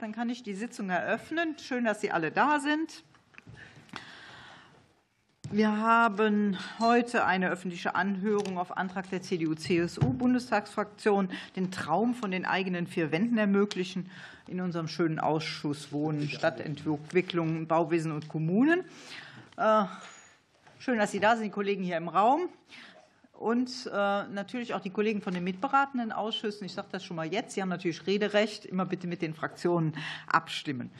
dann kann ich die Sitzung eröffnen. Schön, dass Sie alle da sind. Wir haben heute eine öffentliche Anhörung auf Antrag der CDU-CSU-Bundestagsfraktion, den Traum von den eigenen vier Wänden ermöglichen, in unserem schönen Ausschuss Wohnen, Stadtentwicklung, Bauwesen und Kommunen. Äh, schön, dass Sie da sind, die Kollegen hier im Raum und äh, natürlich auch die Kollegen von den mitberatenden Ausschüssen. Ich sage das schon mal jetzt. Sie haben natürlich Rederecht. Immer bitte mit den Fraktionen abstimmen.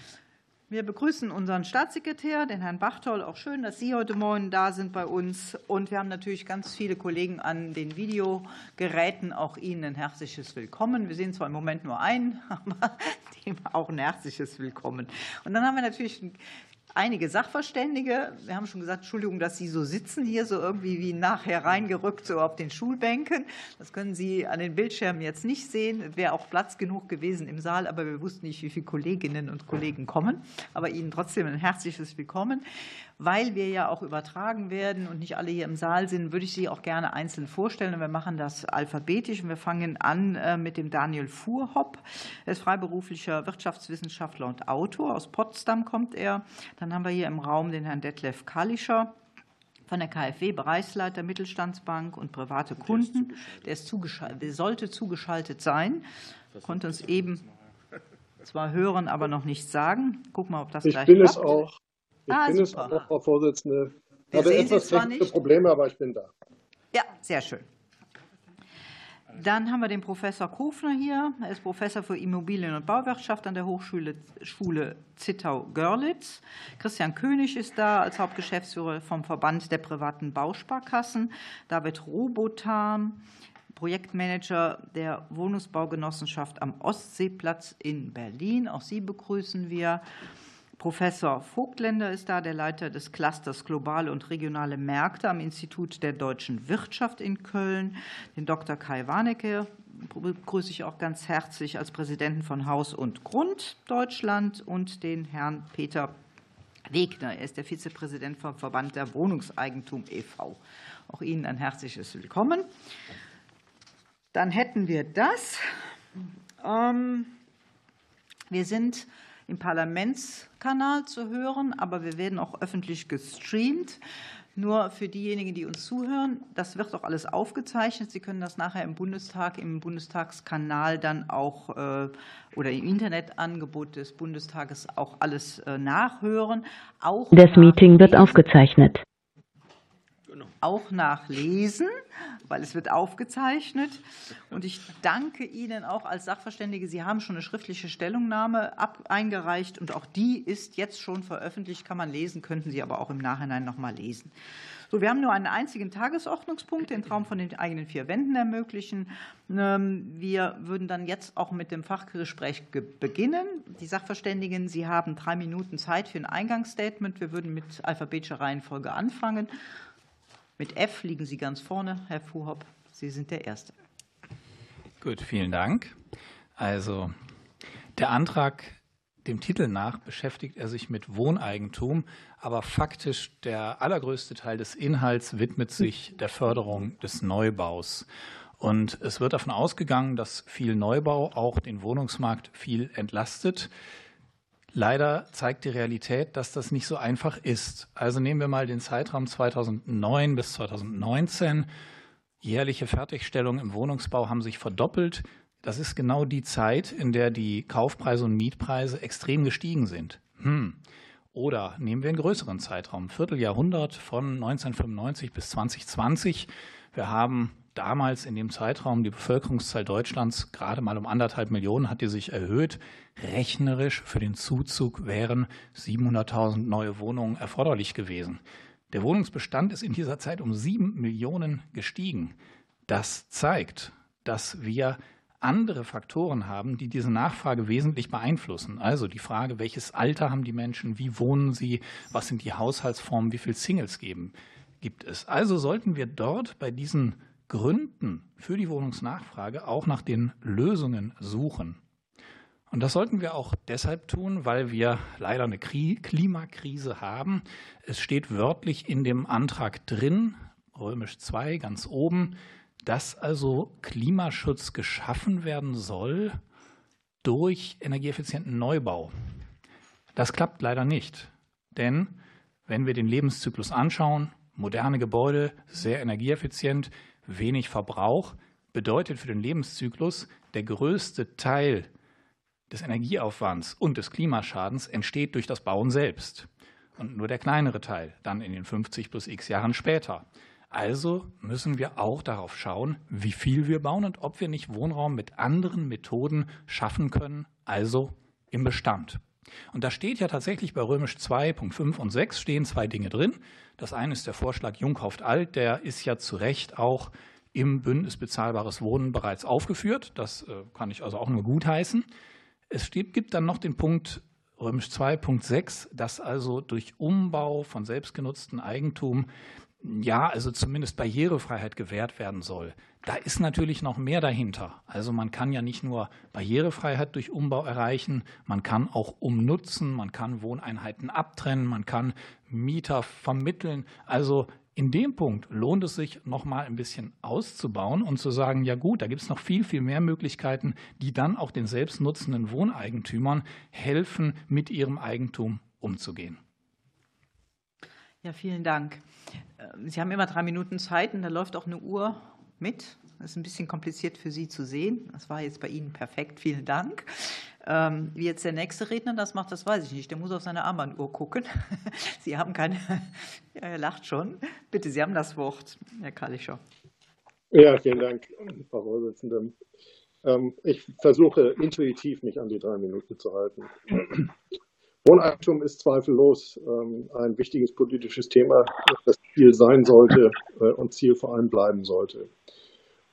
Wir begrüßen unseren Staatssekretär, den Herrn Bachtoll. Auch schön, dass Sie heute Morgen da sind bei uns. Und wir haben natürlich ganz viele Kollegen an den Videogeräten. Auch Ihnen ein herzliches Willkommen. Wir sehen zwar im Moment nur einen, aber dem auch ein herzliches Willkommen. Und dann haben wir natürlich einige Sachverständige. Wir haben schon gesagt, Entschuldigung, dass Sie so sitzen hier, so irgendwie wie nachher reingerückt, so auf den Schulbänken. Das können Sie an den Bildschirmen jetzt nicht sehen. Wäre auch Platz genug gewesen im Saal, aber wir wussten nicht, wie viele Kolleginnen und Kollegen kommen. Aber Ihnen trotzdem ein herzliches Willkommen. Weil wir ja auch übertragen werden und nicht alle hier im Saal sind, würde ich Sie auch gerne einzeln vorstellen. Und wir machen das alphabetisch. Wir fangen an äh, mit dem Daniel Fuhrhopp. Er ist freiberuflicher Wirtschaftswissenschaftler und Autor. Aus Potsdam kommt er. Dann haben wir hier im Raum den Herrn Detlef Kalischer von der KfW, Bereichsleiter Mittelstandsbank und private Kunden. Der, ist zugeschaltet, der sollte zugeschaltet sein. Konnte uns eben zwar hören, aber noch nichts sagen. Gucken wir, ob das ich gleich bin klappt. es auch. Ich ah, bin super. es auch, Frau Vorsitzende. Ich Wir habe sehen Sie etwas zwar technische. Probleme, aber ich bin da. Ja, sehr schön. Dann haben wir den Professor Kofner hier. Er ist Professor für Immobilien- und Bauwirtschaft an der Hochschule Schule Zittau-Görlitz. Christian König ist da als Hauptgeschäftsführer vom Verband der privaten Bausparkassen. David Robotan, Projektmanager der Wohnungsbaugenossenschaft am Ostseeplatz in Berlin. Auch Sie begrüßen wir. Professor Vogtländer ist da, der Leiter des Clusters Globale und regionale Märkte am Institut der deutschen Wirtschaft in Köln. Den Dr. Kai Warnecke begrüße ich auch ganz herzlich als Präsidenten von Haus und Grund Deutschland und den Herrn Peter Wegner. Er ist der Vizepräsident vom Verband der Wohnungseigentum e.V. Auch Ihnen ein herzliches Willkommen. Dann hätten wir das. Ähm, Wir sind im Parlamentskanal zu hören, aber wir werden auch öffentlich gestreamt. Nur für diejenigen, die uns zuhören, das wird auch alles aufgezeichnet. Sie können das nachher im Bundestag, im Bundestagskanal dann auch äh, oder im Internetangebot des Bundestages auch alles äh, nachhören. Auch Das Meeting wird aufgezeichnet. Auch nachlesen, weil es wird aufgezeichnet. Und ich danke Ihnen auch als Sachverständige. Sie haben schon eine schriftliche Stellungnahme eingereicht und auch die ist jetzt schon veröffentlicht, kann man lesen, könnten Sie aber auch im Nachhinein noch mal lesen. So, wir haben nur einen einzigen Tagesordnungspunkt, den Traum von den eigenen vier Wänden ermöglichen. Ähm, Wir würden dann jetzt auch mit dem Fachgespräch ge- beginnen. Die Sachverständigen, Sie haben drei Minuten Zeit für ein Eingangsstatement. Wir würden mit alphabetischer Reihenfolge anfangen. Mit F liegen Sie ganz vorne, Herr Fuhrhopp. Sie sind der Erste. Gut, vielen Dank. Also der Antrag, dem Titel nach, beschäftigt er sich mit Wohneigentum, aber faktisch der allergrößte Teil des Inhalts widmet sich der Förderung des Neubaus. Und es wird davon ausgegangen, dass viel Neubau auch den Wohnungsmarkt viel entlastet. Leider zeigt die Realität, dass das nicht so einfach ist. Also nehmen wir mal den Zeitraum 2009 bis 2019. Jährliche Fertigstellungen im Wohnungsbau haben sich verdoppelt. Das ist genau die Zeit, in der die Kaufpreise und Mietpreise extrem gestiegen sind. Hm. Oder nehmen wir einen größeren Zeitraum, Vierteljahrhundert von 1995 bis 2020. Wir haben damals in dem Zeitraum die Bevölkerungszahl Deutschlands gerade mal um anderthalb Millionen hat die sich erhöht. Rechnerisch für den Zuzug wären 700.000 neue Wohnungen erforderlich gewesen. Der Wohnungsbestand ist in dieser Zeit um sieben Millionen gestiegen. Das zeigt, dass wir andere Faktoren haben, die diese Nachfrage wesentlich beeinflussen. Also die Frage, welches Alter haben die Menschen, wie wohnen sie, was sind die Haushaltsformen, wie viele Singles geben, gibt es. Also sollten wir dort bei diesen Gründen für die Wohnungsnachfrage auch nach den Lösungen suchen. Und das sollten wir auch deshalb tun, weil wir leider eine Klimakrise haben. Es steht wörtlich in dem Antrag drin, römisch 2 ganz oben, dass also Klimaschutz geschaffen werden soll, durch energieeffizienten Neubau. Das klappt leider nicht, denn wenn wir den Lebenszyklus anschauen, moderne Gebäude, sehr energieeffizient, wenig Verbrauch, bedeutet für den Lebenszyklus, der größte Teil des Energieaufwands und des Klimaschadens entsteht durch das Bauen selbst und nur der kleinere Teil dann in den 50 plus x Jahren später. Also müssen wir auch darauf schauen, wie viel wir bauen und ob wir nicht Wohnraum mit anderen Methoden schaffen können, also im Bestand. Und da steht ja tatsächlich bei Römisch 2, Punkt 5 und 6 stehen zwei Dinge drin. Das eine ist der Vorschlag Jung kauft alt, der ist ja zu Recht auch im Bündnis bezahlbares Wohnen bereits aufgeführt. Das äh, kann ich also auch nur gutheißen. Es gibt dann noch den Punkt Römisch 2, Punkt 6, dass also durch Umbau von selbstgenutztem Eigentum ja, also zumindest Barrierefreiheit gewährt werden soll. Da ist natürlich noch mehr dahinter. Also man kann ja nicht nur Barrierefreiheit durch Umbau erreichen, man kann auch umnutzen, man kann Wohneinheiten abtrennen, man kann Mieter vermitteln. Also in dem Punkt lohnt es sich, noch mal ein bisschen auszubauen und zu sagen, ja gut, da gibt es noch viel, viel mehr Möglichkeiten, die dann auch den selbstnutzenden Wohneigentümern helfen, mit ihrem Eigentum umzugehen. Ja, vielen Dank. Ähm, Sie haben immer drei Minuten Zeit und da läuft auch eine Uhr mit. Das ist ein bisschen kompliziert für Sie zu sehen. Das war jetzt bei Ihnen perfekt. Vielen Dank. Ähm, wie jetzt der nächste Redner das macht, das weiß ich nicht. Der muss auf seine Armbanduhr gucken. Sie haben keine. Ja, er lacht schon. Bitte, Sie haben das Wort, Herr Kalischer. Ja, vielen Dank, Frau Vorsitzende. Ähm, ich versuche intuitiv mich an die drei Minuten zu halten. Wohneigentum ist zweifellos ähm, ein wichtiges politisches Thema, das Ziel sein sollte äh, und Ziel vor allem bleiben sollte.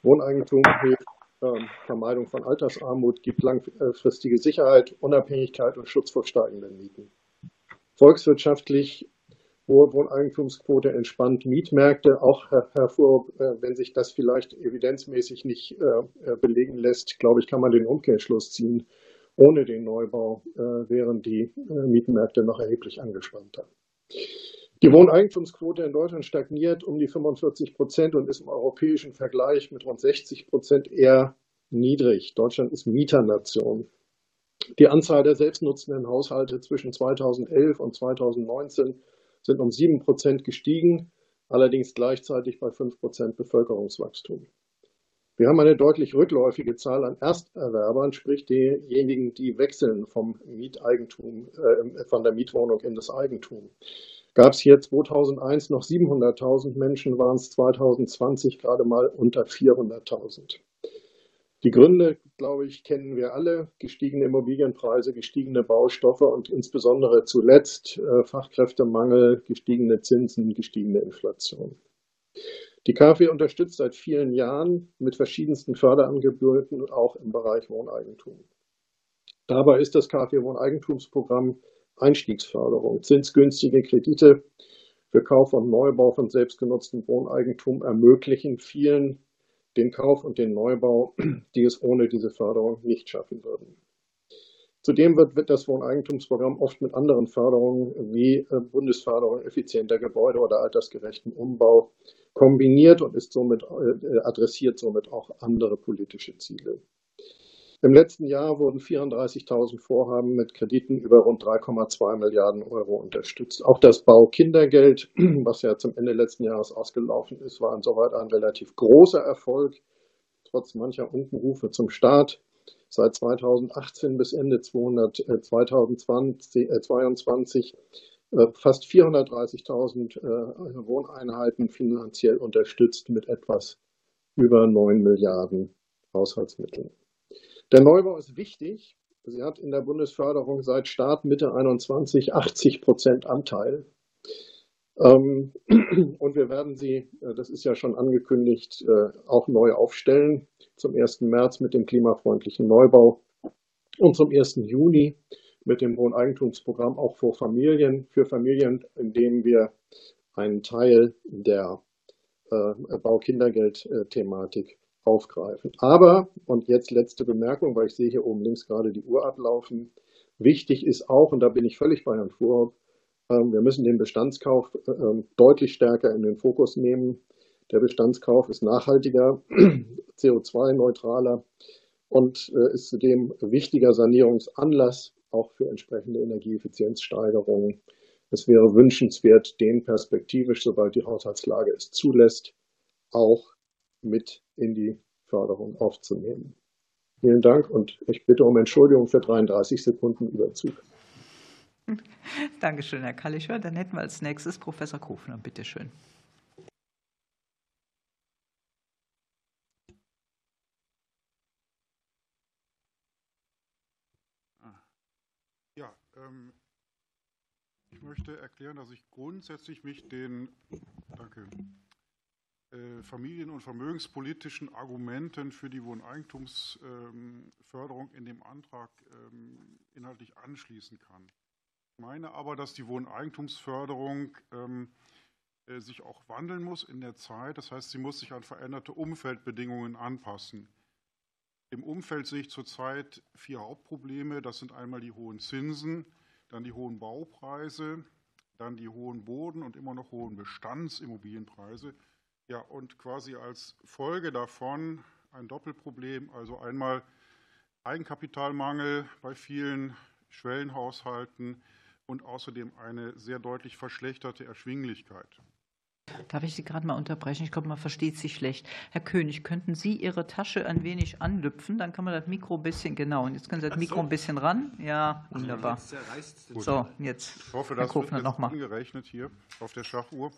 Wohneigentum hilft ähm, Vermeidung von Altersarmut, gibt langfristige Sicherheit, Unabhängigkeit und Schutz vor steigenden Mieten. Volkswirtschaftlich hohe Wohneigentumsquote entspannt Mietmärkte, auch hervor, äh, wenn sich das vielleicht evidenzmäßig nicht äh, belegen lässt, glaube ich, kann man den Umkehrschluss ziehen. Ohne den Neubau äh, wären die Mietmärkte noch erheblich angespannter. Die Wohneigentumsquote in Deutschland stagniert um die 45 Prozent und ist im europäischen Vergleich mit rund 60 Prozent eher niedrig. Deutschland ist Mieternation. Die Anzahl der selbstnutzenden Haushalte zwischen 2011 und 2019 sind um 7 Prozent gestiegen, allerdings gleichzeitig bei 5 Prozent Bevölkerungswachstum. Wir haben eine deutlich rückläufige Zahl an Ersterwerbern, sprich diejenigen, die wechseln vom Mieteigentum, äh, von der Mietwohnung in das Eigentum. Gab es hier 2001 noch 700.000 Menschen, waren es 2020 gerade mal unter 400.000. Die Gründe, glaube ich, kennen wir alle. Gestiegene Immobilienpreise, gestiegene Baustoffe und insbesondere zuletzt äh, Fachkräftemangel, gestiegene Zinsen, gestiegene Inflation. Die KfW unterstützt seit vielen Jahren mit verschiedensten Förderangeboten auch im Bereich Wohneigentum. Dabei ist das KfW Wohneigentumsprogramm Einstiegsförderung. Zinsgünstige Kredite für Kauf und Neubau von selbstgenutztem Wohneigentum ermöglichen vielen den Kauf und den Neubau, die es ohne diese Förderung nicht schaffen würden. Zudem wird, das Wohneigentumsprogramm oft mit anderen Förderungen wie äh, Bundesförderung effizienter Gebäude oder altersgerechten Umbau kombiniert und ist somit, äh, adressiert somit auch andere politische Ziele. Im letzten Jahr wurden 34.000 Vorhaben mit Krediten über rund 3,2 Milliarden Euro unterstützt. Auch das Baukindergeld, was ja zum Ende letzten Jahres ausgelaufen ist, war insoweit ein relativ großer Erfolg, trotz mancher Unkenrufe zum Start. Seit 2018 bis Ende 200, äh, 2022 äh, fast 430.000 äh, Wohneinheiten finanziell unterstützt mit etwas über 9 Milliarden Haushaltsmitteln. Der Neubau ist wichtig. Sie hat in der Bundesförderung seit Start Mitte 21 80 Prozent Anteil. Ähm, und wir werden sie, äh, das ist ja schon angekündigt, äh, auch neu aufstellen. Zum 1. März mit dem klimafreundlichen Neubau und zum 1. Juni mit dem Wohneigentumsprogramm auch für Familien, für Familien, indem wir einen Teil der äh, Baukindergeld-Thematik aufgreifen. Aber, und jetzt letzte Bemerkung, weil ich sehe hier oben links gerade die Uhr ablaufen, wichtig ist auch, und da bin ich völlig bei Herrn Fuhr, ähm, wir müssen den Bestandskauf ähm, deutlich stärker in den Fokus nehmen. Der Bestandskauf ist nachhaltiger, CO2-neutraler und ist zudem wichtiger Sanierungsanlass auch für entsprechende Energieeffizienzsteigerungen. Es wäre wünschenswert, den perspektivisch, sobald die Haushaltslage es zulässt, auch mit in die Förderung aufzunehmen. Vielen Dank und ich bitte um Entschuldigung für 33 Sekunden Überzug. Dankeschön, Herr Kallischer. Dann hätten wir als nächstes Professor Kofner. Bitte schön. Ja, ähm, ich möchte erklären, dass ich grundsätzlich mich den, danke, äh, familien- und vermögenspolitischen Argumenten für die Wohneigentumsförderung in dem Antrag ähm, inhaltlich anschließen kann. Ich meine aber, dass die Wohneigentumsförderung ähm, äh, sich auch wandeln muss in der Zeit. Das heißt, sie muss sich an veränderte Umfeldbedingungen anpassen. Im Umfeld sehe ich zurzeit vier Hauptprobleme. Das sind einmal die hohen Zinsen, dann die hohen Baupreise, dann die hohen Boden- und immer noch hohen Bestandsimmobilienpreise ja, und quasi als Folge davon ein Doppelproblem, also einmal Eigenkapitalmangel bei vielen Schwellenhaushalten und außerdem eine sehr deutlich verschlechterte Erschwinglichkeit. Darf ich Sie gerade mal unterbrechen? Ich glaube, man versteht Sie schlecht. Herr König, könnten Sie Ihre Tasche ein wenig anlüpfen? Dann kann man das Mikro ein bisschen, genau. Und jetzt können Sie das Mikro ein bisschen ran. Ja, wunderbar. So, jetzt. Ich hoffe, das wird jetzt angerechnet hier auf der Schachuhr.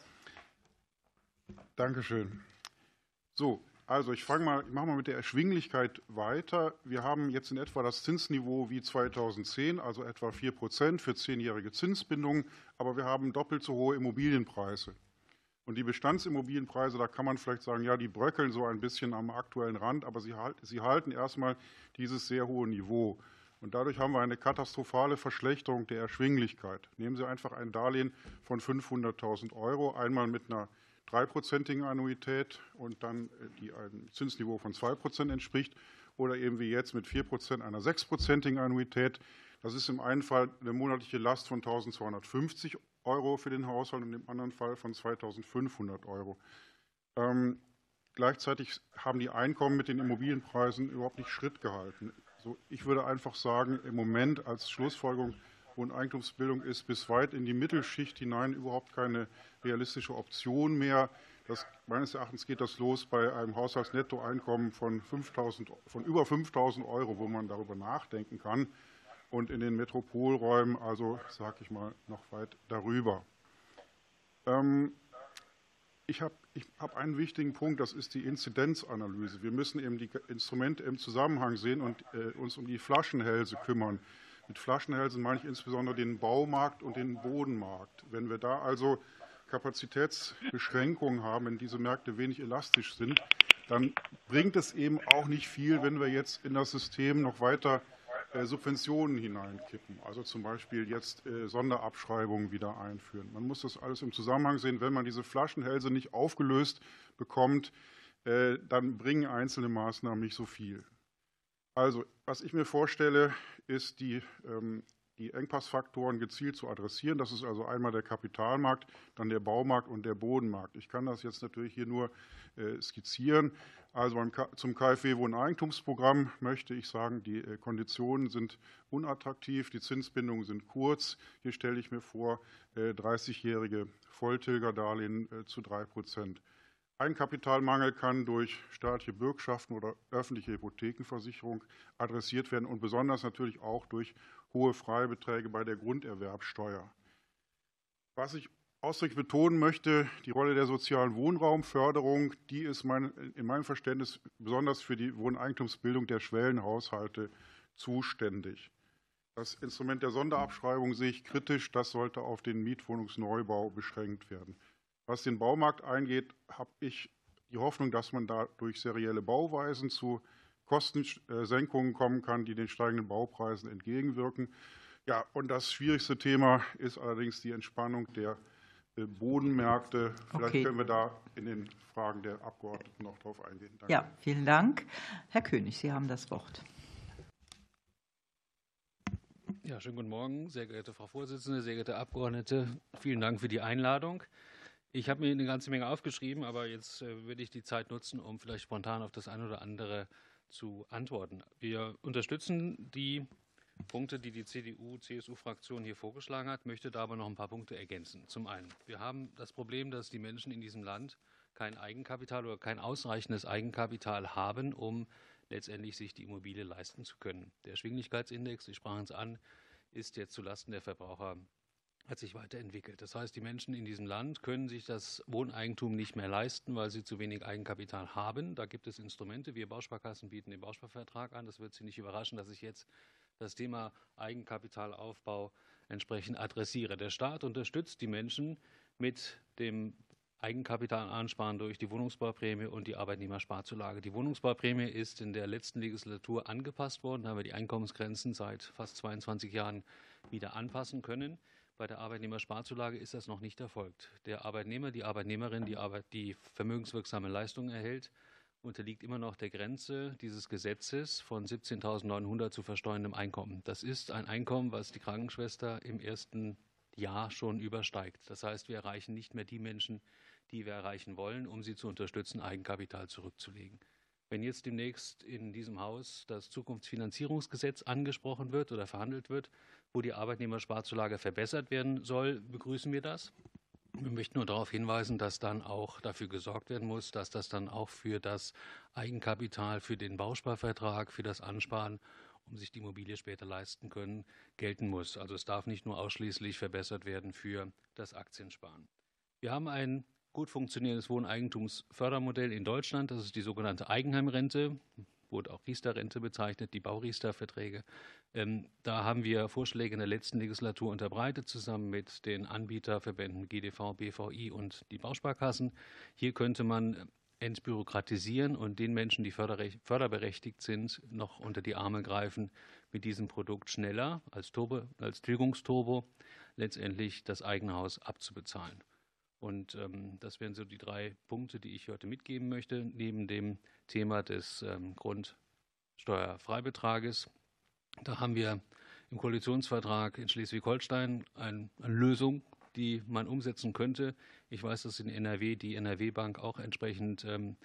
Dankeschön. So, also ich fange mal, ich mache mal mit der Erschwinglichkeit weiter. Wir haben jetzt in etwa das Zinsniveau wie 2010, also etwa 4 Prozent für zehnjährige Zinsbindungen, aber wir haben doppelt so hohe Immobilienpreise. Und die Bestandsimmobilienpreise, da kann man vielleicht sagen, ja, die bröckeln so ein bisschen am aktuellen Rand, aber sie, sie halten erstmal dieses sehr hohe Niveau. Und dadurch haben wir eine katastrophale Verschlechterung der Erschwinglichkeit. Nehmen Sie einfach ein Darlehen von 500.000 Euro, einmal mit einer dreiprozentigen Annuität und dann äh, die ein Zinsniveau von zwei Prozent entspricht oder eben wie jetzt mit vier Prozent einer sechsprozentigen Annuität. Das ist im einen Fall eine monatliche Last von 1.250 Euro für den Haushalt und im anderen Fall von 2.500 Euro. Ähm, gleichzeitig haben die Einkommen mit den Immobilienpreisen überhaupt nicht Schritt gehalten. So, ich würde einfach sagen, im Moment als Schlussfolgerung, Wohneigentumsbildung ist bis weit in die Mittelschicht hinein überhaupt keine realistische Option mehr. Das, meines Erachtens geht das los bei einem Haushaltsnettoeinkommen von, 5 von über 5.000 Euro, wo man darüber nachdenken kann. Und in den Metropolräumen, also sage ich mal, noch weit darüber. Ähm, ich habe hab einen wichtigen Punkt, das ist die Inzidenzanalyse. Wir müssen eben die Instrumente im Zusammenhang sehen und äh, uns um die Flaschenhälse kümmern. Mit Flaschenhälsen meine ich insbesondere den Baumarkt und den Bodenmarkt. Wenn wir da also Kapazitätsbeschränkungen haben, wenn diese Märkte wenig elastisch sind, dann bringt es eben auch nicht viel, wenn wir jetzt in das System noch weiter Subventionen hineinkippen, also zum Beispiel jetzt äh, Sonderabschreibungen wieder einführen. Man muss das alles im Zusammenhang sehen. Wenn man diese Flaschenhälse nicht aufgelöst bekommt, äh, dann bringen einzelne Maßnahmen nicht so viel. Also, was ich mir vorstelle, ist die ähm, die Engpassfaktoren gezielt zu adressieren. Das ist also einmal der Kapitalmarkt, dann der Baumarkt und der Bodenmarkt. Ich kann das jetzt natürlich hier nur äh, skizzieren. Also zum KfW Wohneigentumsprogramm möchte ich sagen, die äh, Konditionen sind unattraktiv, die Zinsbindungen sind kurz. Hier stelle ich mir vor, 30-jährige äh, Volltilgerdarlehen zu 3 Prozent. Eigenkapitalmangel kann durch staatliche Bürgschaften oder öffentliche Hypothekenversicherung adressiert werden und besonders natürlich auch durch hohe Freibeträge bei der Grunderwerbsteuer. Was ich ausdrücklich betonen möchte, die Rolle der sozialen Wohnraumförderung, die ist mein, in meinem Verständnis besonders für die Wohneigentumsbildung der Schwellenhaushalte zuständig. Das Instrument der Sonderabschreibung sehe ich kritisch. Das sollte auf den Mietwohnungsneubau beschränkt werden. Was den Baumarkt eingeht, habe ich die Hoffnung, dass man da durch serielle Bauweisen zu Kostensenkungen kommen kann, die den steigenden Baupreisen entgegenwirken. Ja, und das schwierigste Thema ist allerdings die Entspannung der äh, Bodenmärkte. Vielleicht okay. können wir da in den Fragen der Abgeordneten noch drauf eingehen. Danke. Ja, vielen Dank. Herr König, Sie haben das Wort. Ja, schönen guten Morgen, sehr geehrte Frau Vorsitzende, sehr geehrte Abgeordnete. Vielen Dank für die Einladung. Ich habe mir eine ganze Menge aufgeschrieben, aber jetzt äh, würde ich die Zeit nutzen, um vielleicht spontan auf das eine oder andere zu antworten. Wir unterstützen die Punkte, die die CDU-CSU-Fraktion hier vorgeschlagen hat, möchte da aber noch ein paar Punkte ergänzen. Zum einen, wir haben das Problem, dass die Menschen in diesem Land kein Eigenkapital oder kein ausreichendes Eigenkapital haben, um letztendlich sich die Immobilie leisten zu können. Der Schwinglichkeitsindex, Sie sprachen es an, ist jetzt zulasten der Verbraucher hat sich weiterentwickelt. Das heißt, die Menschen in diesem Land können sich das Wohneigentum nicht mehr leisten, weil sie zu wenig Eigenkapital haben. Da gibt es Instrumente. Wir Bausparkassen bieten den Bausparvertrag an. Das wird Sie nicht überraschen, dass ich jetzt das Thema Eigenkapitalaufbau entsprechend adressiere. Der Staat unterstützt die Menschen mit dem Eigenkapital ansparen durch die Wohnungsbauprämie und die Arbeitnehmersparzulage. Die Wohnungsbauprämie ist in der letzten Legislatur angepasst worden. Da haben wir die Einkommensgrenzen seit fast 22 Jahren wieder anpassen können. Bei der Arbeitnehmersparzulage ist das noch nicht erfolgt. Der Arbeitnehmer, die Arbeitnehmerin, die, Arbeit, die vermögenswirksame Leistungen erhält, unterliegt immer noch der Grenze dieses Gesetzes von 17.900 zu versteuerndem Einkommen. Das ist ein Einkommen, was die Krankenschwester im ersten Jahr schon übersteigt. Das heißt, wir erreichen nicht mehr die Menschen, die wir erreichen wollen, um sie zu unterstützen, Eigenkapital zurückzulegen. Wenn jetzt demnächst in diesem Haus das Zukunftsfinanzierungsgesetz angesprochen wird oder verhandelt wird, wo die Arbeitnehmersparzulage verbessert werden soll, begrüßen wir das. Wir möchten nur darauf hinweisen, dass dann auch dafür gesorgt werden muss, dass das dann auch für das Eigenkapital, für den Bausparvertrag, für das Ansparen, um sich die Immobilie später leisten können, gelten muss. Also es darf nicht nur ausschließlich verbessert werden für das Aktiensparen. Wir haben ein gut funktionierendes Wohneigentumsfördermodell in Deutschland. Das ist die sogenannte Eigenheimrente, wurde auch Riester-Rente bezeichnet, die Bauriester-Verträge. Ähm, da haben wir Vorschläge in der letzten Legislatur unterbreitet, zusammen mit den Anbieterverbänden GDV, BVI und die Bausparkassen. Hier könnte man entbürokratisieren und den Menschen, die förderberechtigt sind, noch unter die Arme greifen, mit diesem Produkt schneller als, Turbo, als Tilgungsturbo letztendlich das eigene Haus abzubezahlen. Und ähm, das wären so die drei Punkte, die ich heute mitgeben möchte, neben dem Thema des ähm, Grundsteuerfreibetrages. Da haben wir im Koalitionsvertrag in Schleswig-Holstein ein, eine Lösung, die man umsetzen könnte. Ich weiß, dass in NRW die NRW-Bank auch entsprechend ähm,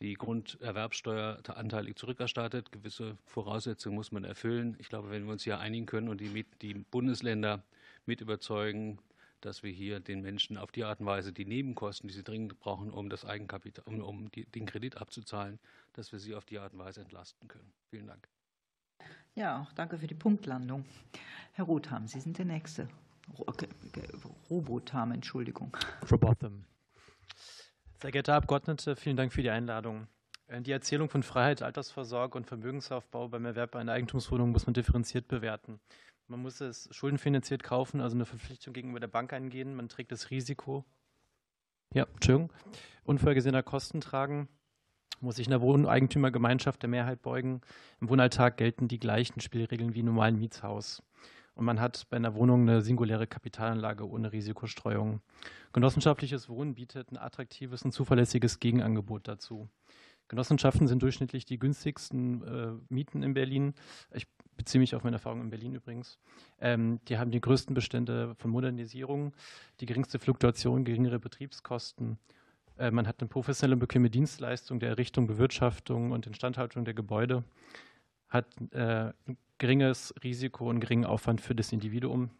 die Grunderwerbsteuer anteilig zurückerstattet. Gewisse Voraussetzungen muss man erfüllen. Ich glaube, wenn wir uns hier einigen können und die, die Bundesländer mit überzeugen, dass wir hier den Menschen auf die Art und Weise die Nebenkosten, die sie dringend brauchen, um das Eigenkapital, um, um die, den Kredit abzuzahlen, dass wir sie auf die Art und Weise entlasten können. Vielen Dank. Ja, auch danke für die Punktlandung. Herr Rotham, Sie sind der Nächste. Robotham, Entschuldigung. Robotham. Sehr geehrte Abgeordnete, vielen Dank für die Einladung. Äh, die Erzählung von Freiheit, Altersvorsorge und Vermögensaufbau beim Erwerb einer Eigentumswohnung muss man differenziert bewerten. Man muss es schuldenfinanziert kaufen, also eine Verpflichtung gegenüber der Bank eingehen. Man trägt das Risiko. Ja, Entschuldigung. Unvorhergesehener Kosten tragen. Muss sich in der Wohneigentümergemeinschaft der Mehrheit beugen. Im Wohnalltag gelten die gleichen Spielregeln wie im normalen Mietshaus. Und man hat bei einer Wohnung eine singuläre Kapitalanlage ohne Risikostreuung. Genossenschaftliches Wohnen bietet ein attraktives und zuverlässiges Gegenangebot dazu. Genossenschaften sind durchschnittlich die günstigsten äh, Mieten in Berlin. Ich beziehe mich auf meine Erfahrung in Berlin übrigens. Ähm, die haben die größten Bestände von Modernisierung, die geringste Fluktuation, geringere Betriebskosten. Äh, man hat eine professionelle und bequeme Dienstleistung der Errichtung, Bewirtschaftung und Instandhaltung der Gebäude, hat äh, ein geringes Risiko und geringen Aufwand für das Individuum,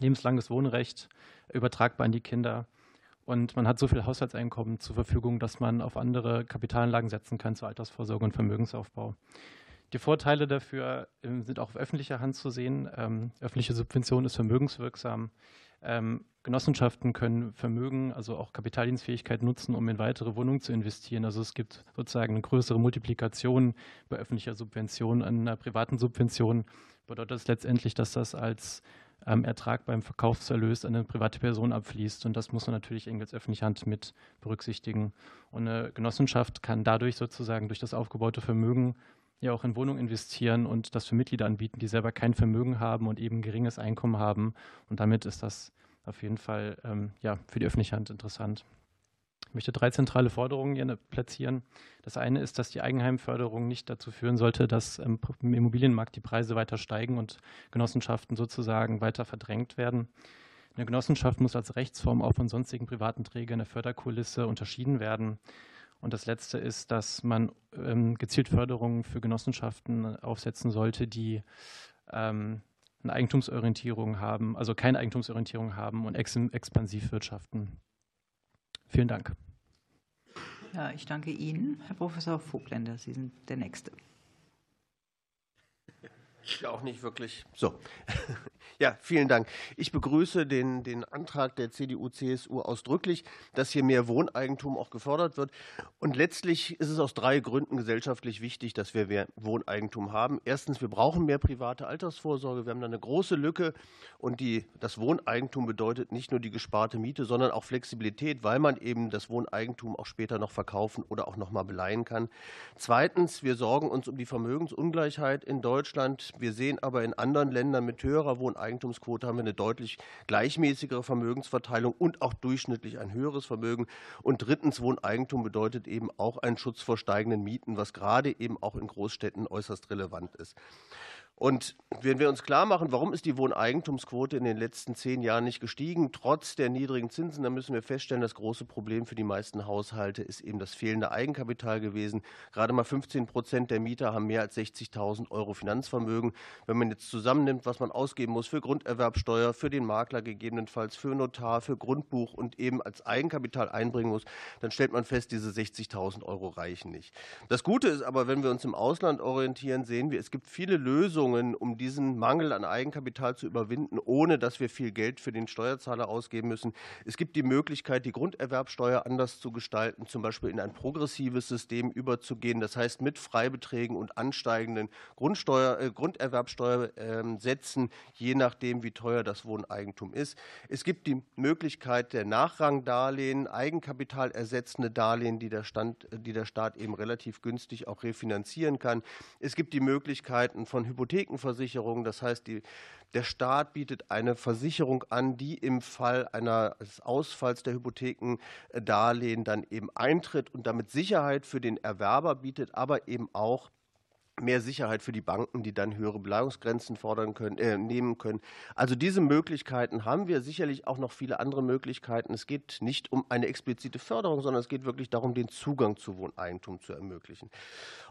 lebenslanges Wohnrecht, übertragbar an die Kinder. Und man hat so viel Haushaltseinkommen zur Verfügung, dass man auf andere Kapitalanlagen setzen kann zur Altersvorsorge und Vermögensaufbau. Die Vorteile dafür ähm, sind auch auf öffentlicher Hand zu sehen. Ähm, öffentliche Subvention ist vermögenswirksam. Ähm, Genossenschaften können Vermögen, also auch Kapitaldienstfähigkeit nutzen, um in weitere Wohnungen zu investieren. Also es gibt sozusagen eine größere Multiplikation bei öffentlicher Subvention an einer privaten Subvention. Bedeutet das letztendlich, dass das als ähm, Ertrag beim Verkaufserlös an eine private Person abfließt. Und das muss man natürlich eng als öffentliche Hand mit berücksichtigen. Und eine Genossenschaft kann dadurch sozusagen durch das aufgebaute Vermögen ja auch in Wohnungen investieren und das für Mitglieder anbieten, die selber kein Vermögen haben und eben geringes Einkommen haben. Und damit ist das auf jeden Fall ähm, ja, für die öffentliche Hand interessant. Ich möchte drei zentrale Forderungen hier platzieren. Das eine ist, dass die Eigenheimförderung nicht dazu führen sollte, dass ähm, im Immobilienmarkt die Preise weiter steigen und Genossenschaften sozusagen weiter verdrängt werden. Eine Genossenschaft muss als Rechtsform auch von sonstigen privaten Trägern der Förderkulisse unterschieden werden. Und das Letzte ist, dass man ähm, gezielt Förderungen für Genossenschaften aufsetzen sollte, die ähm, eine Eigentumsorientierung haben, also keine Eigentumsorientierung haben und ex expansiv wirtschaften. Vielen Dank. Ja, ich danke Ihnen, Herr Professor Vogtländer. Sie sind der Nächste. Ja, auch nicht wirklich. So. Ja, vielen Dank. Ich begrüße den, den Antrag der CDU-CSU ausdrücklich, dass hier mehr Wohneigentum auch gefördert wird. Und letztlich ist es aus drei Gründen gesellschaftlich wichtig, dass wir mehr Wohneigentum haben. Erstens, wir brauchen mehr private Altersvorsorge. Wir haben da eine große Lücke. Und die, das Wohneigentum bedeutet nicht nur die gesparte Miete, sondern auch Flexibilität, weil man eben das Wohneigentum auch später noch verkaufen oder auch noch mal beleihen kann. Zweitens, wir sorgen uns um die Vermögensungleichheit in Deutschland. Wir sehen aber in anderen Ländern mit höherer Wohneigentumsquote haben wir eine deutlich gleichmäßigere Vermögensverteilung und auch durchschnittlich ein höheres Vermögen. Und drittens, Wohneigentum bedeutet eben auch einen Schutz vor steigenden Mieten, was gerade eben auch in Großstädten äußerst relevant ist. Und wenn wir uns klar machen, warum ist die Wohneigentumsquote in den letzten zehn Jahren nicht gestiegen, trotz der niedrigen Zinsen, dann müssen wir feststellen, das große Problem für die meisten Haushalte ist eben das fehlende Eigenkapital gewesen. Gerade mal 15 Prozent der Mieter haben mehr als 60.000 Euro Finanzvermögen. Wenn man jetzt zusammennimmt, was man ausgeben muss für Grunderwerbsteuer, für den Makler gegebenenfalls, für Notar, für Grundbuch und eben als Eigenkapital einbringen muss, dann stellt man fest, diese 60.000 Euro reichen nicht. Das Gute ist aber, wenn wir uns im Ausland orientieren, sehen wir, es gibt viele Lösungen, Lösungen, um diesen Mangel an Eigenkapital zu überwinden, ohne dass wir viel Geld für den Steuerzahler ausgeben müssen. Es gibt die Möglichkeit, die Grunderwerbsteuer anders zu gestalten, zum Beispiel in ein progressives System überzugehen. Das heißt, mit Freibeträgen und ansteigenden Grundsteuer, äh, Grunderwerbsteuersätzen, je nachdem, wie teuer das Wohneigentum ist. Es gibt die Möglichkeit der Nachrangdarlehen, Eigenkapital ersetzende Darlehen, die der, Stand, die der Staat eben relativ günstig auch refinanzieren kann. Es gibt die Möglichkeiten von Hypotheken Hypothekenversicherung. Das heißt, die, der Staat bietet eine Versicherung an, die im Fall eines Ausfalls der Hypothekendarlehen dann eben eintritt und damit Sicherheit für den Erwerber bietet, aber eben auch mehr Sicherheit für die Banken, die dann höhere Beleihungsgrenzen fordern können, äh, nehmen können. Also diese Möglichkeiten haben wir sicherlich auch noch viele andere Möglichkeiten. Es geht nicht um eine explizite Förderung, sondern es geht wirklich darum, den Zugang zu Wohneigentum zu ermöglichen.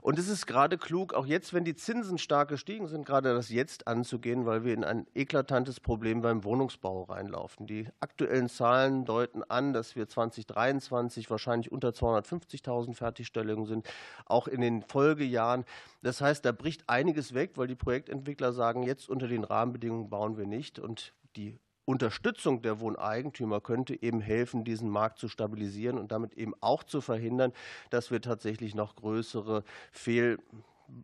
Und es ist gerade klug, auch jetzt, wenn die Zinsen stark gestiegen sind, gerade das jetzt anzugehen, weil wir in ein eklatantes Problem beim Wohnungsbau reinlaufen. Die aktuellen Zahlen deuten an, dass wir 2023 wahrscheinlich unter 250.000 Fertigstellungen sind, auch in den Folgejahren. Das heißt, da bricht einiges weg, weil die Projektentwickler sagen, jetzt unter den Rahmenbedingungen bauen wir nicht. Und die Unterstützung der Wohneigentümer könnte eben helfen, diesen Markt zu stabilisieren und damit eben auch zu verhindern, dass wir tatsächlich noch größere Fehl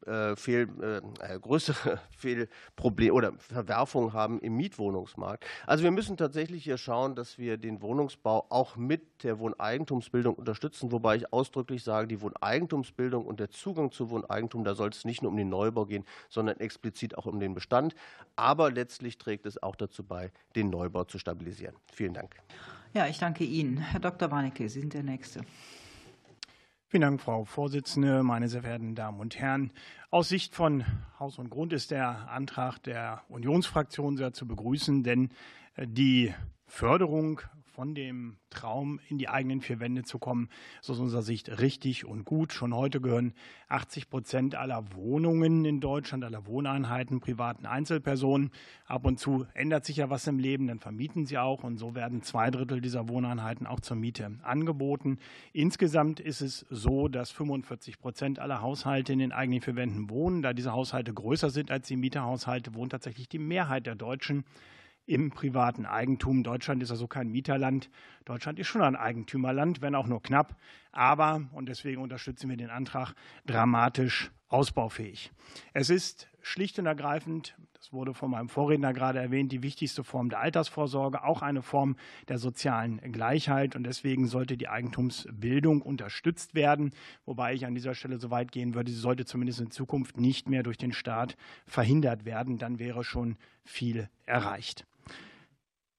äh, Fehl, äh, äh, größere Fehlprobleme oder Verwerfungen haben im Mietwohnungsmarkt. Also wir müssen tatsächlich hier schauen, dass wir den Wohnungsbau auch mit der Wohneigentumsbildung unterstützen, wobei ich ausdrücklich sage, die Wohneigentumsbildung und der Zugang zu Wohneigentum, da soll es nicht nur um den Neubau gehen, sondern explizit auch um den Bestand. Aber letztlich trägt es auch dazu bei, den Neubau zu stabilisieren. Vielen Dank. Ja, ich danke Ihnen. Herr Dr. Warnecke, Sie sind der Nächste. Vielen Dank, Frau Vorsitzende, meine sehr verehrten Damen und Herren. Aus Sicht von Haus und Grund ist der Antrag der Unionsfraktion sehr zu begrüßen, denn äh, die Förderung von dem Traum, in die eigenen vier Wände zu kommen, ist aus unserer Sicht richtig und gut. Schon heute gehören 80 Prozent aller Wohnungen in Deutschland, aller Wohneinheiten privaten Einzelpersonen. Ab und zu ändert sich ja was im Leben, dann vermieten sie auch und so werden zwei Drittel dieser Wohneinheiten auch zur Miete angeboten. Insgesamt ist es so, dass 45 Prozent aller Haushalte in den eigenen vier Wänden wohnen. Da diese Haushalte größer sind als die Mieterhaushalte, wohnt tatsächlich die Mehrheit der Deutschen im privaten Eigentum. Deutschland ist also kein Mieterland. Deutschland ist schon ein Eigentümerland, wenn auch nur knapp. Aber, und deswegen unterstützen wir den Antrag, dramatisch ausbaufähig. Es ist schlicht und ergreifend, das wurde von meinem Vorredner gerade erwähnt, die wichtigste Form der Altersvorsorge, auch eine Form der sozialen Gleichheit. Und deswegen sollte die Eigentumsbildung unterstützt werden. Wobei ich an dieser Stelle so weit gehen würde, sie sollte zumindest in Zukunft nicht mehr durch den Staat verhindert werden. Dann wäre schon viel erreicht.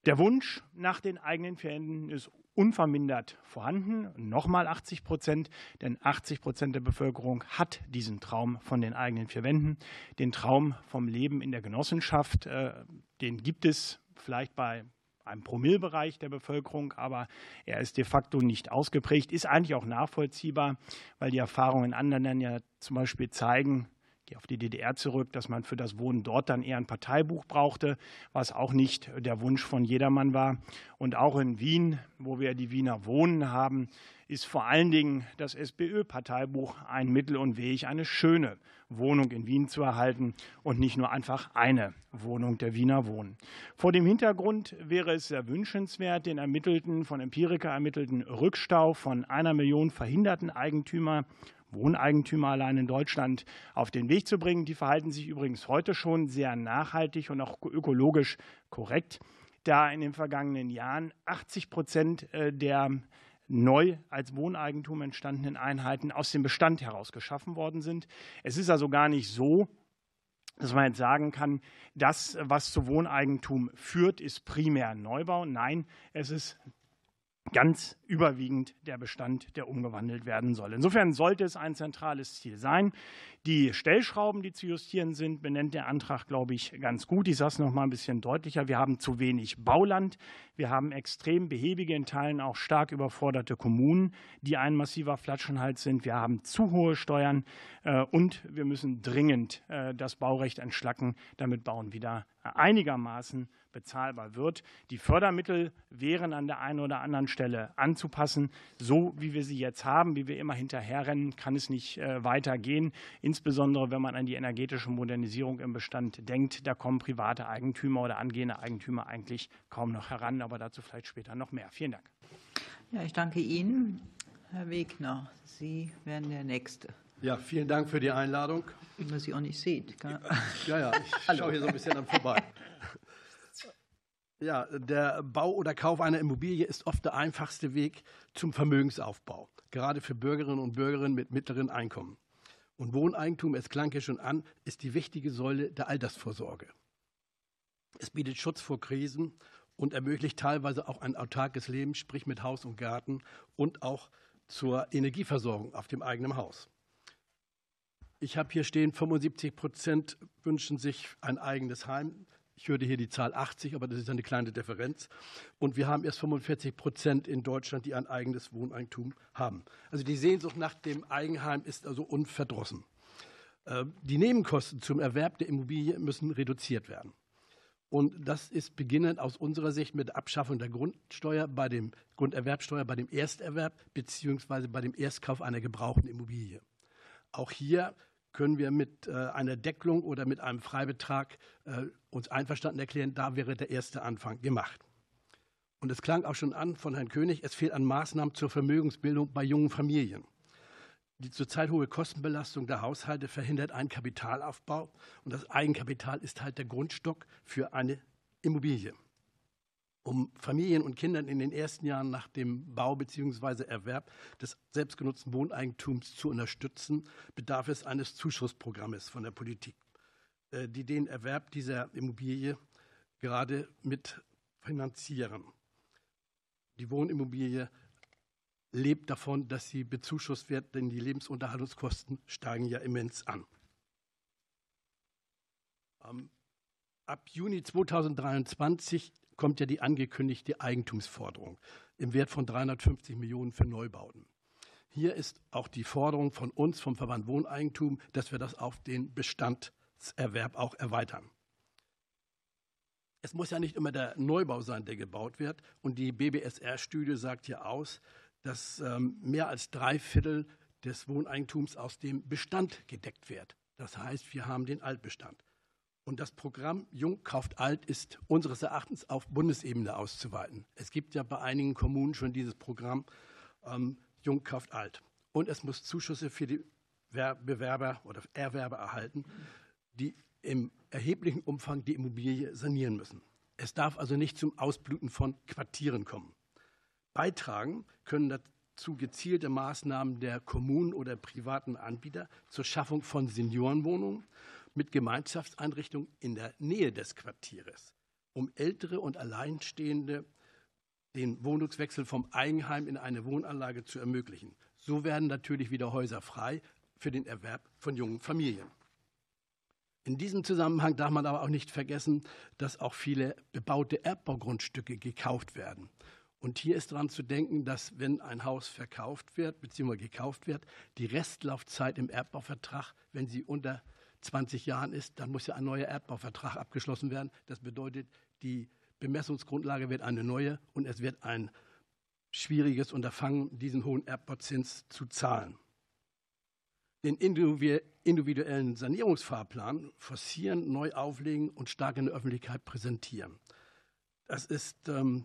Der Wunsch nach den eigenen Pferden ist unvermindert vorhanden. Nochmal 80 Prozent, denn 80 Prozent der Bevölkerung hat diesen Traum von den eigenen vier Wänden. Den Traum vom Leben in der Genossenschaft, äh, den gibt es vielleicht bei einem Promillbereich der Bevölkerung, aber er ist de facto nicht ausgeprägt, ist eigentlich auch nachvollziehbar, weil die Erfahrungen in anderen Ländern ja zum Beispiel zeigen, gehe auf die DDR zurück, dass man für das Wohnen dort dann eher ein Parteibuch brauchte, was auch nicht der Wunsch von jedermann war. Und auch in Wien, wo wir die Wiener Wohnen haben, ist vor allen Dingen das SPÖ-Parteibuch ein Mittel und Weg, eine schöne Wohnung in Wien zu erhalten und nicht nur einfach eine Wohnung der Wiener Wohnen. Vor dem Hintergrund wäre es sehr wünschenswert, den ermittelten, von Empiriker ermittelten Rückstau von einer Million verhinderten Eigentümer Wohneigentümer allein in Deutschland auf den Weg zu bringen. Die verhalten sich übrigens heute schon sehr nachhaltig und auch ökologisch korrekt, da in den vergangenen Jahren 80 Prozent äh, der neu als Wohneigentum entstandenen Einheiten aus dem Bestand heraus geschaffen worden sind. Es ist also gar nicht so, dass man jetzt sagen kann, das, was zu Wohneigentum führt, ist primär Neubau. Nein, es ist ganz überwiegend der Bestand, der umgewandelt werden soll. Insofern sollte es ein zentrales Ziel sein. Die Stellschrauben, die zu justieren sind, benennt der Antrag, glaube ich, ganz gut. Ich sage es noch mal ein bisschen deutlicher. Wir haben zu wenig Bauland. Wir haben extrem behäbige, in Teilen auch stark überforderte Kommunen, die ein massiver Flatschenhals sind. Wir haben zu hohe Steuern äh, und wir müssen dringend äh, das Baurecht entschlacken, damit Bauen wieder einigermaßen bezahlbar wird. Die Fördermittel wären an der einen oder anderen Stelle anzupassen. So wie wir sie jetzt haben, wie wir immer hinterherrennen, kann es nicht äh, weitergehen. Insbesondere wenn man an die energetische Modernisierung im Bestand denkt, da kommen private Eigentümer oder angehende Eigentümer eigentlich kaum noch heran. Aber dazu vielleicht später noch mehr. Vielen Dank. Ja, ich danke Ihnen. Herr Wegner, Sie werden der Nächste. Ja, vielen Dank für die Einladung. Wie man Sie auch nicht sieht. Ja, ja, ich schaue hier so ein bisschen an vorbei. Ja, der Bau oder Kauf einer Immobilie ist oft der einfachste Weg zum Vermögensaufbau, gerade für Bürgerinnen und Bürger mit mittleren Einkommen. Und Wohneigentum, es klang ja schon an, ist die wichtige Säule der Altersvorsorge. Es bietet Schutz vor Krisen und ermöglicht teilweise auch ein autarkes Leben, sprich mit Haus und Garten und auch zur Energieversorgung auf dem eigenen Haus. Ich habe hier stehen, 75 Prozent wünschen sich ein eigenes Heim. Ich würde hier die Zahl 80, aber das ist eine kleine Differenz. Und wir haben erst 45 Prozent in Deutschland, die ein eigenes Wohneigentum haben. Also die Sehnsucht nach dem Eigenheim ist also unverdrossen. Äh, die Nebenkosten zum Erwerb der Immobilie müssen reduziert werden. Und das ist beginnend aus unserer Sicht mit der Abschaffung der Grundsteuer bei dem Grunderwerbsteuer bei dem Ersterwerb beziehungsweise bei dem Erstkauf einer gebrauchten Immobilie. Auch hier können wir mit äh, einer Deckelung oder mit einem Freibetrag äh, uns einverstanden erklären. Da wäre der erste Anfang gemacht. Und es klang auch schon an von Herrn König, es fehlt an Maßnahmen zur Vermögensbildung bei jungen Familien. Die zurzeit hohe Kostenbelastung der Haushalte verhindert einen Kapitalaufbau und das Eigenkapital ist halt der Grundstock für eine Immobilie. Um Familien und Kindern in den ersten Jahren nach dem Bau bzw. Erwerb des selbstgenutzten Wohneigentums zu unterstützen, bedarf es eines Zuschussprogrammes von der Politik, äh, die den Erwerb dieser Immobilie gerade mit finanzieren. Die Wohnimmobilie lebt davon, dass sie bezuschusst wird, denn die Lebensunterhaltungskosten steigen ja immens an. Ab Juni 2023 kommt ja die angekündigte Eigentumsforderung im Wert von 350 Millionen für Neubauten. Hier ist auch die Forderung von uns, vom Verband Wohneigentum, dass wir das auf den Bestandserwerb auch erweitern. Es muss ja nicht immer der Neubau sein, der gebaut wird. Und die BBSR-Studie sagt ja aus, dass ähm, mehr als drei Viertel des Wohneigentums aus dem Bestand gedeckt wird. Das heißt, wir haben den Altbestand. Und das Programm Jung kauft alt ist unseres Erachtens auf Bundesebene auszuweiten. Es gibt ja bei einigen Kommunen schon dieses Programm ähm, Jung kauft alt. Und es muss Zuschüsse für die Bewerber oder Erwerber erhalten, die im erheblichen Umfang die Immobilie sanieren müssen. Es darf also nicht zum Ausbluten von Quartieren kommen. Beitragen können dazu gezielte Maßnahmen der Kommunen oder privaten Anbieter zur Schaffung von Seniorenwohnungen mit Gemeinschaftseinrichtungen in der Nähe des Quartieres, um ältere und Alleinstehende den Wohnungswechsel vom Eigenheim in eine Wohnanlage zu ermöglichen. So werden natürlich wieder Häuser frei für den Erwerb von jungen Familien. In diesem Zusammenhang darf man aber auch nicht vergessen, dass auch viele bebaute Erbbaugrundstücke gekauft werden. Und hier ist daran zu denken, dass wenn ein Haus verkauft wird bzw. gekauft wird, die Restlaufzeit im Erbbauvertrag, wenn sie unter 20 Jahren ist, dann muss ja ein neuer Erbbauvertrag abgeschlossen werden. Das bedeutet, die Bemessungsgrundlage wird eine neue und es wird ein schwieriges Unterfangen, diesen hohen Erbbauzins zu zahlen. Den individuellen Sanierungsfahrplan forcieren, neu auflegen und stark in der Öffentlichkeit präsentieren. Das ist ähm,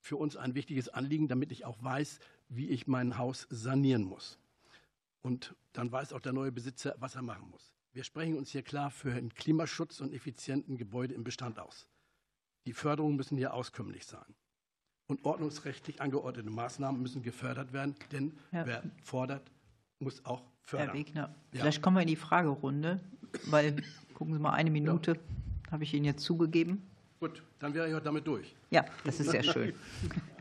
für uns ein wichtiges Anliegen, damit ich auch weiß, wie ich mein Haus sanieren muss. Und dann weiß auch der neue Besitzer, was er machen muss. Wir sprechen uns hier klar für einen Klimaschutz und effizienten Gebäude im Bestand aus. Die Förderungen müssen hier auskömmlich sein. Und ordnungsrechtlich angeordnete Maßnahmen müssen gefördert werden, denn ja. wer fordert, muss auch fördern. Herr Wegner, ja. vielleicht kommen wir in die Fragerunde, weil, gucken Sie mal, eine Minute ja. habe ich Ihnen jetzt zugegeben. Gut, dann wäre ich heute damit durch. Ja, das ist sehr schön.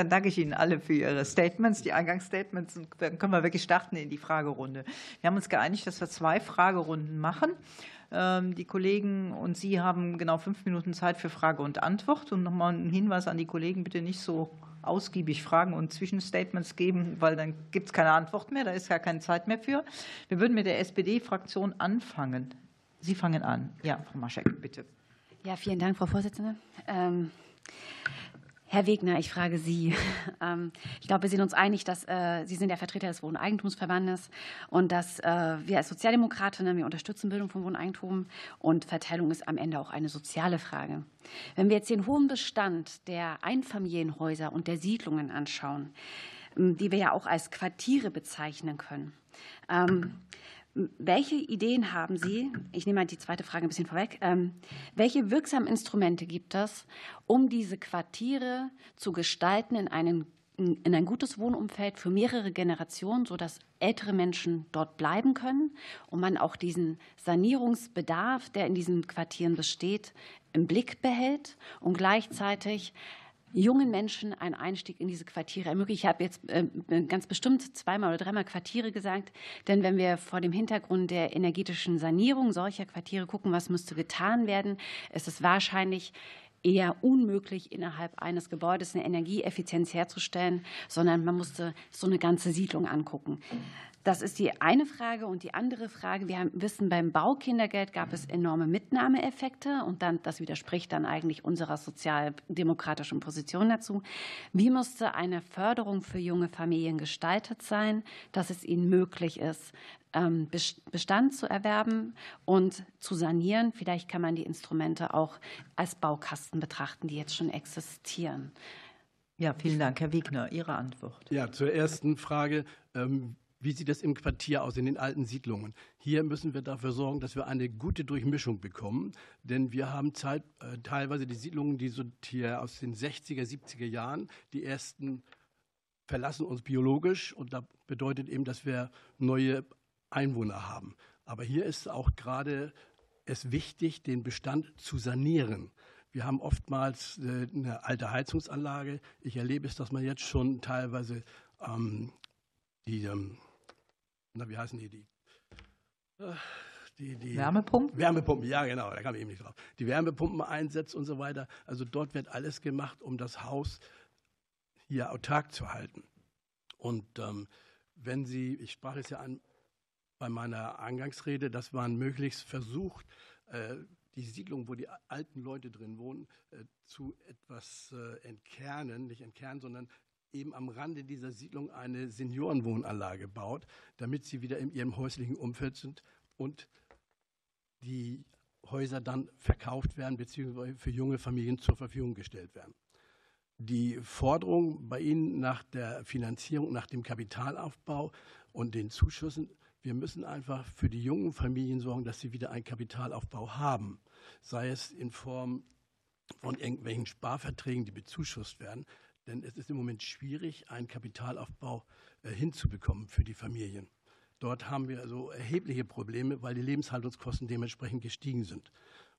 Dann danke ich Ihnen alle für Ihre Statements, die Eingangsstatements. Dann können wir wirklich starten in die Fragerunde. Wir haben uns geeinigt, dass wir zwei Fragerunden machen. Ähm, die Kollegen und Sie haben genau fünf Minuten Zeit für Frage und Antwort. Und nochmal ein Hinweis an die Kollegen, bitte nicht so ausgiebig Fragen und Zwischenstatements geben, weil dann gibt es keine Antwort mehr, da ist ja keine Zeit mehr für. Wir würden mit der SPD-Fraktion anfangen. Sie fangen an. Ja, Frau Maschek, bitte. Ja, vielen Dank, Frau Vorsitzende. Ähm Herr Wegner, ich frage Sie. Ähm, ich glaube, wir sind uns einig, dass äh, Sie sind der Vertreter des Wohneigentumsverbandes und dass äh, wir als Sozialdemokratinnen, wir unterstützen Bildung von Wohneigentum und Verteilung ist am Ende auch eine soziale Frage. Wenn wir jetzt den hohen Bestand der Einfamilienhäuser und der Siedlungen anschauen, ähm, die wir ja auch als Quartiere bezeichnen können, ähm, welche Ideen haben Sie? Ich nehme mal die zweite Frage ein bisschen vorweg. Ähm, welche wirksamen Instrumente gibt es, um diese Quartiere zu gestalten in, einen, in ein gutes Wohnumfeld für mehrere Generationen, sodass ältere Menschen dort bleiben können und man auch diesen Sanierungsbedarf, der in diesen Quartieren besteht, im Blick behält und gleichzeitig jungen Menschen einen Einstieg in diese Quartiere ermöglicht. Ich habe jetzt äh, ganz bestimmt zweimal oder dreimal Quartiere gesagt, denn wenn wir vor dem Hintergrund der energetischen Sanierung solcher Quartiere gucken, was müsste getan werden, ist es wahrscheinlich eher unmöglich, innerhalb eines Gebäudes eine Energieeffizienz herzustellen, sondern man musste so eine ganze Siedlung angucken. Das ist die eine Frage. Und die andere Frage, wir haben, wissen, beim Baukindergeld gab es enorme Mitnahmeeffekte. Und dann, das widerspricht dann eigentlich unserer sozialdemokratischen Position dazu. Wie musste eine Förderung für junge Familien gestaltet sein, dass es ihnen möglich ist, ähm, Bestand zu erwerben und zu sanieren? Vielleicht kann man die Instrumente auch als Baukasten betrachten, die jetzt schon existieren. Ja, vielen Dank. Herr Wegner, Ihre Antwort. Ja, zur ersten Frage. Wie sieht es im Quartier aus, in den alten Siedlungen? Hier müssen wir dafür sorgen, dass wir eine gute Durchmischung bekommen, denn wir haben Zeit, äh, teilweise die Siedlungen, die so hier aus den 60er, 70er Jahren, die ersten verlassen uns biologisch und da bedeutet eben, dass wir neue Einwohner haben. Aber hier ist auch gerade es wichtig, den Bestand zu sanieren. Wir haben oftmals äh, eine alte Heizungsanlage. Ich erlebe es, dass man jetzt schon teilweise ähm, die ähm, na, wie heißen die? Die, äh, die, die Wärmepumpen? Wärmepumpen, ja, genau, da kam ich eben nicht drauf. Die Wärmepumpen einsetzt und so weiter. Also dort wird alles gemacht, um das Haus hier autark zu halten. Und ähm, wenn Sie, ich sprach es ja an bei meiner Eingangsrede, dass man möglichst versucht, äh, die Siedlung, wo die alten Leute drin wohnen, äh, zu etwas äh, entkernen, nicht entkernen, sondern eben am Rande dieser Siedlung eine Seniorenwohnanlage baut, damit sie wieder in ihrem häuslichen Umfeld sind und die Häuser dann verkauft werden bzw. für junge Familien zur Verfügung gestellt werden. Die Forderung bei Ihnen nach der Finanzierung, nach dem Kapitalaufbau und den Zuschüssen, wir müssen einfach für die jungen Familien sorgen, dass sie wieder einen Kapitalaufbau haben, sei es in Form von irgendwelchen Sparverträgen, die bezuschusst werden, denn es ist im Moment schwierig, einen Kapitalaufbau äh, hinzubekommen für die Familien. Dort haben wir also erhebliche Probleme, weil die Lebenshaltungskosten dementsprechend gestiegen sind.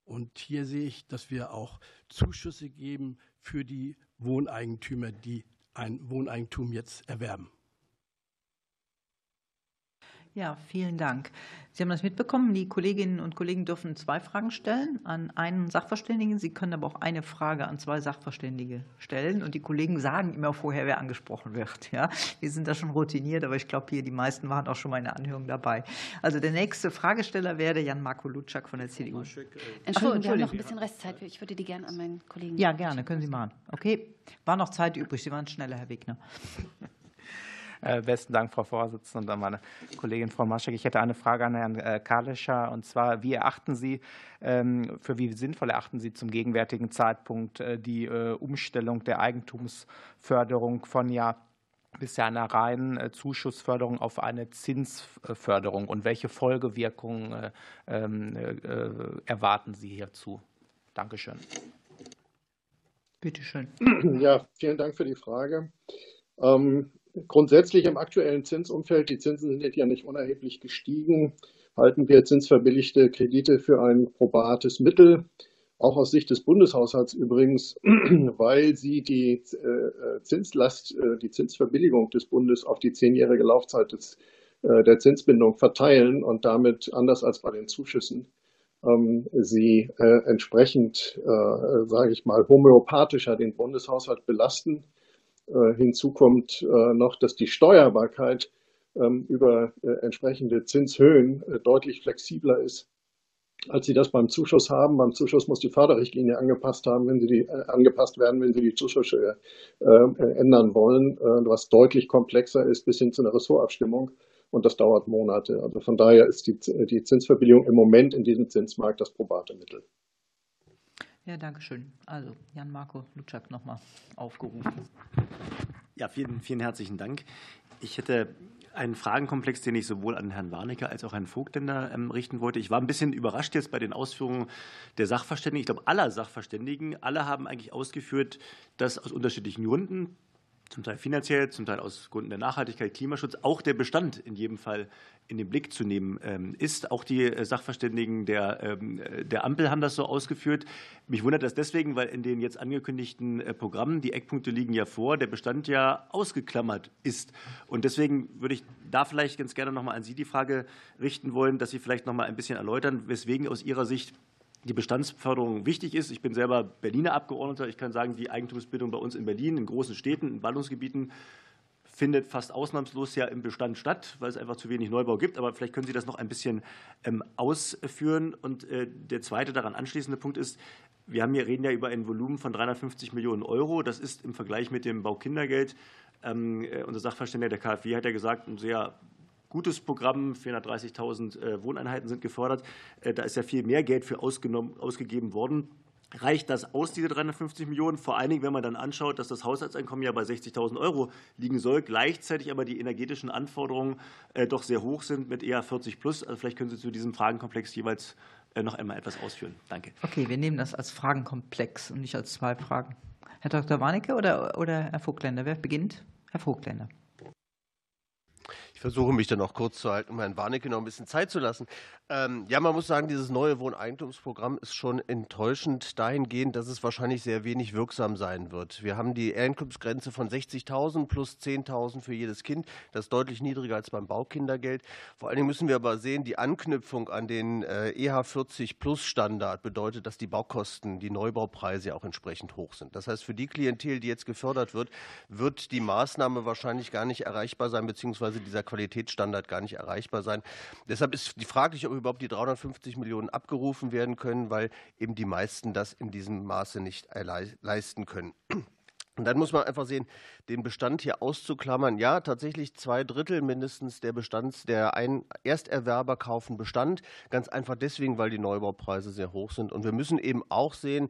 Und hier sehe ich, dass wir auch Zuschüsse geben für die Wohneigentümer, die ein Wohneigentum jetzt erwerben. Ja, vielen Dank. Sie haben das mitbekommen. Die Kolleginnen und Kollegen dürfen zwei Fragen stellen an einen Sachverständigen. Sie können aber auch eine Frage an zwei Sachverständige stellen. Und die Kollegen sagen immer vorher, wer angesprochen wird. Ja, wir sind da schon routiniert, aber ich glaube, hier die meisten waren auch schon mal in der Anhörung dabei. Also der nächste Fragesteller wäre Jan-Marco Lutschak von der CDU. Entschuldigung, Entschuldigung, wir haben noch ein bisschen Restzeit. Ich würde die gerne an meinen Kollegen. Ja, gerne, können Sie machen. Okay, war noch Zeit übrig. Sie waren schneller, Herr Wegner. Äh, besten Dank, Frau Vorsitzende, und an meine Kollegin Frau Maschek. Ich hätte eine Frage an Herrn äh, Kalischer, und zwar, wie erachten Sie, ähm, für wie sinnvoll erachten Sie zum gegenwärtigen Zeitpunkt äh, die Umstellung der Eigentumsförderung von ja bisher einer reinen Zuschussförderung auf eine Zinsförderung und welche Folgewirkungen ähm, erwarten Sie hierzu? Dankeschön. Bitte schön. Ja, vielen Dank für die Frage. Ähm, grundsätzlich im aktuellen Zinsumfeld, die Zinsen sind ja nicht unerheblich gestiegen, halten wir zinsverbilligte Kredite für ein probates Mittel, auch aus Sicht des Bundeshaushalts übrigens, weil sie die äh, Zinslast, äh, die Zinsverbilligung des Bundes auf die zehnjährige Laufzeit des, äh, der Zinsbindung verteilen und damit anders als bei den Zuschüssen ähm, sie entsprechend, sage ich mal, homöopathischer den Bundeshaushalt belasten hinzu kommt äh, noch, dass die Steuerbarkeit ähm, über äh, entsprechende Zinshöhen deutlich flexibler ist, als sie das beim Zuschuss haben. Beim Zuschuss muss die Förderrichtlinie angepasst haben, wenn sie die angepasst werden, wenn sie die Zuschüsse ändern wollen, was deutlich komplexer ist bis hin zu einer Ressortabstimmung. Und das dauert Monate. Also von daher ist die, die Zinsverbilligung im Moment in diesem Zinsmarkt das probate Mittel. Ja, danke schön. Also Jan-Marco Lutschak nochmal aufgerufen. Ja, vielen, vielen herzlichen Dank. Ich hätte einen Fragenkomplex, den ich sowohl an Herrn Warnecke als auch Herrn Vogtländer ähm, richten wollte. Ich war ein bisschen überrascht jetzt bei den Ausführungen der Sachverständigen. Ich glaube, aller Sachverständigen, alle haben eigentlich ausgeführt, dass aus unterschiedlichen Gründen zum Teil finanziell, zum Teil aus Gründen der Nachhaltigkeit, Klimaschutz, auch der Bestand in jedem Fall in den Blick zu nehmen ähm, ist. Auch die äh, Sachverständigen der, ähm, der Ampel haben das so ausgeführt. Mich wundert das deswegen, weil in den jetzt angekündigten äh, Programmen, die Eckpunkte liegen ja vor, der Bestand ja ausgeklammert ist. Und deswegen würde ich da vielleicht ganz gerne noch mal an Sie die Frage richten wollen, dass Sie vielleicht noch mal ein bisschen erläutern, weswegen aus Ihrer Sicht die Bestandsförderung wichtig ist. Ich bin selber Berliner Abgeordneter. Ich kann sagen, die Eigentumsbildung bei uns in Berlin, in großen Städten, in Ballungsgebieten findet fast ausnahmslos ja im Bestand statt, weil es einfach zu wenig Neubau gibt. Aber vielleicht können Sie das noch ein bisschen ähm, ausführen. Und äh, der zweite daran anschließende Punkt ist, wir haben hier, reden ja über ein Volumen von 350 Millionen Euro. Das ist im Vergleich mit dem Baukindergeld, ähm, äh, unser Sachverständiger der KfW hat ja gesagt, ein sehr gutes Programm. 430.000 äh, Wohneinheiten sind gefördert. Äh, da ist ja viel mehr Geld für ausgegeben worden. Reicht das aus, diese 350 Millionen? Vor allen Dingen, wenn man dann anschaut, dass das Haushaltseinkommen ja bei 60.000 Euro liegen soll, gleichzeitig aber die energetischen Anforderungen äh, doch sehr hoch sind mit eher 40 plus. Also vielleicht können Sie zu diesem Fragenkomplex jeweils noch einmal etwas ausführen. Danke. Okay, wir nehmen das als Fragenkomplex und nicht als zwei Fragen. Herr Dr. Warnecke oder, oder Herr Vogtländer? Wer beginnt? Herr Vogtländer. Versuche mich dann noch kurz zu halten, um Herrn Warnecke noch ein bisschen Zeit zu lassen. Ähm, ja, man muss sagen, dieses neue Wohneigentumsprogramm ist schon enttäuschend dahingehend, dass es wahrscheinlich sehr wenig wirksam sein wird. Wir haben die Einkommensgrenze von 60.000 plus 10.000 für jedes Kind. Das ist deutlich niedriger als beim Baukindergeld. Vor allen Dingen müssen wir aber sehen, die Anknüpfung an den äh, EH40 Plus Standard bedeutet, dass die Baukosten, die Neubaupreise auch entsprechend hoch sind. Das heißt, für die Klientel, die jetzt gefördert wird, wird die Maßnahme wahrscheinlich gar nicht erreichbar sein, beziehungsweise dieser Qualitätsstandard gar nicht erreichbar sein. Deshalb ist die fraglich, ob überhaupt die 350 Millionen abgerufen werden können, weil eben die meisten das in diesem Maße nicht leisten können. Und dann muss man einfach sehen, den Bestand hier auszuklammern. Ja, tatsächlich zwei Drittel mindestens der Bestands, der Ein Ersterwerber kaufen Bestand. Ganz einfach deswegen, weil die Neubaupreise sehr hoch sind. Und wir müssen eben auch sehen,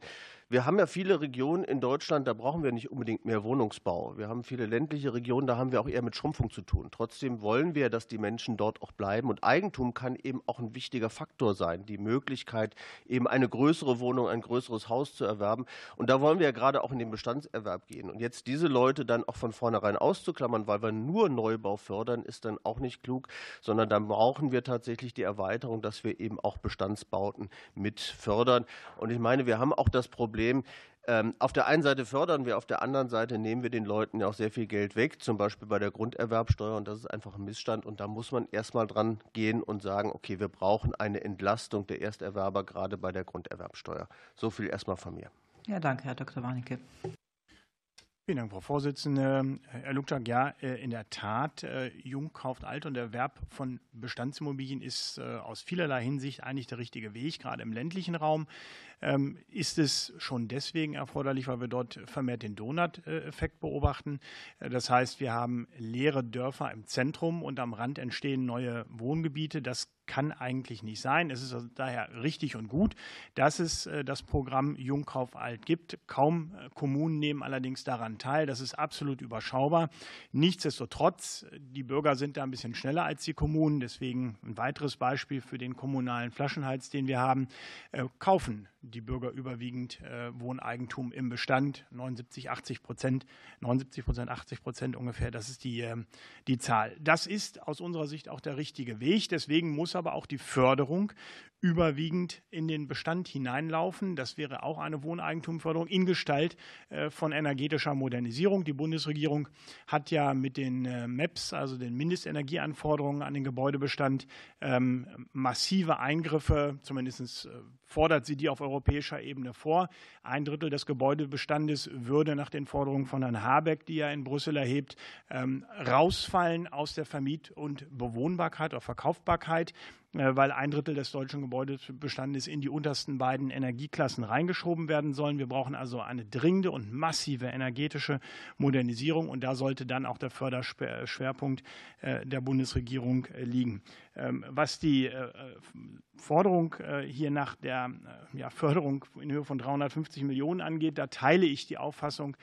wir haben ja viele Regionen in Deutschland, da brauchen wir nicht unbedingt mehr Wohnungsbau. Wir haben viele ländliche Regionen, da haben wir auch eher mit Schrumpfung zu tun. Trotzdem wollen wir, dass die Menschen dort auch bleiben. Und Eigentum kann eben auch ein wichtiger Faktor sein. Die Möglichkeit, eben eine größere Wohnung, ein größeres Haus zu erwerben. Und da wollen wir ja gerade auch in den Bestandserwerb gehen. Und jetzt diese Leute dann auch von vornherein auszuklammern, weil wir nur Neubau fördern, ist dann auch nicht klug, sondern dann brauchen wir tatsächlich die Erweiterung, dass wir eben auch Bestandsbauten mit fördern. Und ich meine, wir haben auch das Problem, Problem. Ähm, auf der einen Seite fördern wir, auf der anderen Seite nehmen wir den Leuten ja auch sehr viel Geld weg, zum Beispiel bei der Grunderwerbsteuer. Und das ist einfach ein Missstand. Und da muss man erstmal dran gehen und sagen, okay, wir brauchen eine Entlastung der Ersterwerber gerade bei der Grunderwerbsteuer. So viel erstmal von mir. Ja, danke, Herr Dr. Warnecke. Vielen Dank, Frau Vorsitzende. Herr Lukczak, ja, äh, in der Tat, äh, Jung kauft alt und der Erwerb von Bestandsimmobilien ist äh, aus vielerlei Hinsicht eigentlich der richtige Weg, gerade im ländlichen Raum. Ähm, ist es schon deswegen erforderlich, weil wir dort vermehrt den Donut-Effekt beobachten. Das heißt, wir haben leere Dörfer im Zentrum und am Rand entstehen neue Wohngebiete. Das kann eigentlich nicht sein. Es ist also daher richtig und gut, dass es das Programm Jungkauf alt gibt. Kaum Kommunen nehmen allerdings daran teil. Das ist absolut überschaubar. Nichtsdestotrotz, die Bürger sind da ein bisschen schneller als die Kommunen. Deswegen ein weiteres Beispiel für den kommunalen Flaschenhals, den wir haben, kaufen die Bürger überwiegend äh, Wohneigentum im Bestand, 79, 80 Prozent, 79 Prozent, 80 Prozent ungefähr, das ist die, äh, die Zahl. Das ist aus unserer Sicht auch der richtige Weg. Deswegen muss aber auch die Förderung überwiegend in den Bestand hineinlaufen. Das wäre auch eine Wohneigentumförderung in Gestalt äh, von energetischer Modernisierung. Die Bundesregierung hat ja mit den äh, MEPs, also den Mindestenergieanforderungen an den Gebäudebestand, ähm, massive Eingriffe, zumindest fordert sie die auf europäischer Ebene vor. Ein Drittel des Gebäudebestandes würde nach den Forderungen von Herrn Habeck, die er in Brüssel erhebt, ähm, rausfallen aus der Vermiet- und Bewohnbarkeit oder Verkaufbarkeit. Äh, weil ein Drittel des deutschen Gebäudebestandes in die untersten beiden Energieklassen reingeschoben werden sollen. Wir brauchen also eine dringende und massive energetische Modernisierung und da sollte dann auch der Förderschwerpunkt äh, der Bundesregierung äh, liegen. Ähm, was die Forderung hier nach der Förderung in Höhe von 350 Millionen angeht, da teile ich die Auffassung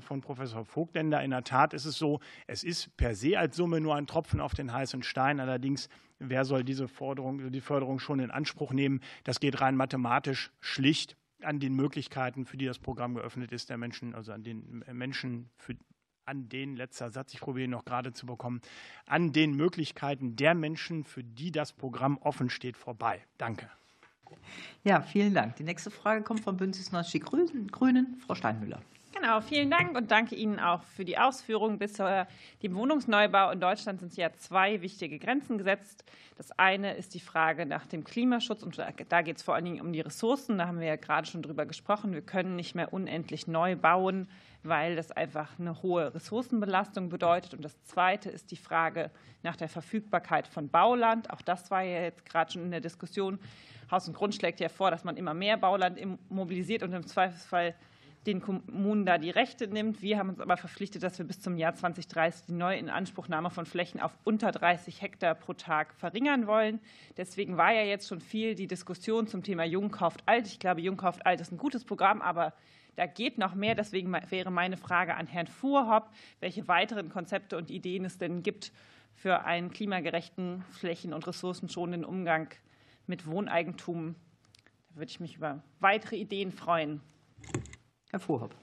von Professor Vogtländer. In der Tat ist es so, es ist per se als Summe nur ein Tropfen auf den heißen Stein. Allerdings wer soll diese Forderung, die Förderung schon in Anspruch nehmen. Das geht rein mathematisch schlicht an den Möglichkeiten, für die das Programm geöffnet ist, der Menschen, also an den Menschen, für, an den, letzter Satz, ich probiere ihn noch gerade zu bekommen, an den Möglichkeiten der Menschen, für die das Programm offen steht, vorbei. Danke. Ja, vielen Dank. Die nächste Frage kommt vom Bündnis 90 Grünen, Frau Steinmüller. Genau, vielen Dank und danke Ihnen auch für die Ausführungen. Bis zu dem Wohnungsneubau in Deutschland sind ja zwei wichtige Grenzen gesetzt. Das eine ist die Frage nach dem Klimaschutz und da geht es vor allen Dingen um die Ressourcen. Da haben wir ja gerade schon drüber gesprochen. Wir können nicht mehr unendlich neu bauen, weil das einfach eine hohe Ressourcenbelastung bedeutet. Und das zweite ist die Frage nach der Verfügbarkeit von Bauland. Auch das war ja jetzt gerade schon in der Diskussion. Haus und Grund schlägt ja vor, dass man immer mehr Bauland mobilisiert und im Zweifelsfall den Kommunen da die Rechte nimmt. Wir haben uns aber verpflichtet, dass wir bis zum Jahr 2030 die Neuinanspruchnahme von Flächen auf unter 30 Hektar pro Tag verringern wollen. Deswegen war ja jetzt schon viel die Diskussion zum Thema Jung kauft alt. Ich glaube, Jung kauft alt ist ein gutes Programm, aber da geht noch mehr. Deswegen wäre meine Frage an Herrn Fuhrhopp, welche weiteren Konzepte und Ideen es denn gibt für einen klimagerechten, flächen- und ressourcenschonenden Umgang mit Wohneigentum. Da würde ich mich über weitere Ideen freuen. Herr Vorhab.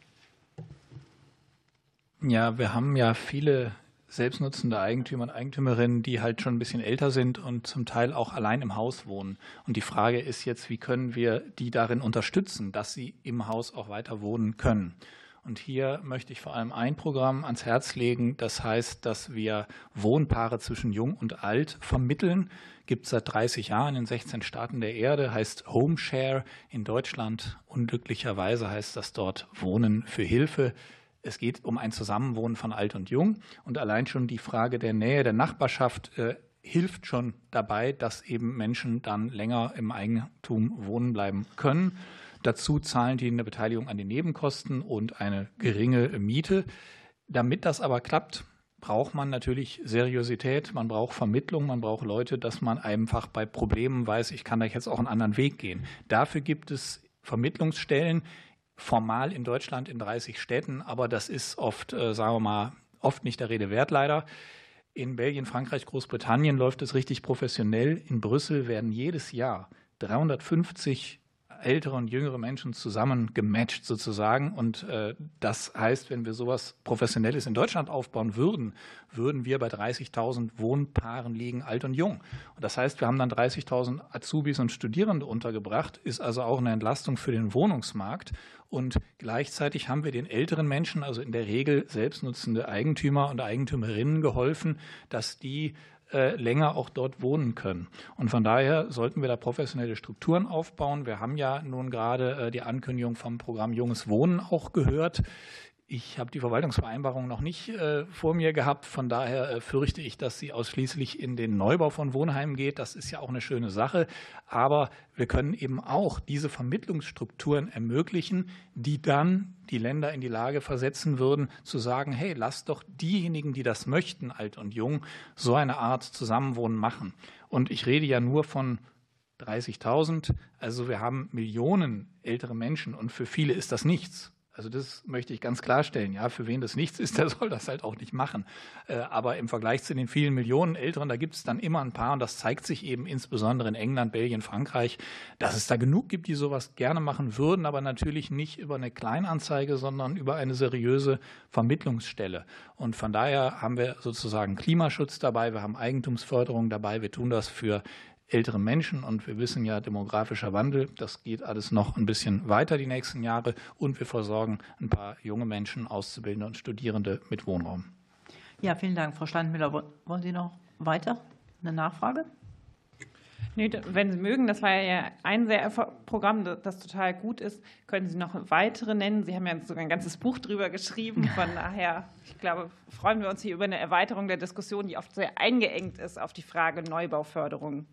Ja, wir haben ja viele selbstnutzende Eigentümer und Eigentümerinnen, die halt schon ein bisschen älter sind und zum Teil auch allein im Haus wohnen. Und die Frage ist jetzt, wie können wir die darin unterstützen, dass sie im Haus auch weiter wohnen können? Und hier möchte ich vor allem ein Programm ans Herz legen. Das heißt, dass wir Wohnpaare zwischen Jung und Alt vermitteln. Gibt es seit 30 Jahren in 16 Staaten der Erde, heißt Homeshare. In Deutschland unglücklicherweise heißt das dort Wohnen für Hilfe. Es geht um ein Zusammenwohnen von Alt und Jung. Und allein schon die Frage der Nähe der Nachbarschaft äh, hilft schon dabei, dass eben Menschen dann länger im Eigentum wohnen bleiben können. Dazu zahlen die eine Beteiligung an den Nebenkosten und eine geringe Miete. Damit das aber klappt, braucht man natürlich Seriosität, man braucht Vermittlung, man braucht Leute, dass man einfach bei Problemen weiß, ich kann da jetzt auch einen anderen Weg gehen. Dafür gibt es Vermittlungsstellen, formal in Deutschland in 30 Städten, aber das ist oft, äh, sagen wir mal, oft nicht der Rede wert leider. In Belgien, Frankreich, Großbritannien läuft es richtig professionell. In Brüssel werden jedes Jahr 350 ältere und jüngere Menschen zusammen gematcht sozusagen. Und äh, das heißt, wenn wir sowas Professionelles in Deutschland aufbauen würden, würden wir bei 30.000 Wohnpaaren liegen, alt und jung. Und das heißt, wir haben dann 30.000 Azubis und Studierende untergebracht, ist also auch eine Entlastung für den Wohnungsmarkt. Und gleichzeitig haben wir den älteren Menschen, also in der Regel selbstnutzende Eigentümer und Eigentümerinnen geholfen, dass die länger auch dort wohnen können. Und von daher sollten wir da professionelle Strukturen aufbauen. Wir haben ja nun gerade äh, die Ankündigung vom Programm Junges Wohnen auch gehört. Ich habe die Verwaltungsvereinbarung noch nicht äh, vor mir gehabt. Von daher äh, fürchte ich, dass sie ausschließlich in den Neubau von Wohnheimen geht. Das ist ja auch eine schöne Sache. Aber wir können eben auch diese Vermittlungsstrukturen ermöglichen, die dann die Länder in die Lage versetzen würden, zu sagen, hey, lass doch diejenigen, die das möchten, alt und jung, so eine Art Zusammenwohnen machen. Und ich rede ja nur von 30.000. Also wir haben Millionen ältere Menschen und für viele ist das nichts. Also das möchte ich ganz klarstellen. Ja, für wen das nichts ist, der soll das halt auch nicht machen. Äh, aber im Vergleich zu den vielen Millionen Älteren, da gibt es dann immer ein paar und das zeigt sich eben insbesondere in England, Belgien, Frankreich, dass es da genug gibt, die sowas gerne machen würden, aber natürlich nicht über eine Kleinanzeige, sondern über eine seriöse Vermittlungsstelle. Und von daher haben wir sozusagen Klimaschutz dabei, wir haben Eigentumsförderung dabei, wir tun das für älteren Menschen. Und wir wissen ja, demografischer Wandel, das geht alles noch ein bisschen weiter die nächsten Jahre. Und wir versorgen ein paar junge Menschen, Auszubildende und Studierende mit Wohnraum. Ja, vielen Dank. Frau Steinmüller, wollen Sie noch weiter eine Nachfrage? Nee, wenn Sie mögen, das war ja ein sehr Programm, das total gut ist. Können Sie noch weitere nennen? Sie haben ja sogar ein ganzes Buch drüber geschrieben. Von daher, ich glaube, freuen wir uns hier über eine Erweiterung der Diskussion, die oft sehr eingeengt ist auf die Frage Neubauförderung.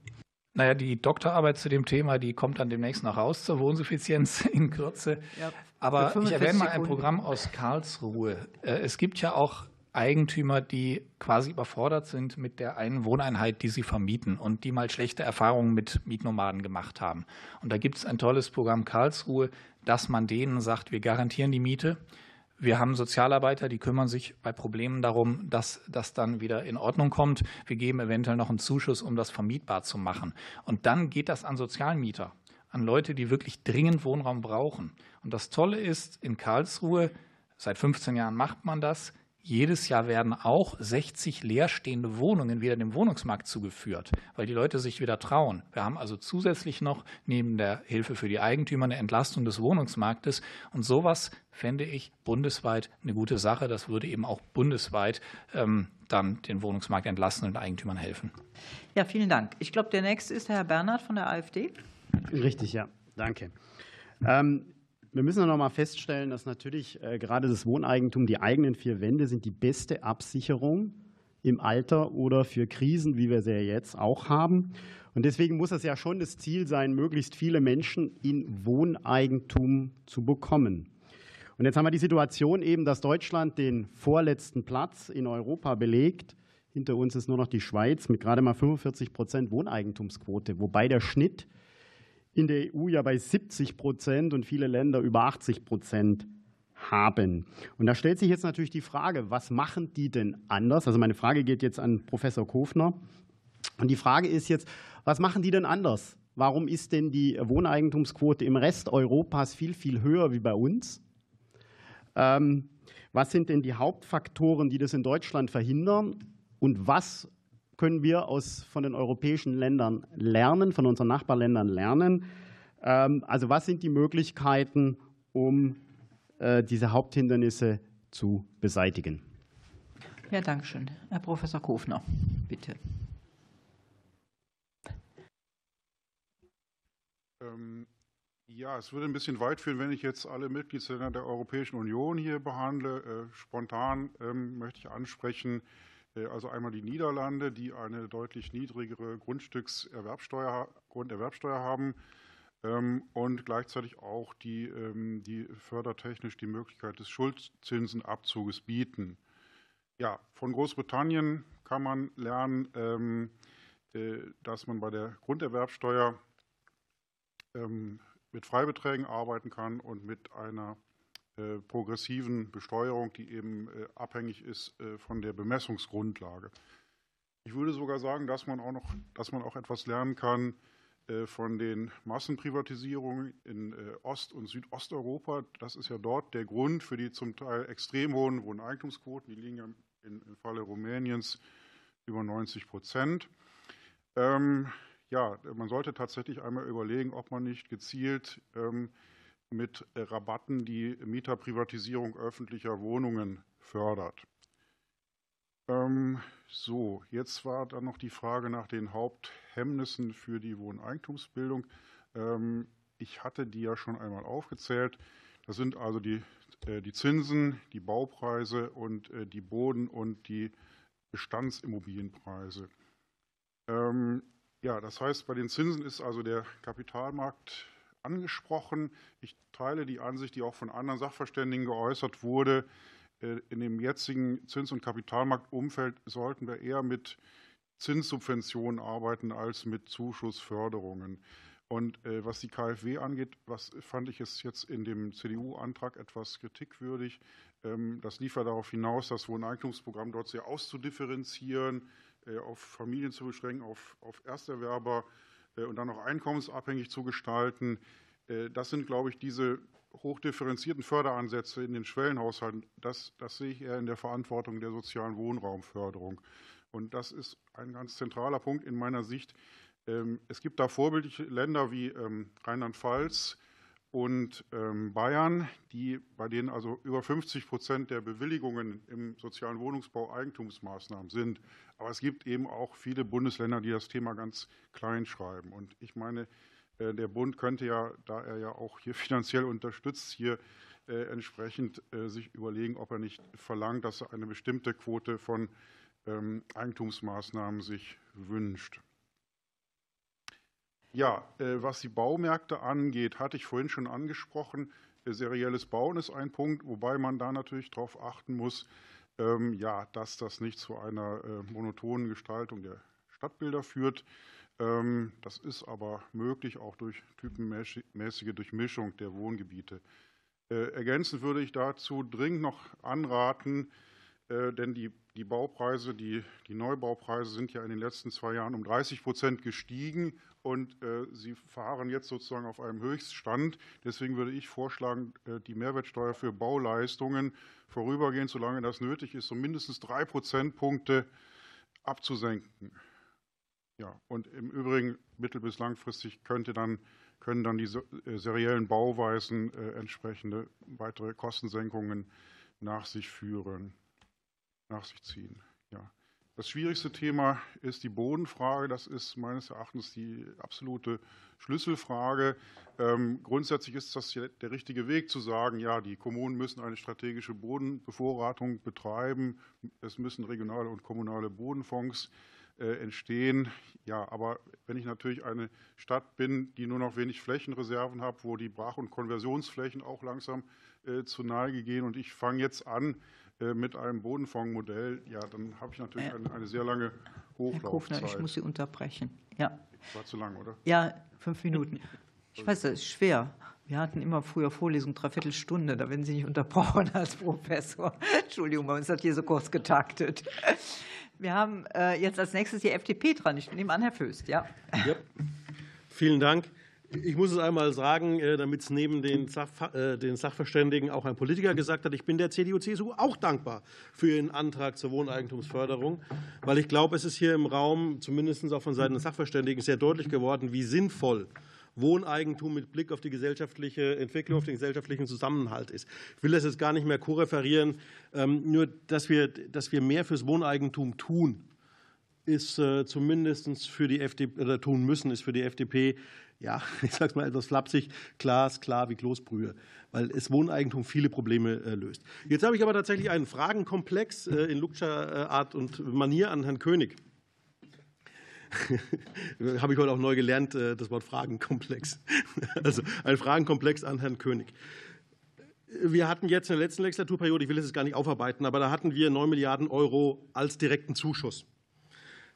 Naja, die Doktorarbeit zu dem Thema, die kommt dann demnächst noch raus zur Wohnsuffizienz in Kürze. Ja, Aber ich erwähne mal ein Programm aus Karlsruhe. Äh, es gibt ja auch Eigentümer, die quasi überfordert sind mit der einen Wohneinheit, die sie vermieten und die mal schlechte Erfahrungen mit Mietnomaden gemacht haben. Und da gibt es ein tolles Programm Karlsruhe, dass man denen sagt, wir garantieren die Miete wir haben Sozialarbeiter, die kümmern sich bei Problemen darum, dass das dann wieder in Ordnung kommt. Wir geben eventuell noch einen Zuschuss, um das vermietbar zu machen. Und dann geht das an Sozialmieter, an Leute, die wirklich dringend Wohnraum brauchen. Und das Tolle ist, in Karlsruhe, seit 15 Jahren macht man das, jedes Jahr werden auch 60 leerstehende Wohnungen wieder dem Wohnungsmarkt zugeführt, weil die Leute sich wieder trauen. Wir haben also zusätzlich noch neben der Hilfe für die Eigentümer eine Entlastung des Wohnungsmarktes. Und sowas fände ich bundesweit eine gute Sache. Das würde eben auch bundesweit ähm, dann den Wohnungsmarkt entlasten und Eigentümern helfen. Ja, vielen Dank. Ich glaube, der nächste ist Herr Bernhard von der AfD. Richtig, ja. Danke. Ähm, wir müssen noch mal feststellen, dass natürlich äh, gerade das Wohneigentum, die eigenen vier Wände sind die beste Absicherung im Alter oder für Krisen, wie wir sie ja jetzt auch haben. Und deswegen muss es ja schon das Ziel sein, möglichst viele Menschen in Wohneigentum zu bekommen. Und jetzt haben wir die Situation eben, dass Deutschland den vorletzten Platz in Europa belegt. Hinter uns ist nur noch die Schweiz mit gerade mal 45 Prozent Wohneigentumsquote, wobei der Schnitt in der EU ja bei 70 Prozent und viele Länder über 80 Prozent haben. Und da stellt sich jetzt natürlich die Frage, was machen die denn anders? Also meine Frage geht jetzt an Professor Kofner. Und die Frage ist jetzt, was machen die denn anders? Warum ist denn die Wohneigentumsquote im Rest Europas viel, viel höher wie bei uns? Ähm, was sind denn die Hauptfaktoren, die das in Deutschland verhindern? Und was können wir aus, von den europäischen Ländern lernen, von unseren Nachbarländern lernen? Ähm, also was sind die Möglichkeiten, um äh, diese Haupthindernisse zu beseitigen? Ja, danke schön. Herr Professor Kofner, bitte. Ähm, ja, es würde ein bisschen weit führen, wenn ich jetzt alle Mitgliedsländer der Europäischen Union hier behandle. Äh, spontan ähm, möchte ich ansprechen, also einmal die Niederlande, die eine deutlich niedrigere Grundstückserwerbsteuer, Grunderwerbsteuer haben ähm, und gleichzeitig auch die, ähm, die fördertechnisch die Möglichkeit des Schuldzinsenabzuges bieten. Ja, von Großbritannien kann man lernen, ähm, äh, dass man bei der Grunderwerbsteuer mit Freibeträgen arbeiten kann und mit einer äh, progressiven Besteuerung, die eben äh, abhängig ist äh, von der Bemessungsgrundlage. Ich würde sogar sagen, dass man auch noch, dass man auch etwas lernen kann von den Massenprivatisierungen in Ost- und Südosteuropa. Das ist ja dort der Grund für die zum Teil extrem hohen Wohneigentumsquoten. Die liegen ja im Falle Rumäniens über 90 Prozent. Ähm, ja, man sollte tatsächlich einmal überlegen, ob man nicht gezielt ähm, mit Rabatten die Mieterprivatisierung öffentlicher Wohnungen fördert. Ähm, so, jetzt war dann noch die Frage nach den Haupthemmnissen für die Wohneigentumsbildung. Ähm, ich hatte die ja schon einmal aufgezählt. Das sind also die, äh, die Zinsen, die Baupreise und äh, die Boden- und die Bestandsimmobilienpreise. Ähm, ja, das heißt, bei den Zinsen ist also der Kapitalmarkt angesprochen. Ich teile die Ansicht, die auch von anderen Sachverständigen geäußert wurde. Äh, in dem jetzigen Zins- und Kapitalmarktumfeld sollten wir eher mit Zinssubventionen arbeiten als mit Zuschussförderungen. Und äh, was die KfW angeht, was fand ich es jetzt in dem CDU-Antrag etwas kritikwürdig. Ähm, das lief ja darauf hinaus, das Wohneigentumsprogramm dort sehr auszudifferenzieren, äh, auf Familien zu beschränken, auf, auf Ersterwerber und dann noch einkommensabhängig zu gestalten. Das sind, glaube ich, diese hochdifferenzierten Förderansätze in den Schwellenhaushalten. Das, das sehe ich eher in der Verantwortung der sozialen Wohnraumförderung. Und das ist ein ganz zentraler Punkt in meiner Sicht. Ähm, es gibt da vorbildliche Länder wie ähm, Rheinland-Pfalz und ähm, Bayern, die, bei denen also über 50 Prozent der Bewilligungen im sozialen Wohnungsbau Eigentumsmaßnahmen sind. Aber es gibt eben auch viele Bundesländer, die das Thema ganz klein schreiben. Und ich meine, äh, der Bund könnte ja, da er ja auch hier finanziell unterstützt, hier äh, entsprechend äh, sich überlegen, ob er nicht verlangt, dass er eine bestimmte Quote von Eigentumsmaßnahmen sich wünscht. Ja, äh, was die Baumärkte angeht, hatte ich vorhin schon angesprochen. Äh, serielles Bauen ist ein Punkt, wobei man da natürlich darauf achten muss, ähm, ja, dass das nicht zu einer äh, monotonen Gestaltung der Stadtbilder führt. Ähm, das ist aber möglich, auch durch typenmäßige Durchmischung der Wohngebiete. Ergänzend würde ich dazu dringend noch anraten, denn die, die Baupreise, die, die Neubaupreise sind ja in den letzten zwei Jahren um 30 Prozent gestiegen und äh, sie fahren jetzt sozusagen auf einem Höchststand. Deswegen würde ich vorschlagen, äh, die Mehrwertsteuer für Bauleistungen vorübergehend, solange das nötig ist, um mindestens drei Prozentpunkte abzusenken. Ja, und im Übrigen mittel- bis langfristig könnte dann, können dann die äh, seriellen Bauweisen entsprechende weitere Kostensenkungen nach sich führen, nach sich ziehen. Ja. Das schwierigste Thema ist die Bodenfrage. Das ist meines Erachtens die absolute Schlüsselfrage. Ähm, grundsätzlich ist das der richtige Weg zu sagen, ja, die Kommunen müssen eine strategische Bodenbevorratung betreiben. Es müssen regionale und kommunale Bodenfonds äh, entstehen. Ja, aber wenn ich natürlich eine Stadt bin, die nur noch wenig Flächenreserven hat, wo die Brach- und Konversionsflächen auch langsam äh, zu Neige gehen und ich fange jetzt an, mit einem Bodenfondsmodell, ja, dann habe ich natürlich eine, eine, sehr lange Hochlaufzeit. Herr Kofner, ich muss Sie unterbrechen. Ja. War zu lang, oder? Ja, fünf Minuten. Ich weiß, das ist schwer. Wir hatten immer früher Vorlesung dreiviertel Stunde, da werden Sie nicht unterbrochen als Professor. Entschuldigung, bei uns hat hier so kurz getaktet. Wir haben äh, jetzt als nächstes die FDP dran. Ich nehme an, Herr Föst, ja. ja. Vielen Dank. Ich muss es einmal sagen, äh, damit es neben den, äh, den, Sachverständigen auch ein Politiker gesagt hat, ich bin der CDU-CSU auch dankbar für Ihren Antrag zur Wohneigentumsförderung, weil ich glaube, es ist hier im Raum, zumindest auch von Seiten des Sachverständigen, sehr deutlich geworden, wie sinnvoll Wohneigentum mit Blick auf die gesellschaftliche Entwicklung, auf den gesellschaftlichen Zusammenhalt ist. Ich will das jetzt gar nicht mehr korreferieren, ähm, nur dass wir, dass wir mehr fürs Wohneigentum tun, ist äh, zumindest für die FDP, oder tun müssen, ist für die FDP ja, ich sage es mal etwas flapsig, klar wie Kloßbrühe, weil es Wohneigentum viele Probleme äh, löst. Jetzt habe ich aber tatsächlich einen Fragenkomplex äh, in Lutscher Art und Manier an Herrn König. habe ich heute auch neu gelernt, das Wort Fragenkomplex. also ein Fragenkomplex an Herrn König. Wir hatten jetzt in der letzten Legislaturperiode, ich will es gar nicht aufarbeiten, aber da hatten wir 9 Milliarden Euro als direkten Zuschuss.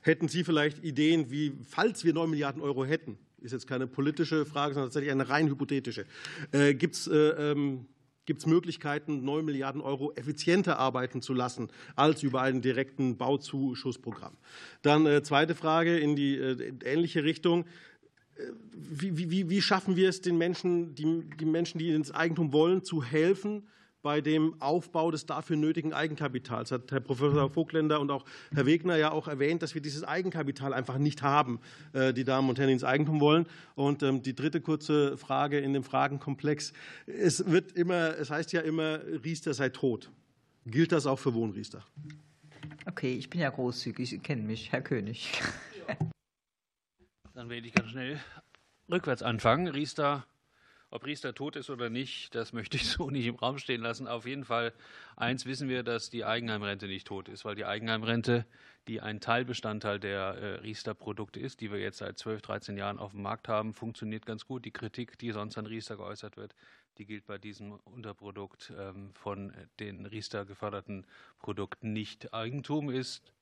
Hätten Sie vielleicht Ideen, wie, falls wir 9 Milliarden Euro hätten, ist jetzt keine politische Frage, sondern tatsächlich eine rein hypothetische. Äh, Gibt es äh, ähm, Gibt es Möglichkeiten, 9 Milliarden Euro effizienter arbeiten zu lassen als über einen direkten Bauzuschussprogramm? Dann äh, zweite Frage in die äh, ähnliche Richtung. wie, wie, wie schaffen wir es, den Menschen, die, die Menschen, die ins Eigentum wollen, zu helfen, bei dem Aufbau des dafür nötigen Eigenkapitals. Hat Herr Professor Vogtländer und auch Herr Wegner ja auch erwähnt, dass wir dieses Eigenkapital einfach nicht haben, äh, die Damen und Herren, die ins Eigentum wollen. Und ähm, die dritte kurze Frage in dem Fragenkomplex. Es wird immer, es heißt ja immer, Riester sei tot. Gilt das auch für Wohnriester? Okay, ich bin ja großzügig, Sie kennen mich, Herr König. Dann werde ich ganz schnell rückwärts anfangen. Riester ob Riester tot ist oder nicht, das möchte ich so nicht im Raum stehen lassen. Auf jeden Fall, eins wissen wir, dass die Eigenheimrente nicht tot ist, weil die Eigenheimrente, die ein Teilbestandteil der äh, Riester-Produkte ist, die wir jetzt seit 12, 13 Jahren auf dem Markt haben, funktioniert ganz gut. Die Kritik, die sonst an Riester geäußert wird, die gilt bei diesem Unterprodukt ähm, von den Riester geförderten Produkten nicht. Eigentum ist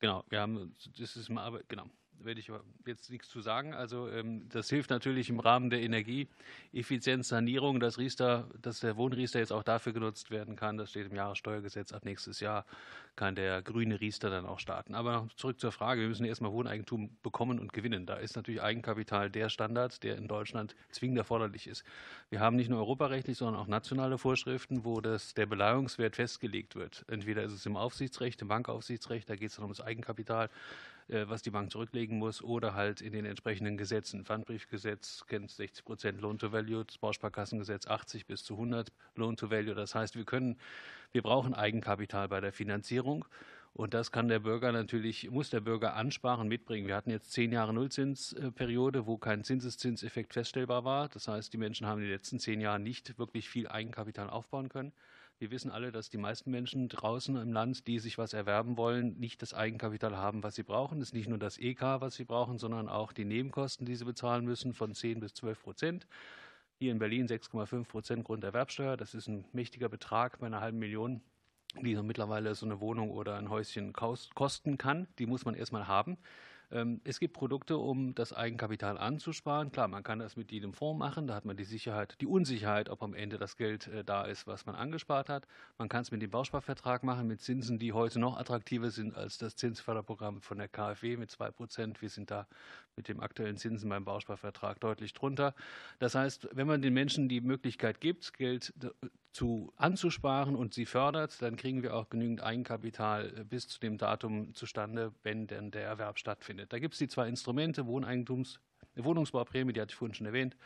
Genau, wir haben, das ist mal, genau werde ich jetzt nichts zu sagen. Also ähm, das hilft natürlich im Rahmen der Energieeffizienzsanierung, dass, Riester, dass der Wohnriester jetzt auch dafür genutzt werden kann. Das steht im Jahressteuergesetz. Ab nächstes Jahr kann der grüne Riester dann auch starten. Aber zurück zur Frage. Wir müssen erstmal Wohneigentum bekommen und gewinnen. Da ist natürlich Eigenkapital der Standard, der in Deutschland zwingend erforderlich ist. Wir haben nicht nur europarechtlich, sondern auch nationale Vorschriften, wo das, der Beleihungswert festgelegt wird. Entweder ist es im Aufsichtsrecht, im Bankaufsichtsrecht, da geht es dann um das Eigenkapital. Äh, was die Bank zurücklegen muss, oder halt in den entsprechenden Gesetzen. Pfandbriefgesetz kennt 60 Prozent Loan to Value, das Bausparkassengesetz 80 bis zu 100 Loan to Value. Das heißt, wir können, wir brauchen Eigenkapital bei der Finanzierung. Und das kann der Bürger natürlich, muss der Bürger ansparen mitbringen. Wir hatten jetzt zehn Jahre Nullzinsperiode, wo kein Zinseszinseffekt feststellbar war. Das heißt, die Menschen haben in den letzten zehn Jahren nicht wirklich viel Eigenkapital aufbauen können. Wir wissen alle, dass die meisten Menschen draußen im Land, die sich was erwerben wollen, nicht das Eigenkapital haben, was sie brauchen. Es ist nicht nur das EK, was sie brauchen, sondern auch die Nebenkosten, die sie bezahlen müssen, von 10 bis 12 Prozent. Hier in Berlin 6,5 Prozent Grunderwerbsteuer. Das ist ein mächtiger Betrag bei einer halben Million, die so mittlerweile so eine Wohnung oder ein Häuschen kosten kann. Die muss man erstmal haben. Ähm, es gibt Produkte, um das Eigenkapital anzusparen. Klar, man kann das mit jedem Fonds machen. Da hat man die Sicherheit, die Unsicherheit, ob am Ende das Geld äh, da ist, was man angespart hat. Man kann es mit dem Bausparvertrag machen, mit Zinsen, die heute noch attraktiver sind als das Zinsförderprogramm von der KfW mit 2 Prozent. Wir sind da mit dem aktuellen Zinsen beim Bausparvertrag deutlich drunter. Das heißt, wenn man den Menschen die Möglichkeit gibt, Geld zu anzusparen und sie fördert, dann kriegen wir auch genügend Eigenkapital äh, bis zu dem Datum zustande, wenn denn der Erwerb stattfindet. Da gibt es die zwei Instrumente, Wohneigentums, Wohnungsbauprämie, die hatte ich vorhin schon erwähnt,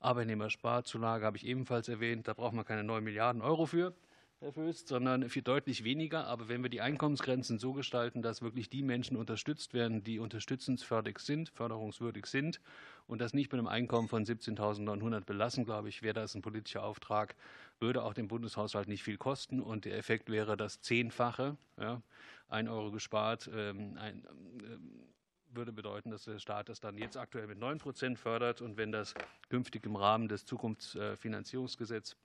Arbeitnehmersparzulage habe ich ebenfalls erwähnt, da braucht man keine 9 Milliarden Euro für. Herr Föst, sondern für deutlich weniger. Aber wenn wir die Einkommensgrenzen so gestalten, dass wirklich die Menschen unterstützt werden, die unterstützenswürdig sind, förderungswürdig sind und das nicht mit einem Einkommen von 17.900 belassen, glaube ich, wäre das ein politischer Auftrag, würde auch dem Bundeshaushalt nicht viel kosten und der Effekt wäre das Zehnfache. Ja, ein Euro gespart, ähm, ein, ähm, würde bedeuten, dass der Staat das dann jetzt aktuell mit 9 Prozent fördert und wenn das künftig im Rahmen des Zukunftsfinanzierungsgesetzes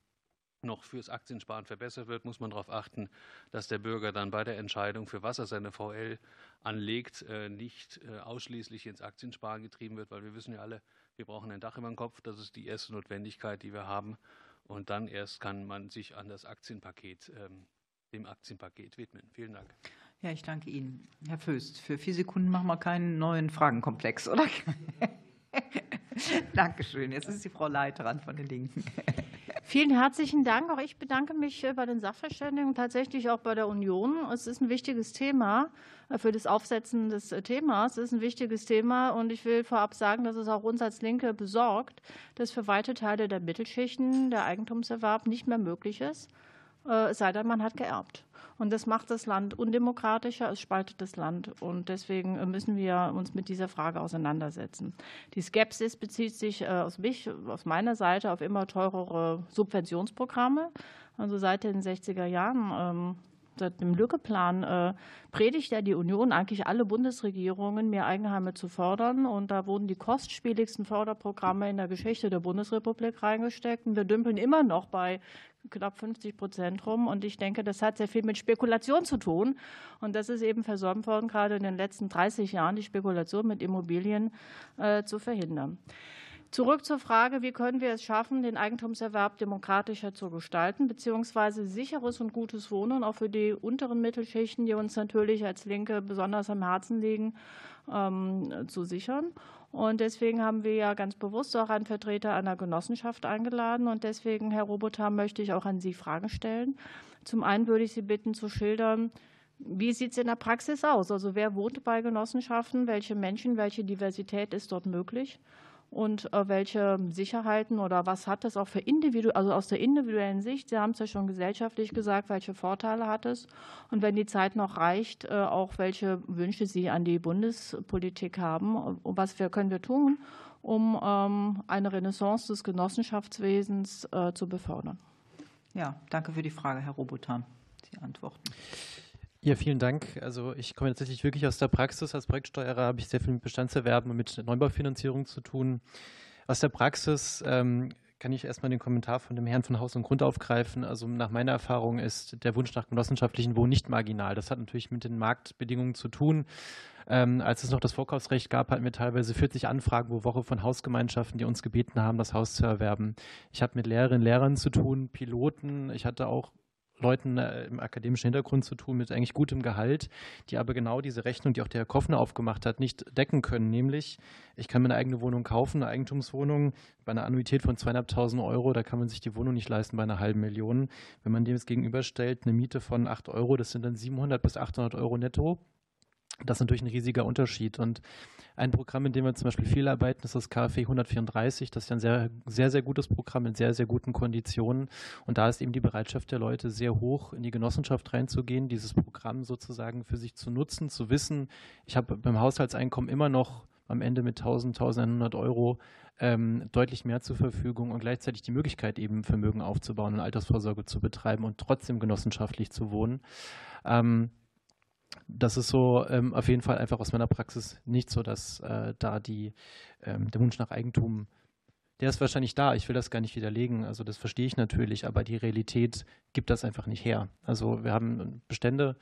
noch fürs Aktiensparen verbessert wird, muss man darauf achten, dass der Bürger dann bei der Entscheidung, für was er seine VL anlegt, äh, nicht äh, ausschließlich ins Aktiensparen getrieben wird, weil wir wissen ja alle, wir brauchen ein Dach über dem Kopf. Das ist die erste Notwendigkeit, die wir haben. Und dann erst kann man sich an das Aktienpaket, ähm, dem Aktienpaket widmen. Vielen Dank. Ja, ich danke Ihnen. Herr Föst, für vier Sekunden machen wir keinen neuen Fragenkomplex, oder? Dankeschön. Jetzt ist die Frau Leiterin von den Linken. Vielen herzlichen Dank. Auch ich bedanke mich äh, bei den Sachverständigen, tatsächlich auch bei der Union. Es ist ein wichtiges Thema äh, für das Aufsetzen des äh, Themas. Es ist ein wichtiges Thema und ich will vorab sagen, dass es auch uns als Linke besorgt, dass für weite Teile der Mittelschichten der Eigentumserwerb nicht mehr möglich ist, es sei denn, man hat geerbt. Und das macht das Land undemokratischer, es spaltet das Land. Und deswegen müssen wir uns mit dieser Frage auseinandersetzen. Die Skepsis bezieht sich äh, aus, mich, aus meiner Seite auf immer teurere Subventionsprogramme. Also seit den 60er Jahren ähm, seit dem Lückeplan äh, predigt ja die Union eigentlich alle Bundesregierungen, mehr Eigenheime zu fördern. Und da wurden die kostspieligsten Förderprogramme in der Geschichte der Bundesrepublik reingesteckt. Und wir dümpeln immer noch bei knapp 50 Prozent rum. Und ich denke, das hat sehr viel mit Spekulation zu tun. Und das ist eben versäumt worden, gerade in den letzten 30 Jahren die Spekulation mit Immobilien äh, zu verhindern. Zurück zur Frage, wie können wir es schaffen, den Eigentumserwerb demokratischer zu gestalten, beziehungsweise sicheres und gutes Wohnen auch für die unteren Mittelschichten, die uns natürlich als Linke besonders am Herzen liegen, ähm, zu sichern. Und deswegen haben wir ja ganz bewusst auch einen Vertreter einer Genossenschaft eingeladen. Und deswegen, Herr Robotham, möchte ich auch an Sie Fragen stellen. Zum einen würde ich Sie bitten zu schildern, wie sieht es in der Praxis aus? Also wer wohnt bei Genossenschaften? Welche Menschen, welche Diversität ist dort möglich? Und äh, welche Sicherheiten oder was hat es auch für individuell, also aus der individuellen Sicht? Sie haben es ja schon gesellschaftlich gesagt, welche Vorteile hat es? Und wenn die Zeit noch reicht, äh, auch welche Wünsche Sie an die Bundespolitik haben? Was wir, können wir tun, um ähm, eine Renaissance des Genossenschaftswesens äh, zu befördern? Ja, danke für die Frage, Herr Robotan. Sie antworten. Ja, vielen Dank. Also ich komme tatsächlich wirklich aus der Praxis. Als Projektsteuerer habe ich sehr viel mit Bestandserwerben und mit Neubaufinanzierung zu tun. Aus der Praxis ähm, kann ich erstmal den Kommentar von dem Herrn von Haus und Grund aufgreifen. Also nach meiner Erfahrung ist der Wunsch nach genossenschaftlichen Wohnen nicht marginal. Das hat natürlich mit den Marktbedingungen zu tun. Ähm, als es noch das Vorkaufsrecht gab, hatten wir teilweise 40 Anfragen pro Woche von Hausgemeinschaften, die uns gebeten haben, das Haus zu erwerben. Ich habe mit Lehrerinnen und Lehrern zu tun, Piloten. Ich hatte auch Leuten äh, im akademischen Hintergrund zu tun mit eigentlich gutem Gehalt, die aber genau diese Rechnung, die auch der Herr Koffner aufgemacht hat, nicht decken können. Nämlich, ich kann mir eine eigene Wohnung kaufen, eine Eigentumswohnung bei einer Annuität von zweieinhalbtausend Euro, da kann man sich die Wohnung nicht leisten bei einer halben Million. Wenn man dem jetzt gegenüberstellt, eine Miete von acht Euro, das sind dann 700 bis 800 Euro netto. Das ist natürlich ein riesiger Unterschied. Und ein Programm, in dem wir zum Beispiel viel arbeiten, ist das KfW 134. Das ist ja ein sehr, sehr, sehr gutes Programm mit sehr, sehr guten Konditionen. Und da ist eben die Bereitschaft der Leute sehr hoch, in die Genossenschaft reinzugehen, dieses Programm sozusagen für sich zu nutzen, zu wissen, ich habe beim Haushaltseinkommen immer noch am Ende mit 1000, 1100 Euro ähm, deutlich mehr zur Verfügung und gleichzeitig die Möglichkeit, eben Vermögen aufzubauen und Altersvorsorge zu betreiben und trotzdem genossenschaftlich zu wohnen. Ähm, das ist so ähm, auf jeden Fall einfach aus meiner Praxis nicht so, dass äh, da die, ähm, der Wunsch nach Eigentum der ist wahrscheinlich da. Ich will das gar nicht widerlegen. Also das verstehe ich natürlich, aber die Realität gibt das einfach nicht her. Also wir haben Bestände,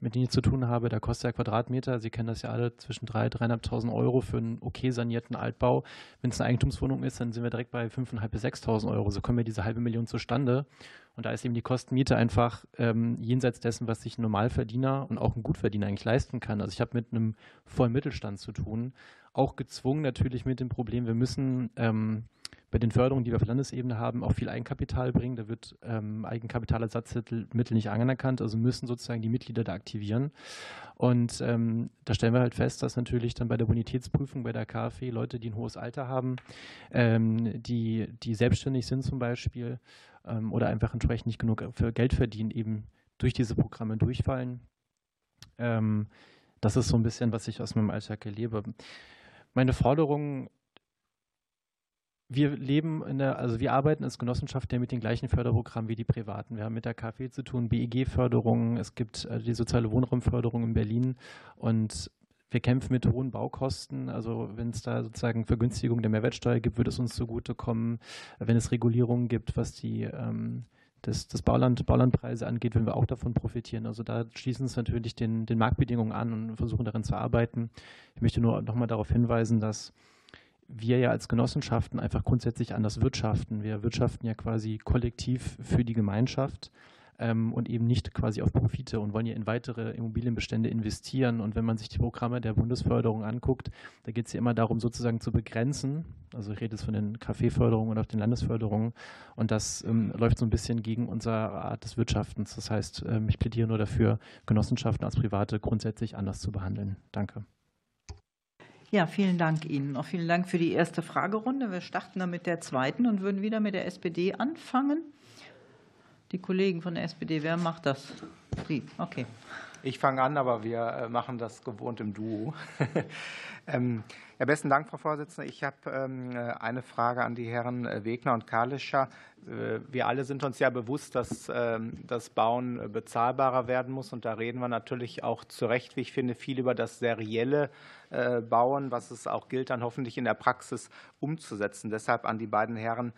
mit denen ich zu tun habe. Da kostet der Quadratmeter, Sie kennen das ja alle, zwischen 3.000, 3.500 Euro für einen okay sanierten Altbau. Wenn es eine Eigentumswohnung ist, dann sind wir direkt bei 5.500 bis 6.000 Euro. So kommen wir diese halbe Million zustande. Und da ist eben die Kostenmiete einfach ähm, jenseits dessen, was sich ein Normalverdiener und auch ein Gutverdiener eigentlich leisten kann. Also ich habe mit einem vollen Mittelstand zu tun. Auch gezwungen natürlich mit dem Problem, wir müssen ähm, bei den Förderungen, die wir auf Landesebene haben, auch viel Eigenkapital bringen. Da wird ähm, Eigenkapitalersatzmittel nicht anerkannt, also müssen sozusagen die Mitglieder da aktivieren. Und ähm, da stellen wir halt fest, dass natürlich dann bei der Bonitätsprüfung bei der KfW Leute, die ein hohes Alter haben, ähm, die, die selbstständig sind zum Beispiel ähm, oder einfach entsprechend nicht genug für Geld verdienen, eben durch diese Programme durchfallen. Ähm, das ist so ein bisschen, was ich aus meinem Alltag erlebe. Meine Forderung wir leben in der, also wir arbeiten als Genossenschaft ja mit den gleichen Förderprogrammen wie die Privaten. Wir haben mit der KfW zu tun, BEG-Förderung, es gibt äh, die soziale Wohnraumförderung in Berlin und wir kämpfen mit hohen Baukosten. Also wenn es da sozusagen Vergünstigung der Mehrwertsteuer gibt, wird es uns zugutekommen. Wenn es Regulierungen gibt, was die ähm, das, das Bauland, Baulandpreise angeht, wenn wir auch davon profitieren. Also da schließen uns natürlich den, den Marktbedingungen an und versuchen darin zu arbeiten. Ich möchte nur nochmal darauf hinweisen, dass wir ja als Genossenschaften einfach grundsätzlich anders wirtschaften. Wir wirtschaften ja quasi kollektiv für die Gemeinschaft ähm, und eben nicht quasi auf Profite und wollen ja in weitere Immobilienbestände investieren. Und wenn man sich die Programme der Bundesförderung anguckt, da geht es ja immer darum, sozusagen zu begrenzen. Also ich rede jetzt von den Kaffeeförderungen und auch den Landesförderungen. Und das ähm, läuft so ein bisschen gegen unsere Art des Wirtschaftens. Das heißt, ähm, ich plädiere nur dafür, Genossenschaften als Private grundsätzlich anders zu behandeln. Danke. Ja, vielen Dank Ihnen. Auch vielen Dank für die erste Fragerunde. Wir starten dann mit der zweiten und würden wieder mit der SPD anfangen. Die Kollegen von der SPD, wer macht das? Sie, okay. Ich fange an, aber wir äh, machen das gewohnt im Duo. ja, besten Dank, Frau Vorsitzende. Ich habe ähm, eine Frage an die Herren äh, Wegner und Kalischer. Äh, wir alle sind uns ja bewusst, dass ähm, das Bauen bezahlbarer werden muss. Und da reden wir natürlich auch zu Recht, wie ich finde, viel über das serielle äh, Bauen, was es auch gilt, dann hoffentlich in der Praxis umzusetzen. Deshalb an die beiden Herren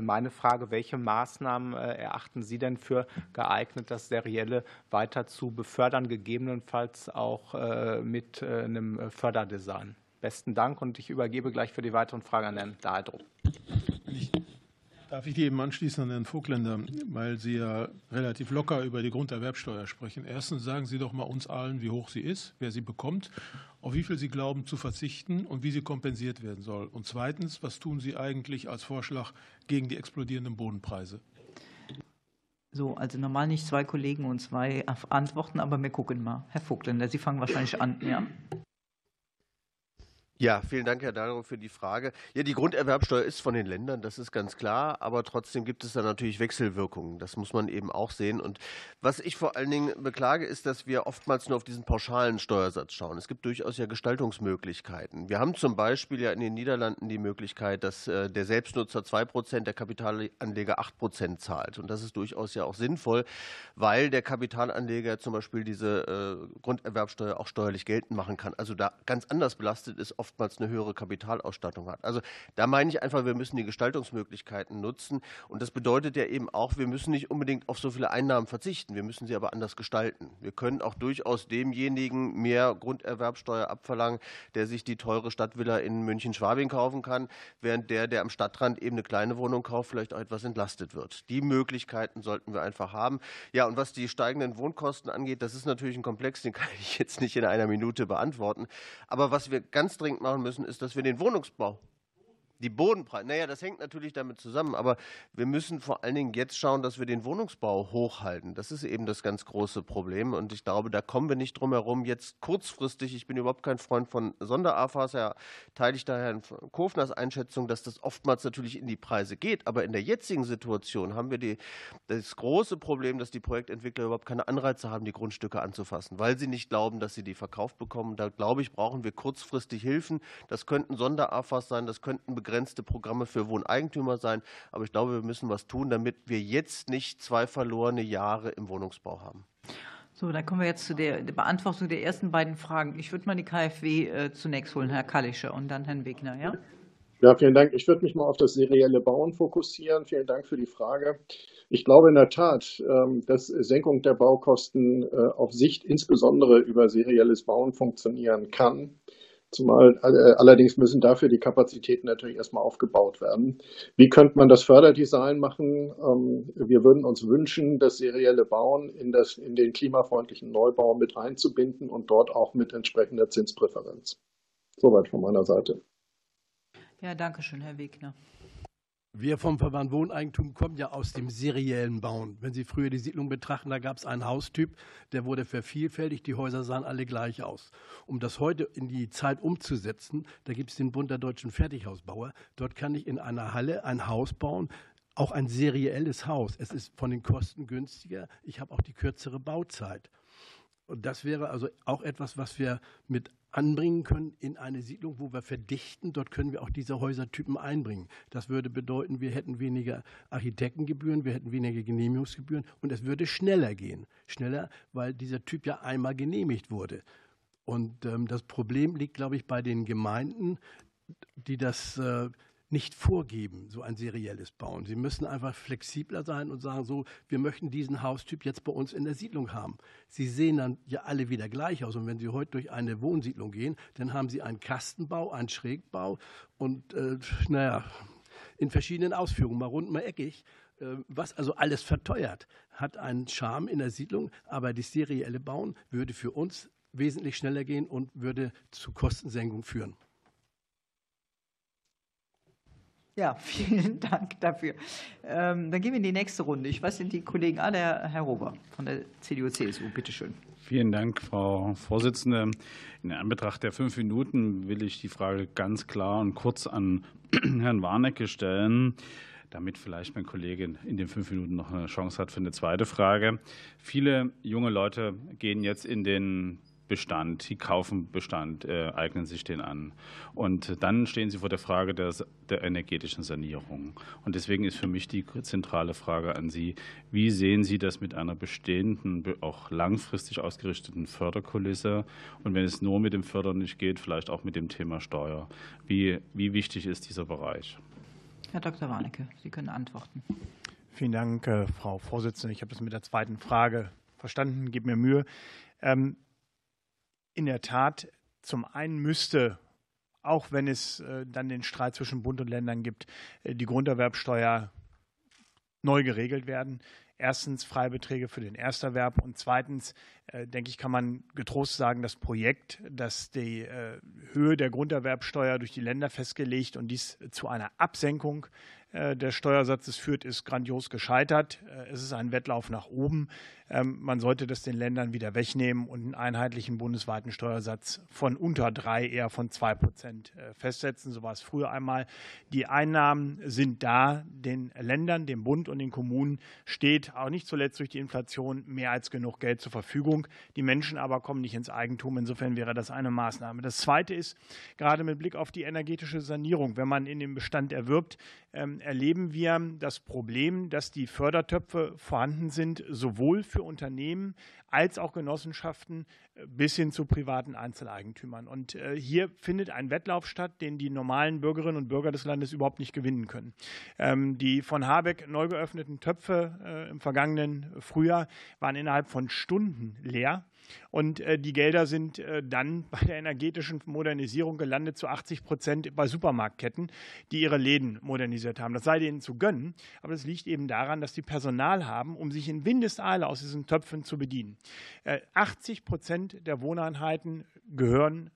meine Frage, welche Maßnahmen erachten Sie denn für geeignet, das Serielle weiter zu befördern, gegebenenfalls auch mit einem Förderdesign? Besten Dank und ich übergebe gleich für die weiteren Fragen an Herrn Dahldruck. Darf ich die eben anschließen an Herrn Vogtländer, weil Sie ja relativ locker über die Grunderwerbsteuer sprechen. Erstens sagen Sie doch mal uns allen, wie hoch sie ist, wer sie bekommt, auf wie viel Sie glauben zu verzichten und wie sie kompensiert werden soll. Und zweitens, was tun Sie eigentlich als Vorschlag gegen die explodierenden Bodenpreise? So, also normal nicht zwei Kollegen und zwei Antworten, aber wir gucken mal. Herr Vogtländer, Sie fangen wahrscheinlich an, ja? Ja, vielen Dank, Herr Dahlrow, für die Frage. Ja, die Grunderwerbsteuer ist von den Ländern, das ist ganz klar, aber trotzdem gibt es da natürlich Wechselwirkungen. Das muss man eben auch sehen. Und was ich vor allen Dingen beklage, ist, dass wir oftmals nur auf diesen pauschalen Steuersatz schauen. Es gibt durchaus ja Gestaltungsmöglichkeiten. Wir haben zum Beispiel ja in den Niederlanden die Möglichkeit, dass äh, der Selbstnutzer 2 Prozent, der Kapitalanleger 8 Prozent zahlt. Und das ist durchaus ja auch sinnvoll, weil der Kapitalanleger zum Beispiel diese äh, Grunderwerbsteuer auch steuerlich geltend machen kann. Also da ganz anders belastet ist oftmals eine höhere Kapitalausstattung hat. Also da meine ich einfach, wir müssen die Gestaltungsmöglichkeiten nutzen. Und das bedeutet ja eben auch, wir müssen nicht unbedingt auf so viele Einnahmen verzichten. Wir müssen sie aber anders gestalten. Wir können auch durchaus demjenigen mehr Grunderwerbsteuer abverlangen, der sich die teure Stadtvilla in München-Schwabing kaufen kann, während der, der am Stadtrand eben eine kleine Wohnung kauft, vielleicht auch etwas entlastet wird. Die Möglichkeiten sollten wir einfach haben. Ja, und was die steigenden Wohnkosten angeht, das ist natürlich ein Komplex, den kann ich jetzt nicht in einer Minute beantworten. Aber was wir ganz dringend unbedingt machen müssen, ist, dass wir den Wohnungsbau die Bodenpreise, naja, das hängt natürlich damit zusammen, aber wir müssen vor allen Dingen jetzt schauen, dass wir den Wohnungsbau hochhalten. Das ist eben das ganz große Problem und ich glaube, da kommen wir nicht drum herum, jetzt kurzfristig, ich bin überhaupt kein Freund von Sonder-AFAs, ja, teile ich daher Herrn Kofners Einschätzung, dass das oftmals natürlich in die Preise geht, aber in der jetzigen Situation haben wir die, das große Problem, dass die Projektentwickler überhaupt keine Anreize haben, die Grundstücke anzufassen, weil sie nicht glauben, dass sie die verkauft bekommen. Da glaube ich, brauchen wir kurzfristig Hilfen. Das könnten Sonder-AFAs sein, das könnten begrenzte Programme für Wohneigentümer sein. Aber ich glaube, wir müssen was tun, damit wir jetzt nicht zwei verlorene Jahre im Wohnungsbau haben. So, dann kommen wir jetzt zu der Beantwortung der ersten beiden Fragen. Ich würde mal die KfW äh, zunächst holen, Herr Kallischer und dann Herrn Wegner. Ja? Ja, vielen Dank. Ich würde mich mal auf das serielle Bauen fokussieren. Vielen Dank für die Frage. Ich glaube in der Tat, ähm, dass Senkung der Baukosten äh, auf Sicht insbesondere über serielles Bauen funktionieren kann. Zumal äh, allerdings müssen dafür die Kapazitäten natürlich erstmal aufgebaut werden. Wie könnte man das Förderdesign machen? Ähm, wir würden uns wünschen, das serielle Bauen in, das, in den klimafreundlichen Neubau mit einzubinden und dort auch mit entsprechender Zinspräferenz. Soweit von meiner Seite. Ja, danke schön, Herr Wegner. Wir vom Verband Wohneigentum kommen ja aus dem seriellen Bauen. Wenn Sie früher die Siedlung betrachten, da gab es einen Haustyp, der wurde vervielfältigt, die Häuser sahen alle gleich aus. Um das heute in die Zeit umzusetzen, da gibt es den Bund der deutschen Fertighausbauer. Dort kann ich in einer Halle ein Haus bauen, auch ein serielles Haus. Es ist von den Kosten günstiger. Ich habe auch die kürzere Bauzeit. Und das wäre also auch etwas, was wir mit anbringen können in eine Siedlung, wo wir verdichten. Dort können wir auch diese Häusertypen einbringen. Das würde bedeuten, wir hätten weniger Architektengebühren, wir hätten weniger Genehmigungsgebühren und es würde schneller gehen. Schneller, weil dieser Typ ja einmal genehmigt wurde. Und ähm, das Problem liegt, glaube ich, bei den Gemeinden, die das äh, nicht vorgeben, so ein serielles Bauen. Sie müssen einfach flexibler sein und sagen, so, wir möchten diesen Haustyp jetzt bei uns in der Siedlung haben. Sie sehen dann ja alle wieder gleich aus. Und wenn Sie heute durch eine Wohnsiedlung gehen, dann haben Sie einen Kastenbau, einen Schrägbau und, äh, naja, in verschiedenen Ausführungen, mal rund, mal eckig. Äh, was also alles verteuert, hat einen Charme in der Siedlung, aber das serielle Bauen würde für uns wesentlich schneller gehen und würde zu Kostensenkung führen. Ja, vielen Dank dafür. Ähm, dann gehen wir in die nächste Runde. Ich weiß, sind die Kollegen, der Herr Rober von der CDU-CSU, bitte schön. Vielen Dank, Frau Vorsitzende. In Anbetracht der fünf Minuten will ich die Frage ganz klar und kurz an Herrn Warnecke stellen, damit vielleicht mein Kollege in den fünf Minuten noch eine Chance hat für eine zweite Frage. Viele junge Leute gehen jetzt in den Bestand, die kaufen Bestand, äh, eignen sich den an. Und dann stehen sie vor der Frage der, der, energetischen Sanierung. Und deswegen ist für mich die zentrale Frage an Sie, wie sehen Sie das mit einer bestehenden, auch langfristig ausgerichteten Förderkulisse? Und wenn es nur mit dem Fördern nicht geht, vielleicht auch mit dem Thema Steuer. Wie, wie wichtig ist dieser Bereich? Herr Dr. Warnecke, Sie können antworten. Vielen Dank, äh, Frau Vorsitzende. Ich habe das mit der zweiten Frage verstanden. Gib mir Mühe. Ähm, in der Tat, zum einen müsste, auch wenn es äh, dann den Streit zwischen Bund und Ländern gibt, äh, die Grunderwerbsteuer neu geregelt werden. Erstens Freibeträge für den Ersterwerb und zweitens, äh, denke ich, kann man getrost sagen, das Projekt, das die Höhe der Grunderwerbsteuer durch die Länder festgelegt und dies zu einer Absenkung des Steuersatzes führt, ist grandios gescheitert. Es ist ein Wettlauf nach oben. Ähm, man sollte das den Ländern wieder wegnehmen und einen einheitlichen bundesweiten Steuersatz von unter drei, eher von zwei Prozent äh, festsetzen. So war es früher einmal. Die Einnahmen sind da. Den Ländern, dem Bund und den Kommunen steht auch nicht zuletzt durch die Inflation mehr als genug Geld zur Verfügung. Die Menschen aber kommen nicht ins Eigentum. Insofern wäre das eine Maßnahme. Das Zweite ist, gerade mit Blick auf die energetische Sanierung, wenn man in den Bestand erwirbt, ähm, erleben wir das Problem, dass die Fördertöpfe vorhanden sind, sowohl für Unternehmen als auch Genossenschaften äh, bis hin zu privaten Einzeleigentümern. Und äh, hier findet ein Wettlauf statt, den die normalen Bürgerinnen und Bürger des Landes überhaupt nicht gewinnen können. Ähm, die von Habeck neu geöffneten Töpfe äh, im vergangenen Frühjahr waren innerhalb von Stunden leer. Und äh, die Gelder sind äh, dann bei der energetischen Modernisierung gelandet zu 80 Prozent bei Supermarktketten, die ihre Läden modernisiert haben. Das sei denen zu gönnen, aber das liegt eben daran, dass die Personal haben, um sich in Windeseile aus diesen Töpfen zu bedienen. 80 äh, Prozent der Wohneinheiten gehören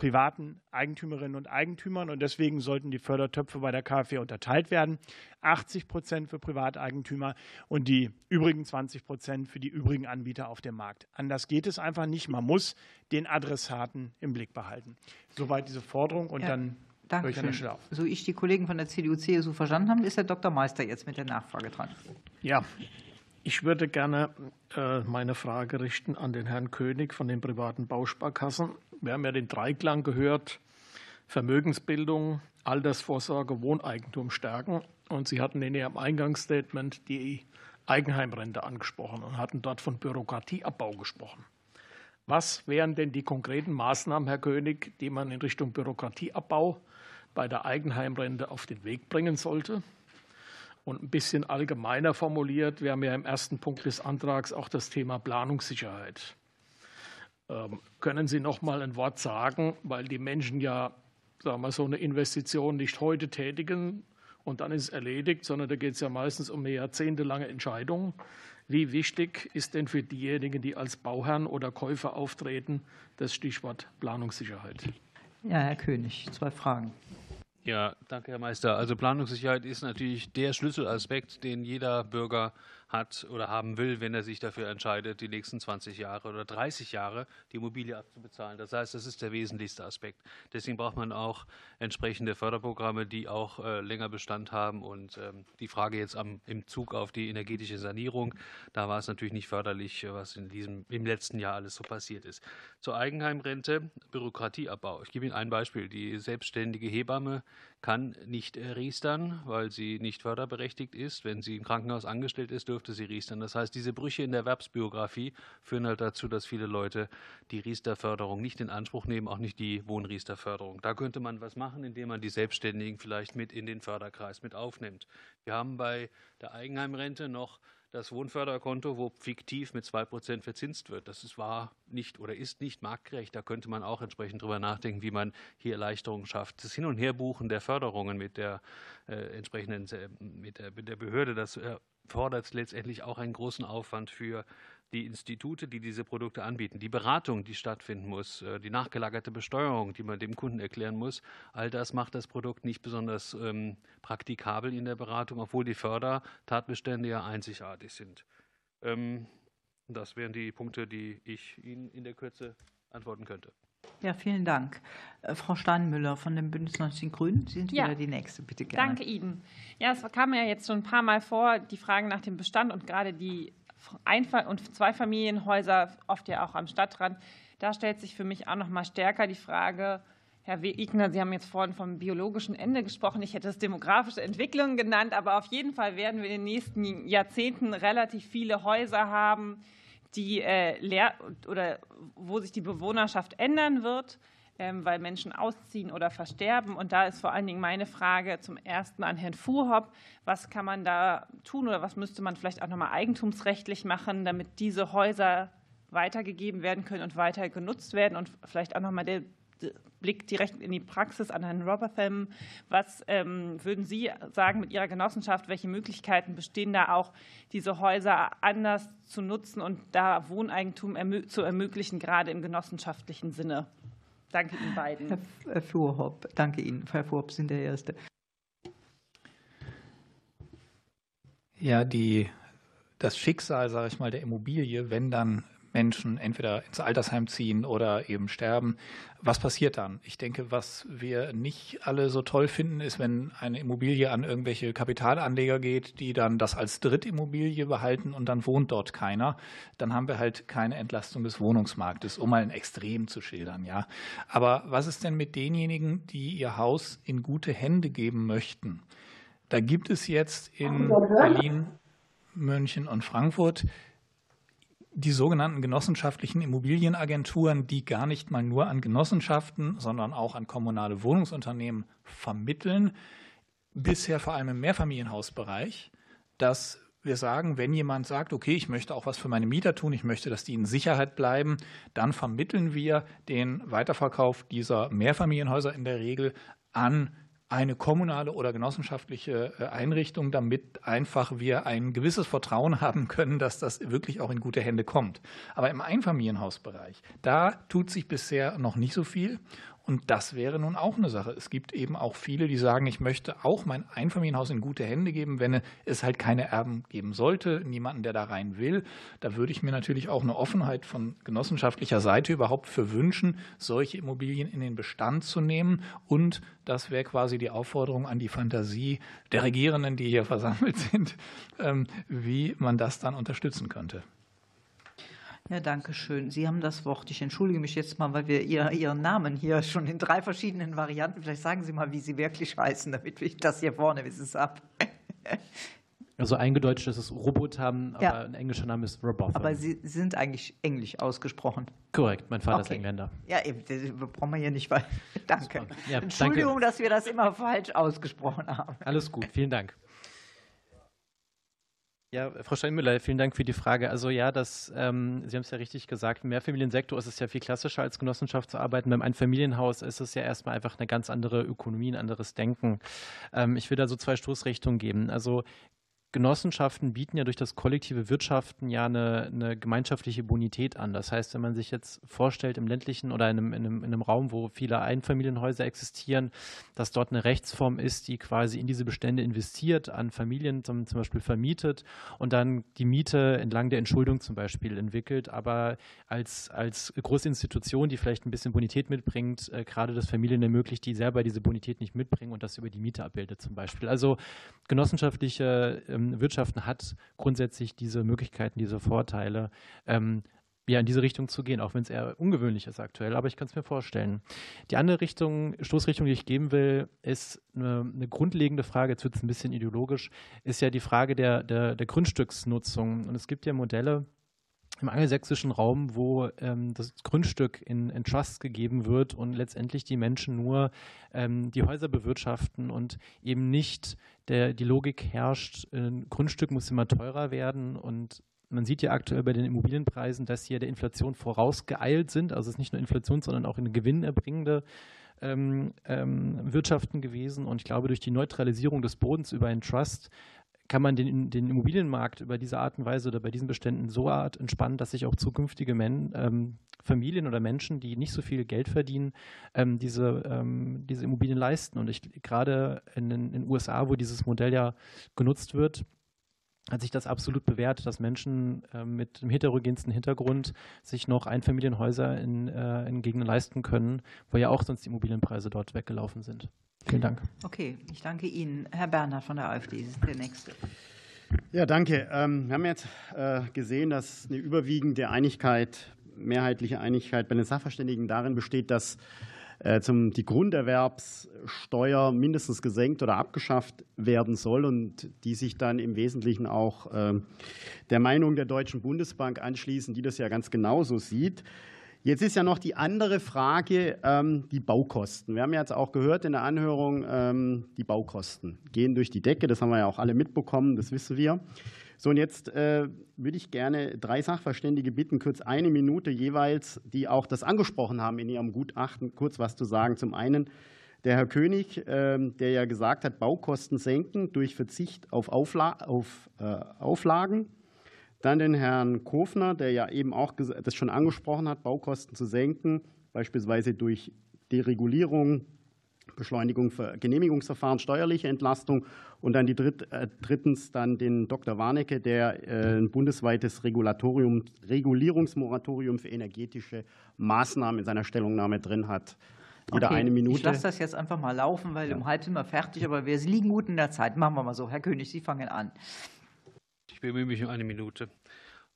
privaten Eigentümerinnen und Eigentümern. Und deswegen sollten die Fördertöpfe bei der KfW unterteilt werden. 80 Prozent für Privateigentümer und die übrigen 20 Prozent für die übrigen Anbieter auf dem Markt. Anders geht es einfach nicht. Man muss den Adressaten im Blick behalten. Soweit diese Forderung. Und ja. dann Danke. So ich die Kollegen von der CDU-CSU verstanden habe, ist der Dr. Meister jetzt mit der Nachfrage dran. Ja, ich würde gerne äh, meine Frage richten an den Herrn König von den privaten Bausparkassen. Wir haben ja den Dreiklang gehört, Vermögensbildung, Altersvorsorge, Wohneigentum stärken. Und Sie hatten in Ihrem Eingangsstatement die Eigenheimrente angesprochen und hatten dort von Bürokratieabbau gesprochen. Was wären denn die konkreten Maßnahmen, Herr König, die man in Richtung Bürokratieabbau bei der Eigenheimrente auf den Weg bringen sollte? Und ein bisschen allgemeiner formuliert, wir haben ja im ersten Punkt des Antrags auch das Thema Planungssicherheit. Ähm, können Sie noch mal ein Wort sagen, weil die Menschen ja sagen wir, so eine Investition nicht heute tätigen und dann ist es erledigt, sondern da geht es ja meistens um eine jahrzehntelange Entscheidung. Wie wichtig ist denn für diejenigen, die als Bauherren oder Käufer auftreten, das Stichwort Planungssicherheit? Ja, Herr König, zwei Fragen. Ja, danke, Herr Meister. Also Planungssicherheit ist natürlich der Schlüsselaspekt, den jeder Bürger hat oder haben will, wenn er sich dafür entscheidet, die nächsten 20 Jahre oder 30 Jahre die Immobilie abzubezahlen. Das heißt, das ist der wesentlichste Aspekt. Deswegen braucht man auch entsprechende Förderprogramme, die auch äh, länger Bestand haben. Und ähm, die Frage jetzt im Zug auf die energetische Sanierung, da war es natürlich nicht förderlich, was in diesem, im letzten Jahr alles so passiert ist. Zur Eigenheimrente, Bürokratieabbau. Ich gebe Ihnen ein Beispiel. Die selbstständige Hebamme kann nicht äh, riestern, weil sie nicht förderberechtigt ist. Wenn sie im Krankenhaus angestellt ist, dürfte sie riestern. Das heißt, diese Brüche in der Erwerbsbiografie führen halt dazu, dass viele Leute die Riesterförderung nicht in Anspruch nehmen, auch nicht die Wohnriesterförderung. Da könnte man was machen, indem man die Selbstständigen vielleicht mit in den Förderkreis mit aufnimmt. Wir haben bei der Eigenheimrente noch das Wohnförderkonto, wo fiktiv mit 2% verzinst wird. Das ist, war nicht oder ist nicht marktgerecht. Da könnte man auch entsprechend drüber nachdenken, wie man hier Erleichterungen schafft. Das Hin- und Herbuchen der Förderungen mit der äh, entsprechenden äh, mit der, mit der Behörde, das erfordert letztendlich auch einen großen Aufwand für die Institute, die diese Produkte anbieten, die Beratung, die stattfinden muss, äh, die nachgelagerte Besteuerung, die man dem Kunden erklären muss, all das macht das Produkt nicht besonders ähm, praktikabel in der Beratung, obwohl die Fördertatbestände ja einzigartig sind. Ähm, das wären die Punkte, die ich Ihnen in der Kürze antworten könnte. Ja, vielen Dank. Äh, Frau Steinmüller von dem Bündnis 19 Grünen, Sie sind ja. wieder die Nächste, bitte gerne. Danke Ihnen. Ja, es kam ja jetzt schon ein paar Mal vor, die Fragen nach dem Bestand und gerade die Ein- und Zweifamilienhäuser, oft ja auch am Stadtrand. Da stellt sich für mich auch noch mal stärker die Frage, Herr Wegner, Sie haben jetzt vorhin vom biologischen Ende gesprochen. Ich hätte es demografische Entwicklung genannt, aber auf jeden Fall werden wir in den nächsten Jahrzehnten relativ viele Häuser haben, die äh, leer oder wo sich die Bewohnerschaft ändern wird. Ähm, weil Menschen ausziehen oder versterben. Und da ist vor allen Dingen meine Frage zum ersten an Herrn Fuhrhopp. Was kann man da tun oder was müsste man vielleicht auch nochmal eigentumsrechtlich machen, damit diese Häuser weitergegeben werden können und weiter genutzt werden und vielleicht auch nochmal der Blick direkt in die Praxis an Herrn Robertham. Was ähm, würden Sie sagen mit Ihrer Genossenschaft? Welche Möglichkeiten bestehen da auch, diese Häuser anders zu nutzen und da Wohneigentum zu ermöglichen, gerade im genossenschaftlichen Sinne? Danke Ihnen beiden. Herr Fuhrhopp, danke Ihnen. Herr Fuhrhopp sind der Erste. Ja, die, das Schicksal, sage ich mal, der Immobilie, wenn dann Menschen entweder ins Altersheim ziehen oder eben sterben. Was passiert dann? Ich denke, was wir nicht alle so toll finden, ist, wenn eine Immobilie an irgendwelche Kapitalanleger geht, die dann das als Drittimmobilie behalten und dann wohnt dort keiner. Dann haben wir halt keine Entlastung des Wohnungsmarktes, um mal ein Extrem zu schildern, ja. Aber was ist denn mit denjenigen, die ihr Haus in gute Hände geben möchten? Da gibt es jetzt in Berlin, München und Frankfurt die sogenannten genossenschaftlichen Immobilienagenturen, die gar nicht mal nur an Genossenschaften, sondern auch an kommunale Wohnungsunternehmen vermitteln, bisher vor allem im Mehrfamilienhausbereich, dass wir sagen, wenn jemand sagt, okay, ich möchte auch was für meine Mieter tun, ich möchte, dass die in Sicherheit bleiben, dann vermitteln wir den Weiterverkauf dieser Mehrfamilienhäuser in der Regel an eine kommunale oder genossenschaftliche äh, Einrichtung, damit einfach wir ein gewisses Vertrauen haben können, dass das wirklich auch in gute Hände kommt. Aber im Einfamilienhausbereich, da tut sich bisher noch nicht so viel. Und das wäre nun auch eine Sache. Es gibt eben auch viele, die sagen, ich möchte auch mein Einfamilienhaus in gute Hände geben, wenn es halt keine Erben geben sollte, niemanden, der da rein will. Da würde ich mir natürlich auch eine Offenheit von genossenschaftlicher Seite überhaupt für wünschen, solche Immobilien in den Bestand zu nehmen. Und das wäre quasi die Aufforderung an die Fantasie der Regierenden, die hier versammelt sind, ähm, wie man das dann unterstützen könnte. Ja, danke schön. Sie haben das Wort. Ich entschuldige mich jetzt mal, weil wir ihr, Ihren Namen hier schon in drei verschiedenen Varianten. Vielleicht sagen Sie mal, wie Sie wirklich heißen, damit ich das hier vorne wissen ab. Also eingedeutscht ist es Robotham, aber ja. ein englischer Name ist Robotham. Aber Sie sind eigentlich englisch ausgesprochen. Korrekt, mein Vater okay. ist Engländer. Ja, eben, das brauchen wir hier nicht, weil. Danke. Ja, Entschuldigung, danke. dass wir das immer falsch ausgesprochen haben. Alles gut, vielen Dank. Ja, Frau Steinmüller, vielen Dank für die Frage. Also ja, das, ähm, Sie haben es ja richtig gesagt, im Mehrfamiliensektor ist es ja viel klassischer als Genossenschaft zu arbeiten. Beim Einfamilienhaus ist es ja erstmal einfach eine ganz andere Ökonomie, ein anderes Denken. Ähm, ich will da so zwei Stoßrichtungen geben. Also Genossenschaften bieten ja durch das kollektive Wirtschaften ja eine, eine, gemeinschaftliche Bonität an. Das heißt, wenn man sich jetzt vorstellt im ländlichen oder in einem, in, einem, in einem, Raum, wo viele Einfamilienhäuser existieren, dass dort eine Rechtsform ist, die quasi in diese Bestände investiert, an Familien zum, zum Beispiel vermietet und dann die Miete entlang der Entschuldung zum Beispiel entwickelt, aber als, als große Institution, die vielleicht ein bisschen Bonität mitbringt, äh, gerade das Familien ermöglicht, die selber diese Bonität nicht mitbringen und das über die Miete abbildet zum Beispiel. Also genossenschaftliche äh, ähm, Wirtschaften hat grundsätzlich diese Möglichkeiten, diese Vorteile, ähm, ja, in diese Richtung zu gehen, auch wenn es eher ungewöhnlich ist aktuell, aber ich kann es mir vorstellen. Die andere Richtung, Stoßrichtung, die ich geben will, ist eine, eine grundlegende Frage, jetzt wird es ein bisschen ideologisch, ist ja die Frage der, der, der Grundstücksnutzung. Und es gibt ja Modelle, im angelsächsischen Raum, wo ähm, das Grundstück in, in Trust gegeben wird und letztendlich die Menschen nur ähm, die Häuser bewirtschaften und eben nicht der, die Logik herrscht, ein Grundstück muss immer teurer werden und man sieht ja aktuell bei den Immobilienpreisen, dass sie ja der Inflation vorausgeeilt sind. Also es ist nicht nur Inflation, sondern auch eine gewinnerbringende ähm, ähm, Wirtschaften gewesen. Und ich glaube, durch die Neutralisierung des Bodens über einen Trust kann man den, den Immobilienmarkt über diese Art und Weise oder bei diesen Beständen so art entspannen, dass sich auch zukünftige Men, ähm, Familien oder Menschen, die nicht so viel Geld verdienen, ähm, diese, ähm, diese Immobilien leisten. Und ich gerade in den USA, wo dieses Modell ja genutzt wird, hat sich das absolut bewährt, dass Menschen äh, mit dem heterogensten Hintergrund sich noch Einfamilienhäuser in, äh, in Gegenden leisten können, wo ja auch sonst die Immobilienpreise dort weggelaufen sind. Vielen Dank. Okay, ich danke Ihnen. Herr Bernhard von der AfD ist der Nächste. Ja, danke. Ähm, wir haben jetzt äh, gesehen, dass eine überwiegende Einigkeit, mehrheitliche Einigkeit bei den Sachverständigen darin besteht, dass zum, die Grunderwerbssteuer mindestens gesenkt oder abgeschafft werden soll und die sich dann im Wesentlichen auch äh, der Meinung der Deutschen Bundesbank anschließen, die das ja ganz genauso sieht. Jetzt ist ja noch die andere Frage, ähm, die Baukosten. Wir haben jetzt auch gehört in der Anhörung, ähm, die Baukosten gehen durch die Decke. Das haben wir ja auch alle mitbekommen, das wissen wir. So, und jetzt äh, würde ich gerne drei Sachverständige bitten, kurz eine Minute jeweils, die auch das angesprochen haben in ihrem Gutachten, kurz was zu sagen. Zum einen der Herr König, äh, der ja gesagt hat, Baukosten senken durch Verzicht auf, Aufla auf äh, Auflagen. Dann den Herrn Kofner, der ja eben auch das schon angesprochen hat, Baukosten zu senken, beispielsweise durch Deregulierung, Beschleunigung für Genehmigungsverfahren, steuerliche Entlastung und dann die dritt, äh, drittens dann den Dr. Warnecke, der äh, ein bundesweites Regulatorium, Regulierungsmoratorium für energetische Maßnahmen in seiner Stellungnahme drin hat. Jeder okay, eine Minute. Ich lasse das jetzt einfach mal laufen, weil ja. um halb sind wir fertig, aber wir liegen gut in der Zeit. Machen wir mal so. Herr König, Sie fangen an. Ich bemühe mich um eine Minute.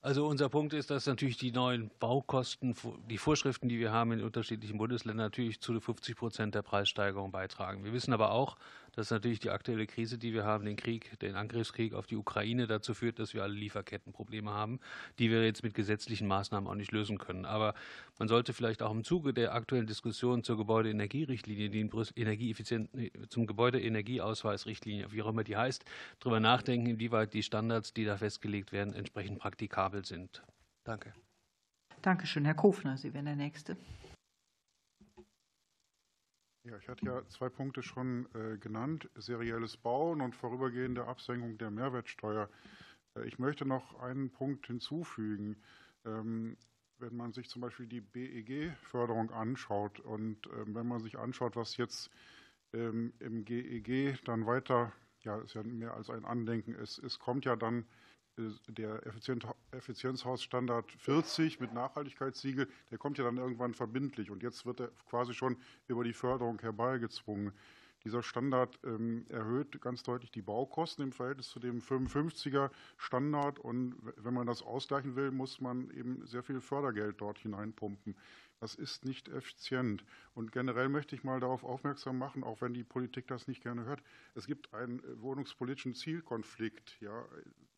Also unser Punkt ist, dass natürlich die neuen Baukosten, die Vorschriften, die wir haben in unterschiedlichen Bundesländern, natürlich zu 50 Prozent der Preissteigerung beitragen. Wir wissen aber auch, dass natürlich die aktuelle Krise, die wir haben, den Krieg, den Angriffskrieg auf die Ukraine dazu führt, dass wir alle Lieferkettenprobleme haben, die wir jetzt mit gesetzlichen Maßnahmen auch nicht lösen können. Aber man sollte vielleicht auch im Zuge der aktuellen Diskussion zur Gebäudeenergierichtlinie, die in Brüssel energieeffizient, zum Gebäudeenergieausweisrichtlinie, wie auch immer die heißt, darüber nachdenken, inwieweit die Standards, die da festgelegt werden, entsprechend praktikabel sind. Danke. Dankeschön. Herr Kofner, Sie wären der Nächste. Ja, ich hatte ja zwei Punkte schon äh, genannt, serielles Bauen und vorübergehende Absenkung der Mehrwertsteuer. Äh, ich möchte noch einen Punkt hinzufügen. Ähm, wenn man sich zum Beispiel die BEG-Förderung anschaut und äh, wenn man sich anschaut, was jetzt ähm, im GEG e dann weiter, ja, ist ja mehr als ein Andenken, es, es kommt ja dann der Effizienzhausstandard 40 mit Nachhaltigkeitssiegel, der kommt ja dann irgendwann verbindlich und jetzt wird er quasi schon über die Förderung herbeigezwungen. Dieser Standard ähm, erhöht ganz deutlich die Baukosten im Verhältnis zu dem 55er Standard und wenn man das ausgleichen will, muss man eben sehr viel Fördergeld dort hineinpumpen. Das ist nicht effizient. Und generell möchte ich mal darauf aufmerksam machen, auch wenn die Politik das nicht gerne hört, es gibt einen wohnungspolitischen Zielkonflikt. Ja,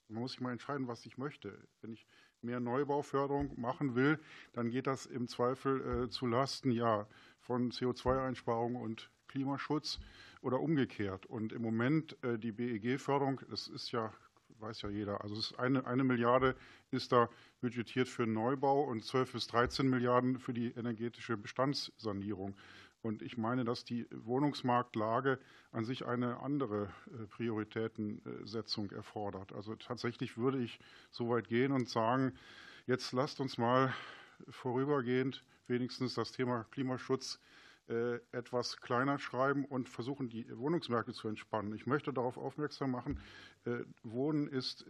man muss sich mal entscheiden, was ich möchte. Wenn ich mehr Neubauförderung machen will, dann geht das im Zweifel äh, zu Lasten ja, von CO2-Einsparung und Klimaschutz oder umgekehrt. Und im Moment äh, die BEG-Förderung, das ist ja, weiß ja jeder, also es ist eine, eine Milliarde ist da budgetiert für Neubau und 12 bis 13 Milliarden für die energetische Bestandssanierung. Und ich meine, dass die Wohnungsmarktlage an sich eine andere äh, Prioritätensetzung erfordert. Also tatsächlich würde ich so weit gehen und sagen, jetzt lasst uns mal vorübergehend wenigstens das Thema Klimaschutz äh, etwas kleiner schreiben und versuchen, die Wohnungsmärkte zu entspannen. Ich möchte darauf aufmerksam machen, äh, Wohnen ist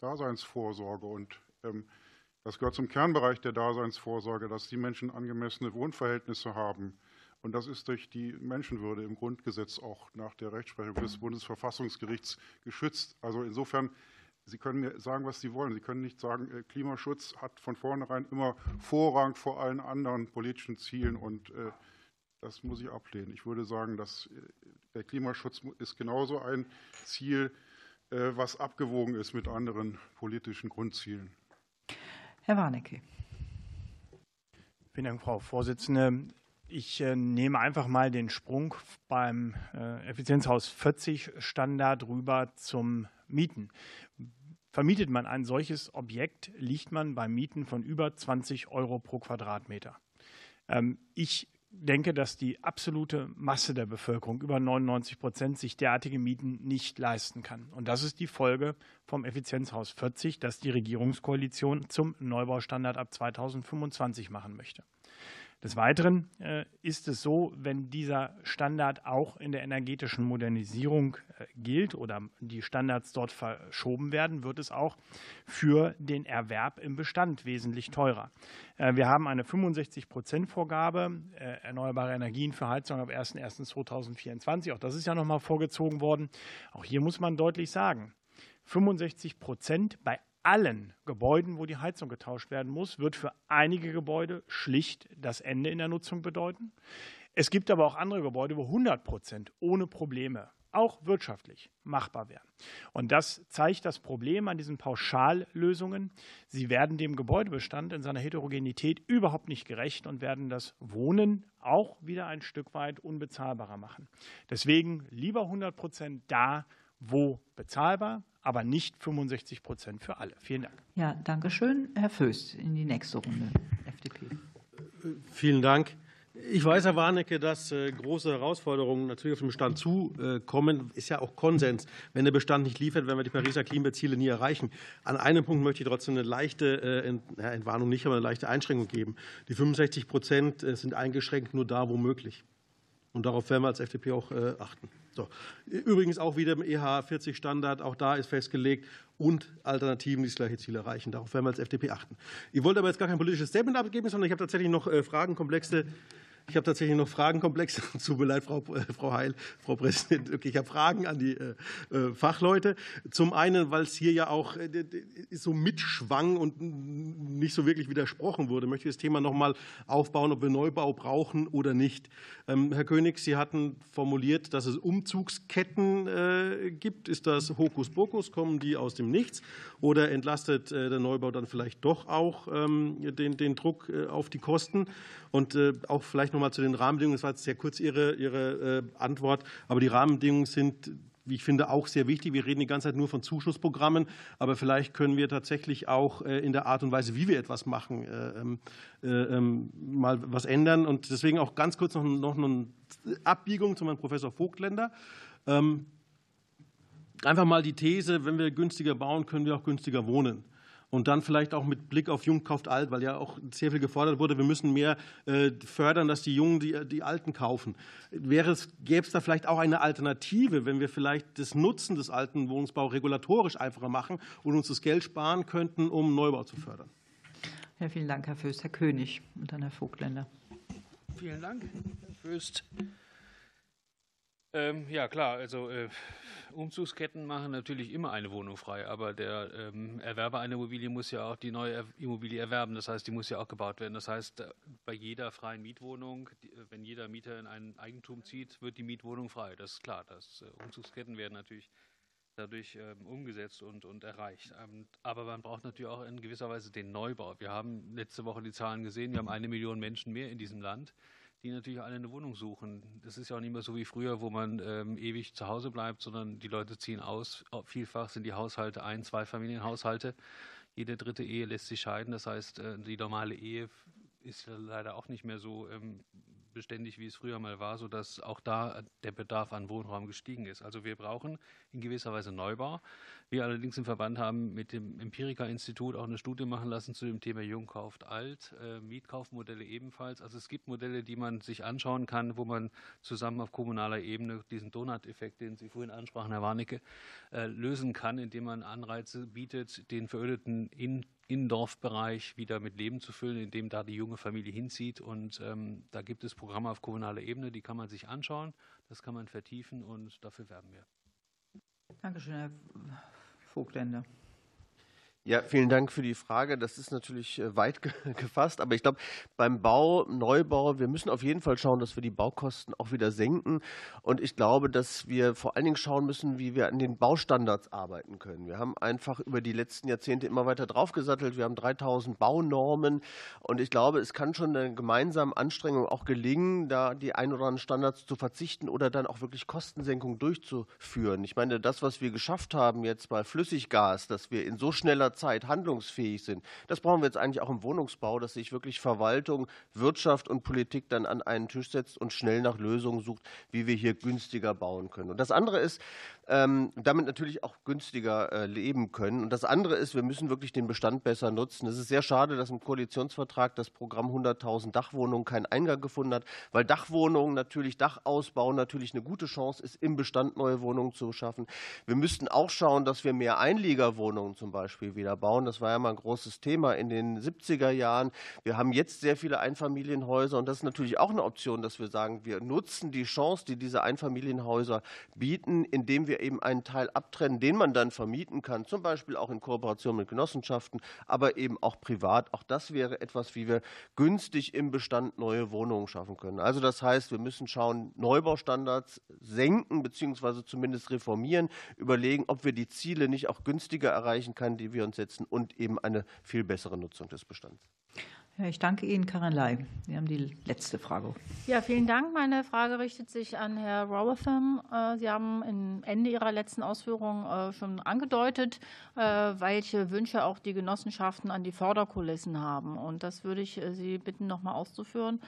Daseinsvorsorge und ähm, das gehört zum Kernbereich der Daseinsvorsorge, dass die Menschen angemessene Wohnverhältnisse haben. Und das ist durch die Menschenwürde im Grundgesetz auch nach der Rechtsprechung des Bundesverfassungsgerichts geschützt. Also insofern, Sie können mir sagen, was Sie wollen. Sie können nicht sagen, äh, Klimaschutz hat von vornherein immer Vorrang vor allen anderen politischen Zielen und äh, das muss ich ablehnen. Ich würde sagen, dass äh, der Klimaschutz ist genauso ein Ziel, was abgewogen ist mit anderen politischen Grundzielen. Herr Warnecke. Vielen Dank, Frau Vorsitzende. Ich äh, nehme einfach mal den Sprung beim äh, Effizienzhaus 40 Standard rüber zum Mieten. Vermietet man ein solches Objekt, liegt man bei Mieten von über 20 Euro pro Quadratmeter. Ähm, ich denke, dass die absolute Masse der Bevölkerung, über 99 Prozent, sich derartige Mieten nicht leisten kann. Und das ist die Folge vom Effizienzhaus 40, das die Regierungskoalition zum Neubaustandard ab 2025 machen möchte. Des Weiteren äh, ist es so, wenn dieser Standard auch in der energetischen Modernisierung äh, gilt oder die Standards dort verschoben werden, wird es auch für den Erwerb im Bestand wesentlich teurer. Äh, wir haben eine 65-Prozent-Vorgabe erneuerbare Energien für Heizung ab 01.01.2024. Auch das ist ja nochmal vorgezogen worden. Auch hier muss man deutlich sagen, 65 Prozent bei allen Gebäuden, wo die Heizung getauscht werden muss, wird für einige Gebäude schlicht das Ende in der Nutzung bedeuten. Es gibt aber auch andere Gebäude, wo 100 Prozent ohne Probleme auch wirtschaftlich machbar wären. Und das zeigt das Problem an diesen Pauschallösungen. Sie werden dem Gebäudebestand in seiner Heterogenität überhaupt nicht gerecht und werden das Wohnen auch wieder ein Stück weit unbezahlbarer machen. Deswegen lieber 100 Prozent da, wo bezahlbar, aber nicht 65 Prozent für alle. Vielen Dank. Ja, danke schön. Herr Föst in die nächste Runde, FDP. Vielen Dank. Ich weiß, Herr Warnecke, dass äh, große Herausforderungen natürlich auf den Bestand zukommen. Ist ja auch Konsens. Wenn der Bestand nicht liefert, werden wir die Pariser Klimaziele nie erreichen. An einem Punkt möchte ich trotzdem eine leichte äh, Entwarnung nicht, aber eine leichte Einschränkung geben. Die 65 Prozent äh, sind eingeschränkt nur da, wo möglich. Und darauf werden wir als FDP auch achten. So. Übrigens auch wieder im EH 40 Standard, auch da ist festgelegt, und Alternativen, die das gleiche Ziel erreichen. Darauf werden wir als FDP achten. Ich wollte aber jetzt gar kein politisches Statement abgeben, sondern ich habe tatsächlich noch Fragenkomplexe ich habe tatsächlich noch Fragenkomplexe. Tut mir leid, Frau, äh, Frau Heil, Frau Präsidentin. Ich habe Fragen an die äh, äh Fachleute. Zum einen, weil es hier ja auch so mitschwang und nicht so wirklich widersprochen wurde, möchte ich das Thema noch mal aufbauen, ob wir Neubau brauchen oder nicht. Ähm, Herr König, Sie hatten formuliert, dass es Umzugsketten gibt. Ist das Hokuspokus? Kommen die aus dem Nichts? Oder entlastet der Neubau dann vielleicht doch auch ähm, den, den Druck auf die Kosten? Und auch vielleicht noch noch mal zu den Rahmenbedingungen. Das war jetzt sehr kurz Ihre, Ihre äh, Antwort. Aber die Rahmenbedingungen sind wie ich finde, auch sehr wichtig. Wir reden die ganze Zeit nur von Zuschussprogrammen, aber vielleicht können wir tatsächlich auch äh, in der Art und Weise, wie wir etwas machen, äh, ähm, ähm, mal was ändern. Und deswegen auch ganz kurz noch, noch eine Abbiegung zu meinem Professor Vogtländer. Ähm, einfach mal die These, wenn wir günstiger bauen, können wir auch günstiger wohnen. Und dann vielleicht auch mit Blick auf Jung kauft alt, weil ja auch sehr viel gefordert wurde, wir müssen mehr äh, fördern, dass die Jungen die, die Alten kaufen. Wäre es, gäbe es da vielleicht auch eine Alternative, wenn wir vielleicht das Nutzen des alten Wohnungsbaus regulatorisch einfacher machen und uns das Geld sparen könnten, um Neubau zu fördern? Ja, vielen Dank, Herr Föst. Herr König und dann Herr Vogtländer. Vielen Dank, Herr Föst. Ähm, ja, klar. Also äh, Umzugsketten machen natürlich immer eine Wohnung frei, aber der ähm, Erwerber einer Immobilie muss ja auch die neue Immobilie erwerben. Das heißt, die muss ja auch gebaut werden. Das heißt, äh, bei jeder freien Mietwohnung, die, äh, wenn jeder Mieter in ein Eigentum zieht, wird die Mietwohnung frei. Das ist klar. Das, äh, Umzugsketten werden natürlich dadurch ähm, umgesetzt und, und erreicht. Ähm, aber man braucht natürlich auch in gewisser Weise den Neubau. Wir haben letzte Woche die Zahlen gesehen. Wir haben eine Million Menschen mehr in diesem Land die natürlich alle eine Wohnung suchen. Das ist ja auch nicht mehr so wie früher, wo man ähm, ewig zu Hause bleibt, sondern die Leute ziehen aus. Vielfach sind die Haushalte ein-, zwei Familienhaushalte. Jede dritte Ehe lässt sich scheiden. Das heißt, äh, die normale Ehe ist leider auch nicht mehr so ähm, beständig, wie es früher mal war, sodass auch da der Bedarf an Wohnraum gestiegen ist. Also wir brauchen in gewisser Weise Neubau. Wir allerdings im Verband haben mit dem Empirica-Institut auch eine Studie machen lassen zu dem Thema Jung kauft alt, äh, Mietkaufmodelle ebenfalls. Also es gibt Modelle, die man sich anschauen kann, wo man zusammen auf kommunaler Ebene diesen Donut-Effekt, den Sie vorhin ansprachen, Herr Warnecke, äh, lösen kann, indem man Anreize bietet, den verödeten in Innendorfbereich wieder mit Leben zu füllen, indem da die junge Familie hinzieht. Und ähm, da gibt es Programme auf kommunaler Ebene, die kann man sich anschauen, das kann man vertiefen und dafür werben wir. Dankeschön, Herr Vogtländer. Ja, vielen Dank für die Frage. Das ist natürlich äh, weit gefasst, aber ich glaube, beim Bau, Neubau, wir müssen auf jeden Fall schauen, dass wir die Baukosten auch wieder senken. Und ich glaube, dass wir vor allen Dingen schauen müssen, wie wir an den Baustandards arbeiten können. Wir haben einfach über die letzten Jahrzehnte immer weiter draufgesattelt. Wir haben 3000 Baunormen. Und ich glaube, es kann schon eine gemeinsame Anstrengung auch gelingen, da die ein oder anderen Standards zu verzichten oder dann auch wirklich Kostensenkung durchzuführen. Ich meine, das, was wir geschafft haben jetzt bei Flüssiggas, dass wir in so schneller Zeit handlungsfähig sind. Das brauchen wir jetzt eigentlich auch im Wohnungsbau, dass sich wirklich Verwaltung, Wirtschaft und Politik dann an einen Tisch setzt und schnell nach Lösungen sucht, wie wir hier günstiger bauen können. Und das andere ist, ähm, damit natürlich auch günstiger äh, leben können. Und das andere ist, wir müssen wirklich den Bestand besser nutzen. Es ist sehr schade, dass im Koalitionsvertrag das Programm 100.000 Dachwohnungen keinen Eingang gefunden hat, weil Dachwohnungen natürlich, Dachausbau natürlich eine gute Chance ist, im Bestand neue Wohnungen zu schaffen. Wir müssten auch schauen, dass wir mehr Einliegerwohnungen zum Beispiel wieder bauen. Das war ja mal ein großes Thema in den 70er Jahren. Wir haben jetzt sehr viele Einfamilienhäuser und das ist natürlich auch eine Option, dass wir sagen, wir nutzen die Chance, die diese Einfamilienhäuser bieten, indem wir eben einen Teil abtrennen, den man dann vermieten kann, zum Beispiel auch in Kooperation mit Genossenschaften, aber eben auch privat. Auch das wäre etwas, wie wir günstig im Bestand neue Wohnungen schaffen können. Also das heißt, wir müssen schauen, Neubaustandards senken bzw. zumindest reformieren, überlegen, ob wir die Ziele nicht auch günstiger erreichen können, die wir uns setzen und eben eine viel bessere Nutzung des Bestands. Ja, ich danke Ihnen, Karin Ley. Sie haben die letzte Frage. Ja, vielen Dank. Meine Frage richtet sich an Herr Rowatham. Äh, Sie haben am Ende Ihrer letzten Ausführungen äh, schon angedeutet, äh, welche Wünsche auch die Genossenschaften an die Förderkulissen haben. Und das würde ich Sie bitten, noch mal auszuführen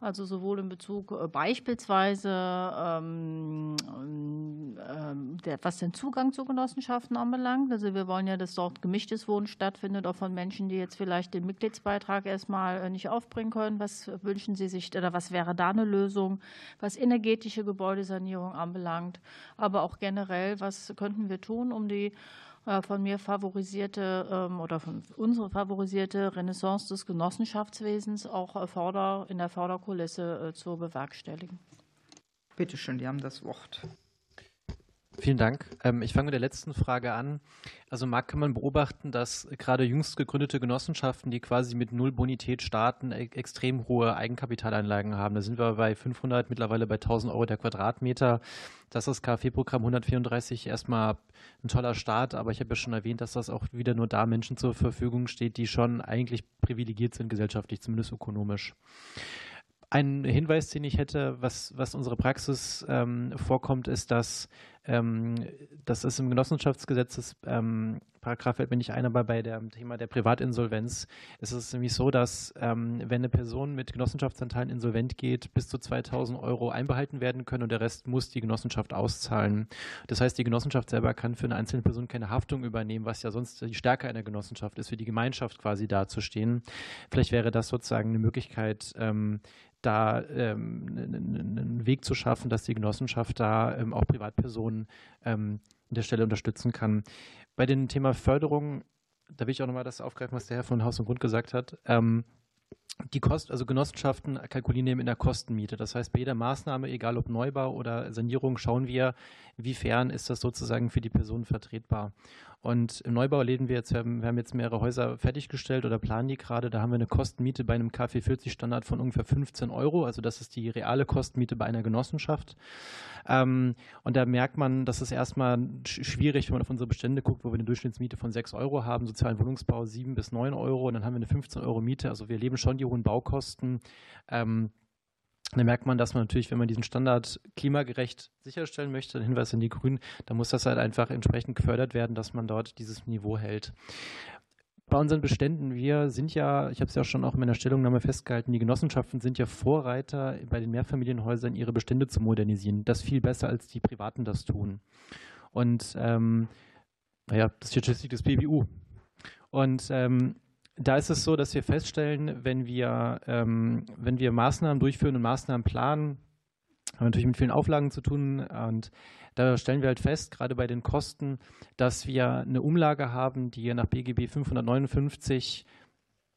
also sowohl in Bezug äh, beispielsweise, ähm, ähm, was den Zugang zu Genossenschaften anbelangt. Also wir wollen ja, dass dort gemischtes Wohnen stattfindet, auch von Menschen, die jetzt vielleicht den Mitgliedsbeitrag erstmal äh, nicht aufbringen können. Was wünschen Sie sich oder was wäre da eine Lösung, was energetische Gebäudesanierung anbelangt, aber auch generell, was könnten wir tun, um die von mir favorisierte ähm, oder von unsere favorisierte Renaissance des Genossenschaftswesens auch äh, in der Förderkulisse äh, zu bewerkstelligen. Bitte schön, die haben das Wort. Vielen Dank. Ähm, ich fange mit der letzten Frage an. Also Marc, kann man beobachten, dass gerade jüngst gegründete Genossenschaften, die quasi mit Null Bonität starten, e-, extrem hohe Eigenkapitaleinlagen haben. Da sind wir bei 500, mittlerweile bei 1000 Euro der Quadratmeter. Das ist das KfW-Programm 134 erstmal ein toller Start, aber ich habe ja schon erwähnt, dass das auch wieder nur da Menschen zur Verfügung steht, die schon eigentlich privilegiert sind gesellschaftlich, zumindest ökonomisch. Ein Hinweis, den ich hätte, was, was unsere Praxis ähm, vorkommt, ist, dass ähm, das ist im Genossenschaftsgesetz, das ähm, Paragraph fällt mir nicht ein, aber bei dem Thema der Privatinsolvenz ist es nämlich so, dass ähm, wenn eine Person mit Genossenschaftsanteilen insolvent geht, bis zu 2000 Euro einbehalten werden können und der Rest muss die Genossenschaft auszahlen. Das heißt, die Genossenschaft selber kann für eine einzelne Person keine Haftung übernehmen, was ja sonst die Stärke einer Genossenschaft ist, für die Gemeinschaft quasi dazustehen. Vielleicht wäre das sozusagen eine Möglichkeit, ähm, da ähm, einen Weg zu schaffen, dass die Genossenschaft da ähm, auch Privatpersonen ähm, an der Stelle unterstützen kann. Bei dem Thema Förderung, da will ich auch nochmal das aufgreifen, was der Herr von Haus und Grund gesagt hat. Ähm, die Kosten, also Genossenschaften kalkulieren eben in der Kostenmiete. Das heißt, bei jeder Maßnahme, egal ob Neubau oder Sanierung, schauen wir, inwiefern ist das sozusagen für die Person vertretbar. Und im Neubau leben wir jetzt, wir haben, wir haben jetzt mehrere Häuser fertiggestellt oder planen die gerade. Da haben wir eine Kostenmiete bei einem KfW 40 Standard von ungefähr 15 Euro. Also das ist die reale Kostenmiete bei einer Genossenschaft. Ähm, und da merkt man, dass es erstmal schwierig, wenn man auf unsere Bestände guckt, wo wir eine Durchschnittsmiete von 6 Euro haben, sozialen Wohnungsbau 7 bis 9 Euro und dann haben wir eine 15 Euro Miete. Also wir leben schon die hohen Baukosten. Ähm, da merkt man, dass man natürlich, wenn man diesen Standard klimagerecht sicherstellen möchte, Hinweis an die Grünen, dann muss das halt einfach entsprechend gefördert werden, dass man dort dieses Niveau hält. Bei unseren Beständen, wir sind ja, ich habe es ja schon auch in meiner Stellungnahme festgehalten, die Genossenschaften sind ja Vorreiter bei den Mehrfamilienhäusern, ihre Bestände zu modernisieren. Das viel besser, als die Privaten das tun. Und ähm, naja, das ist die Statistik des BBU. Und ähm, da ist es so, dass wir feststellen, wenn wir, ähm, wenn wir Maßnahmen durchführen und Maßnahmen planen, haben wir natürlich mit vielen Auflagen zu tun und da stellen wir halt fest, gerade bei den Kosten, dass wir eine Umlage haben, die nach BGB 559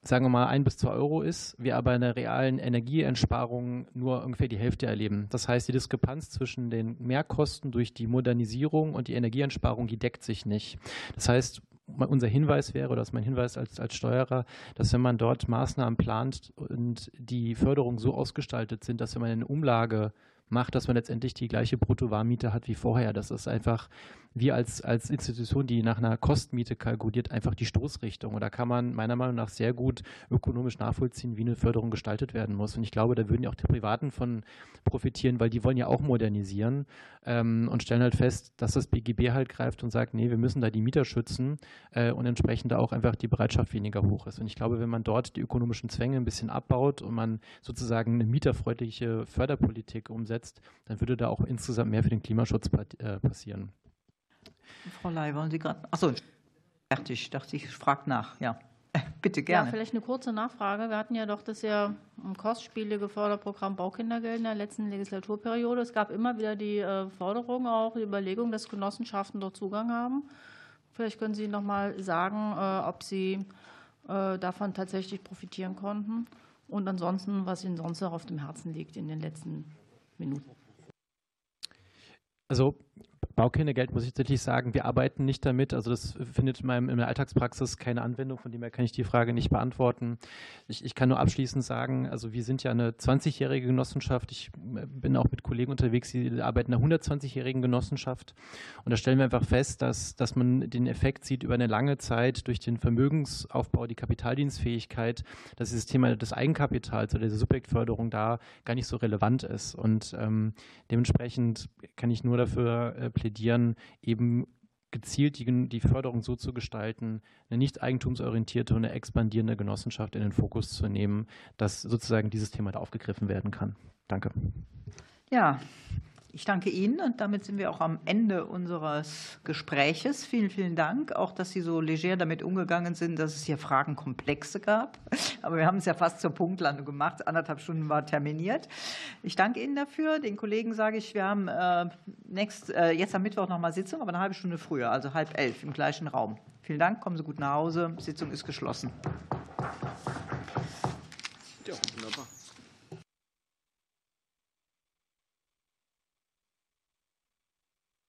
sagen wir mal, ein bis zwei Euro ist, wir aber in der realen Energieensparung nur ungefähr die Hälfte erleben. Das heißt, die Diskrepanz zwischen den Mehrkosten durch die Modernisierung und die Energieensparung, die deckt sich nicht. Das heißt, unser Hinweis wäre, oder das ist mein Hinweis als, als Steuerer, dass wenn man dort Maßnahmen plant und die Förderung so ausgestaltet sind, dass wenn man eine Umlage macht, dass man letztendlich die gleiche Bruttowarmmiete hat wie vorher. Das ist einfach wir als, als Institution, die nach einer Kostenmiete kalkuliert, einfach die Stoßrichtung. Und da kann man meiner Meinung nach sehr gut ökonomisch nachvollziehen, wie eine Förderung gestaltet werden muss. Und ich glaube, da würden ja auch die Privaten von profitieren, weil die wollen ja auch modernisieren ähm, und stellen halt fest, dass das BGB halt greift und sagt, nee, wir müssen da die Mieter schützen äh, und entsprechend da auch einfach die Bereitschaft weniger hoch ist. Und ich glaube, wenn man dort die ökonomischen Zwänge ein bisschen abbaut und man sozusagen eine mieterfreundliche Förderpolitik umsetzt, dann würde da auch insgesamt mehr für den Klimaschutz äh, passieren. Frau Ley, wollen Sie gerade? Achso, fertig. Ich dachte, ich frage nach. Ja, bitte gerne. Ja, vielleicht eine kurze Nachfrage. Wir hatten ja doch das ja kostspielige Förderprogramm Baukindergeld in der letzten Legislaturperiode. Es gab immer wieder die äh, Forderung, auch die Überlegung, dass Genossenschaften dort Zugang haben. Vielleicht können Sie noch mal sagen, äh, ob Sie äh, davon tatsächlich profitieren konnten und ansonsten, was Ihnen sonst noch auf dem Herzen liegt in den letzten Minuten. Also Baukindergeld muss ich tatsächlich sagen, wir arbeiten nicht damit. Also das findet in, meinem, in der Alltagspraxis keine Anwendung, von dem her kann ich die Frage nicht beantworten. Ich, ich kann nur abschließend sagen, also wir sind ja eine 20-jährige Genossenschaft. Ich äh, bin auch mit Kollegen unterwegs, die arbeiten in einer 120-jährigen Genossenschaft. Und da stellen wir einfach fest, dass, dass man den Effekt sieht über eine lange Zeit durch den Vermögensaufbau, die Kapitaldienstfähigkeit, dass dieses Thema des Eigenkapitals oder der Subjektförderung da gar nicht so relevant ist. Und ähm, dementsprechend kann ich nur dafür äh, plädieren, eben gezielt die, die Förderung so zu gestalten, eine nicht eigentumsorientierte und eine expandierende Genossenschaft in den Fokus zu nehmen, dass sozusagen dieses Thema da aufgegriffen werden kann. Danke. Ja, ich danke Ihnen und damit sind wir auch am Ende unseres Gespräches. Vielen, vielen Dank, auch dass Sie so leger damit umgegangen sind, dass es hier Fragenkomplexe gab. Aber wir haben es ja fast zur Punktlandung gemacht. Anderthalb Stunden war terminiert. Ich danke Ihnen dafür. Den Kollegen sage ich, wir haben äh, next, äh, jetzt am Mittwoch nochmal Sitzung, aber eine halbe Stunde früher, also halb elf im gleichen Raum. Vielen Dank, kommen Sie gut nach Hause. Sitzung ist geschlossen.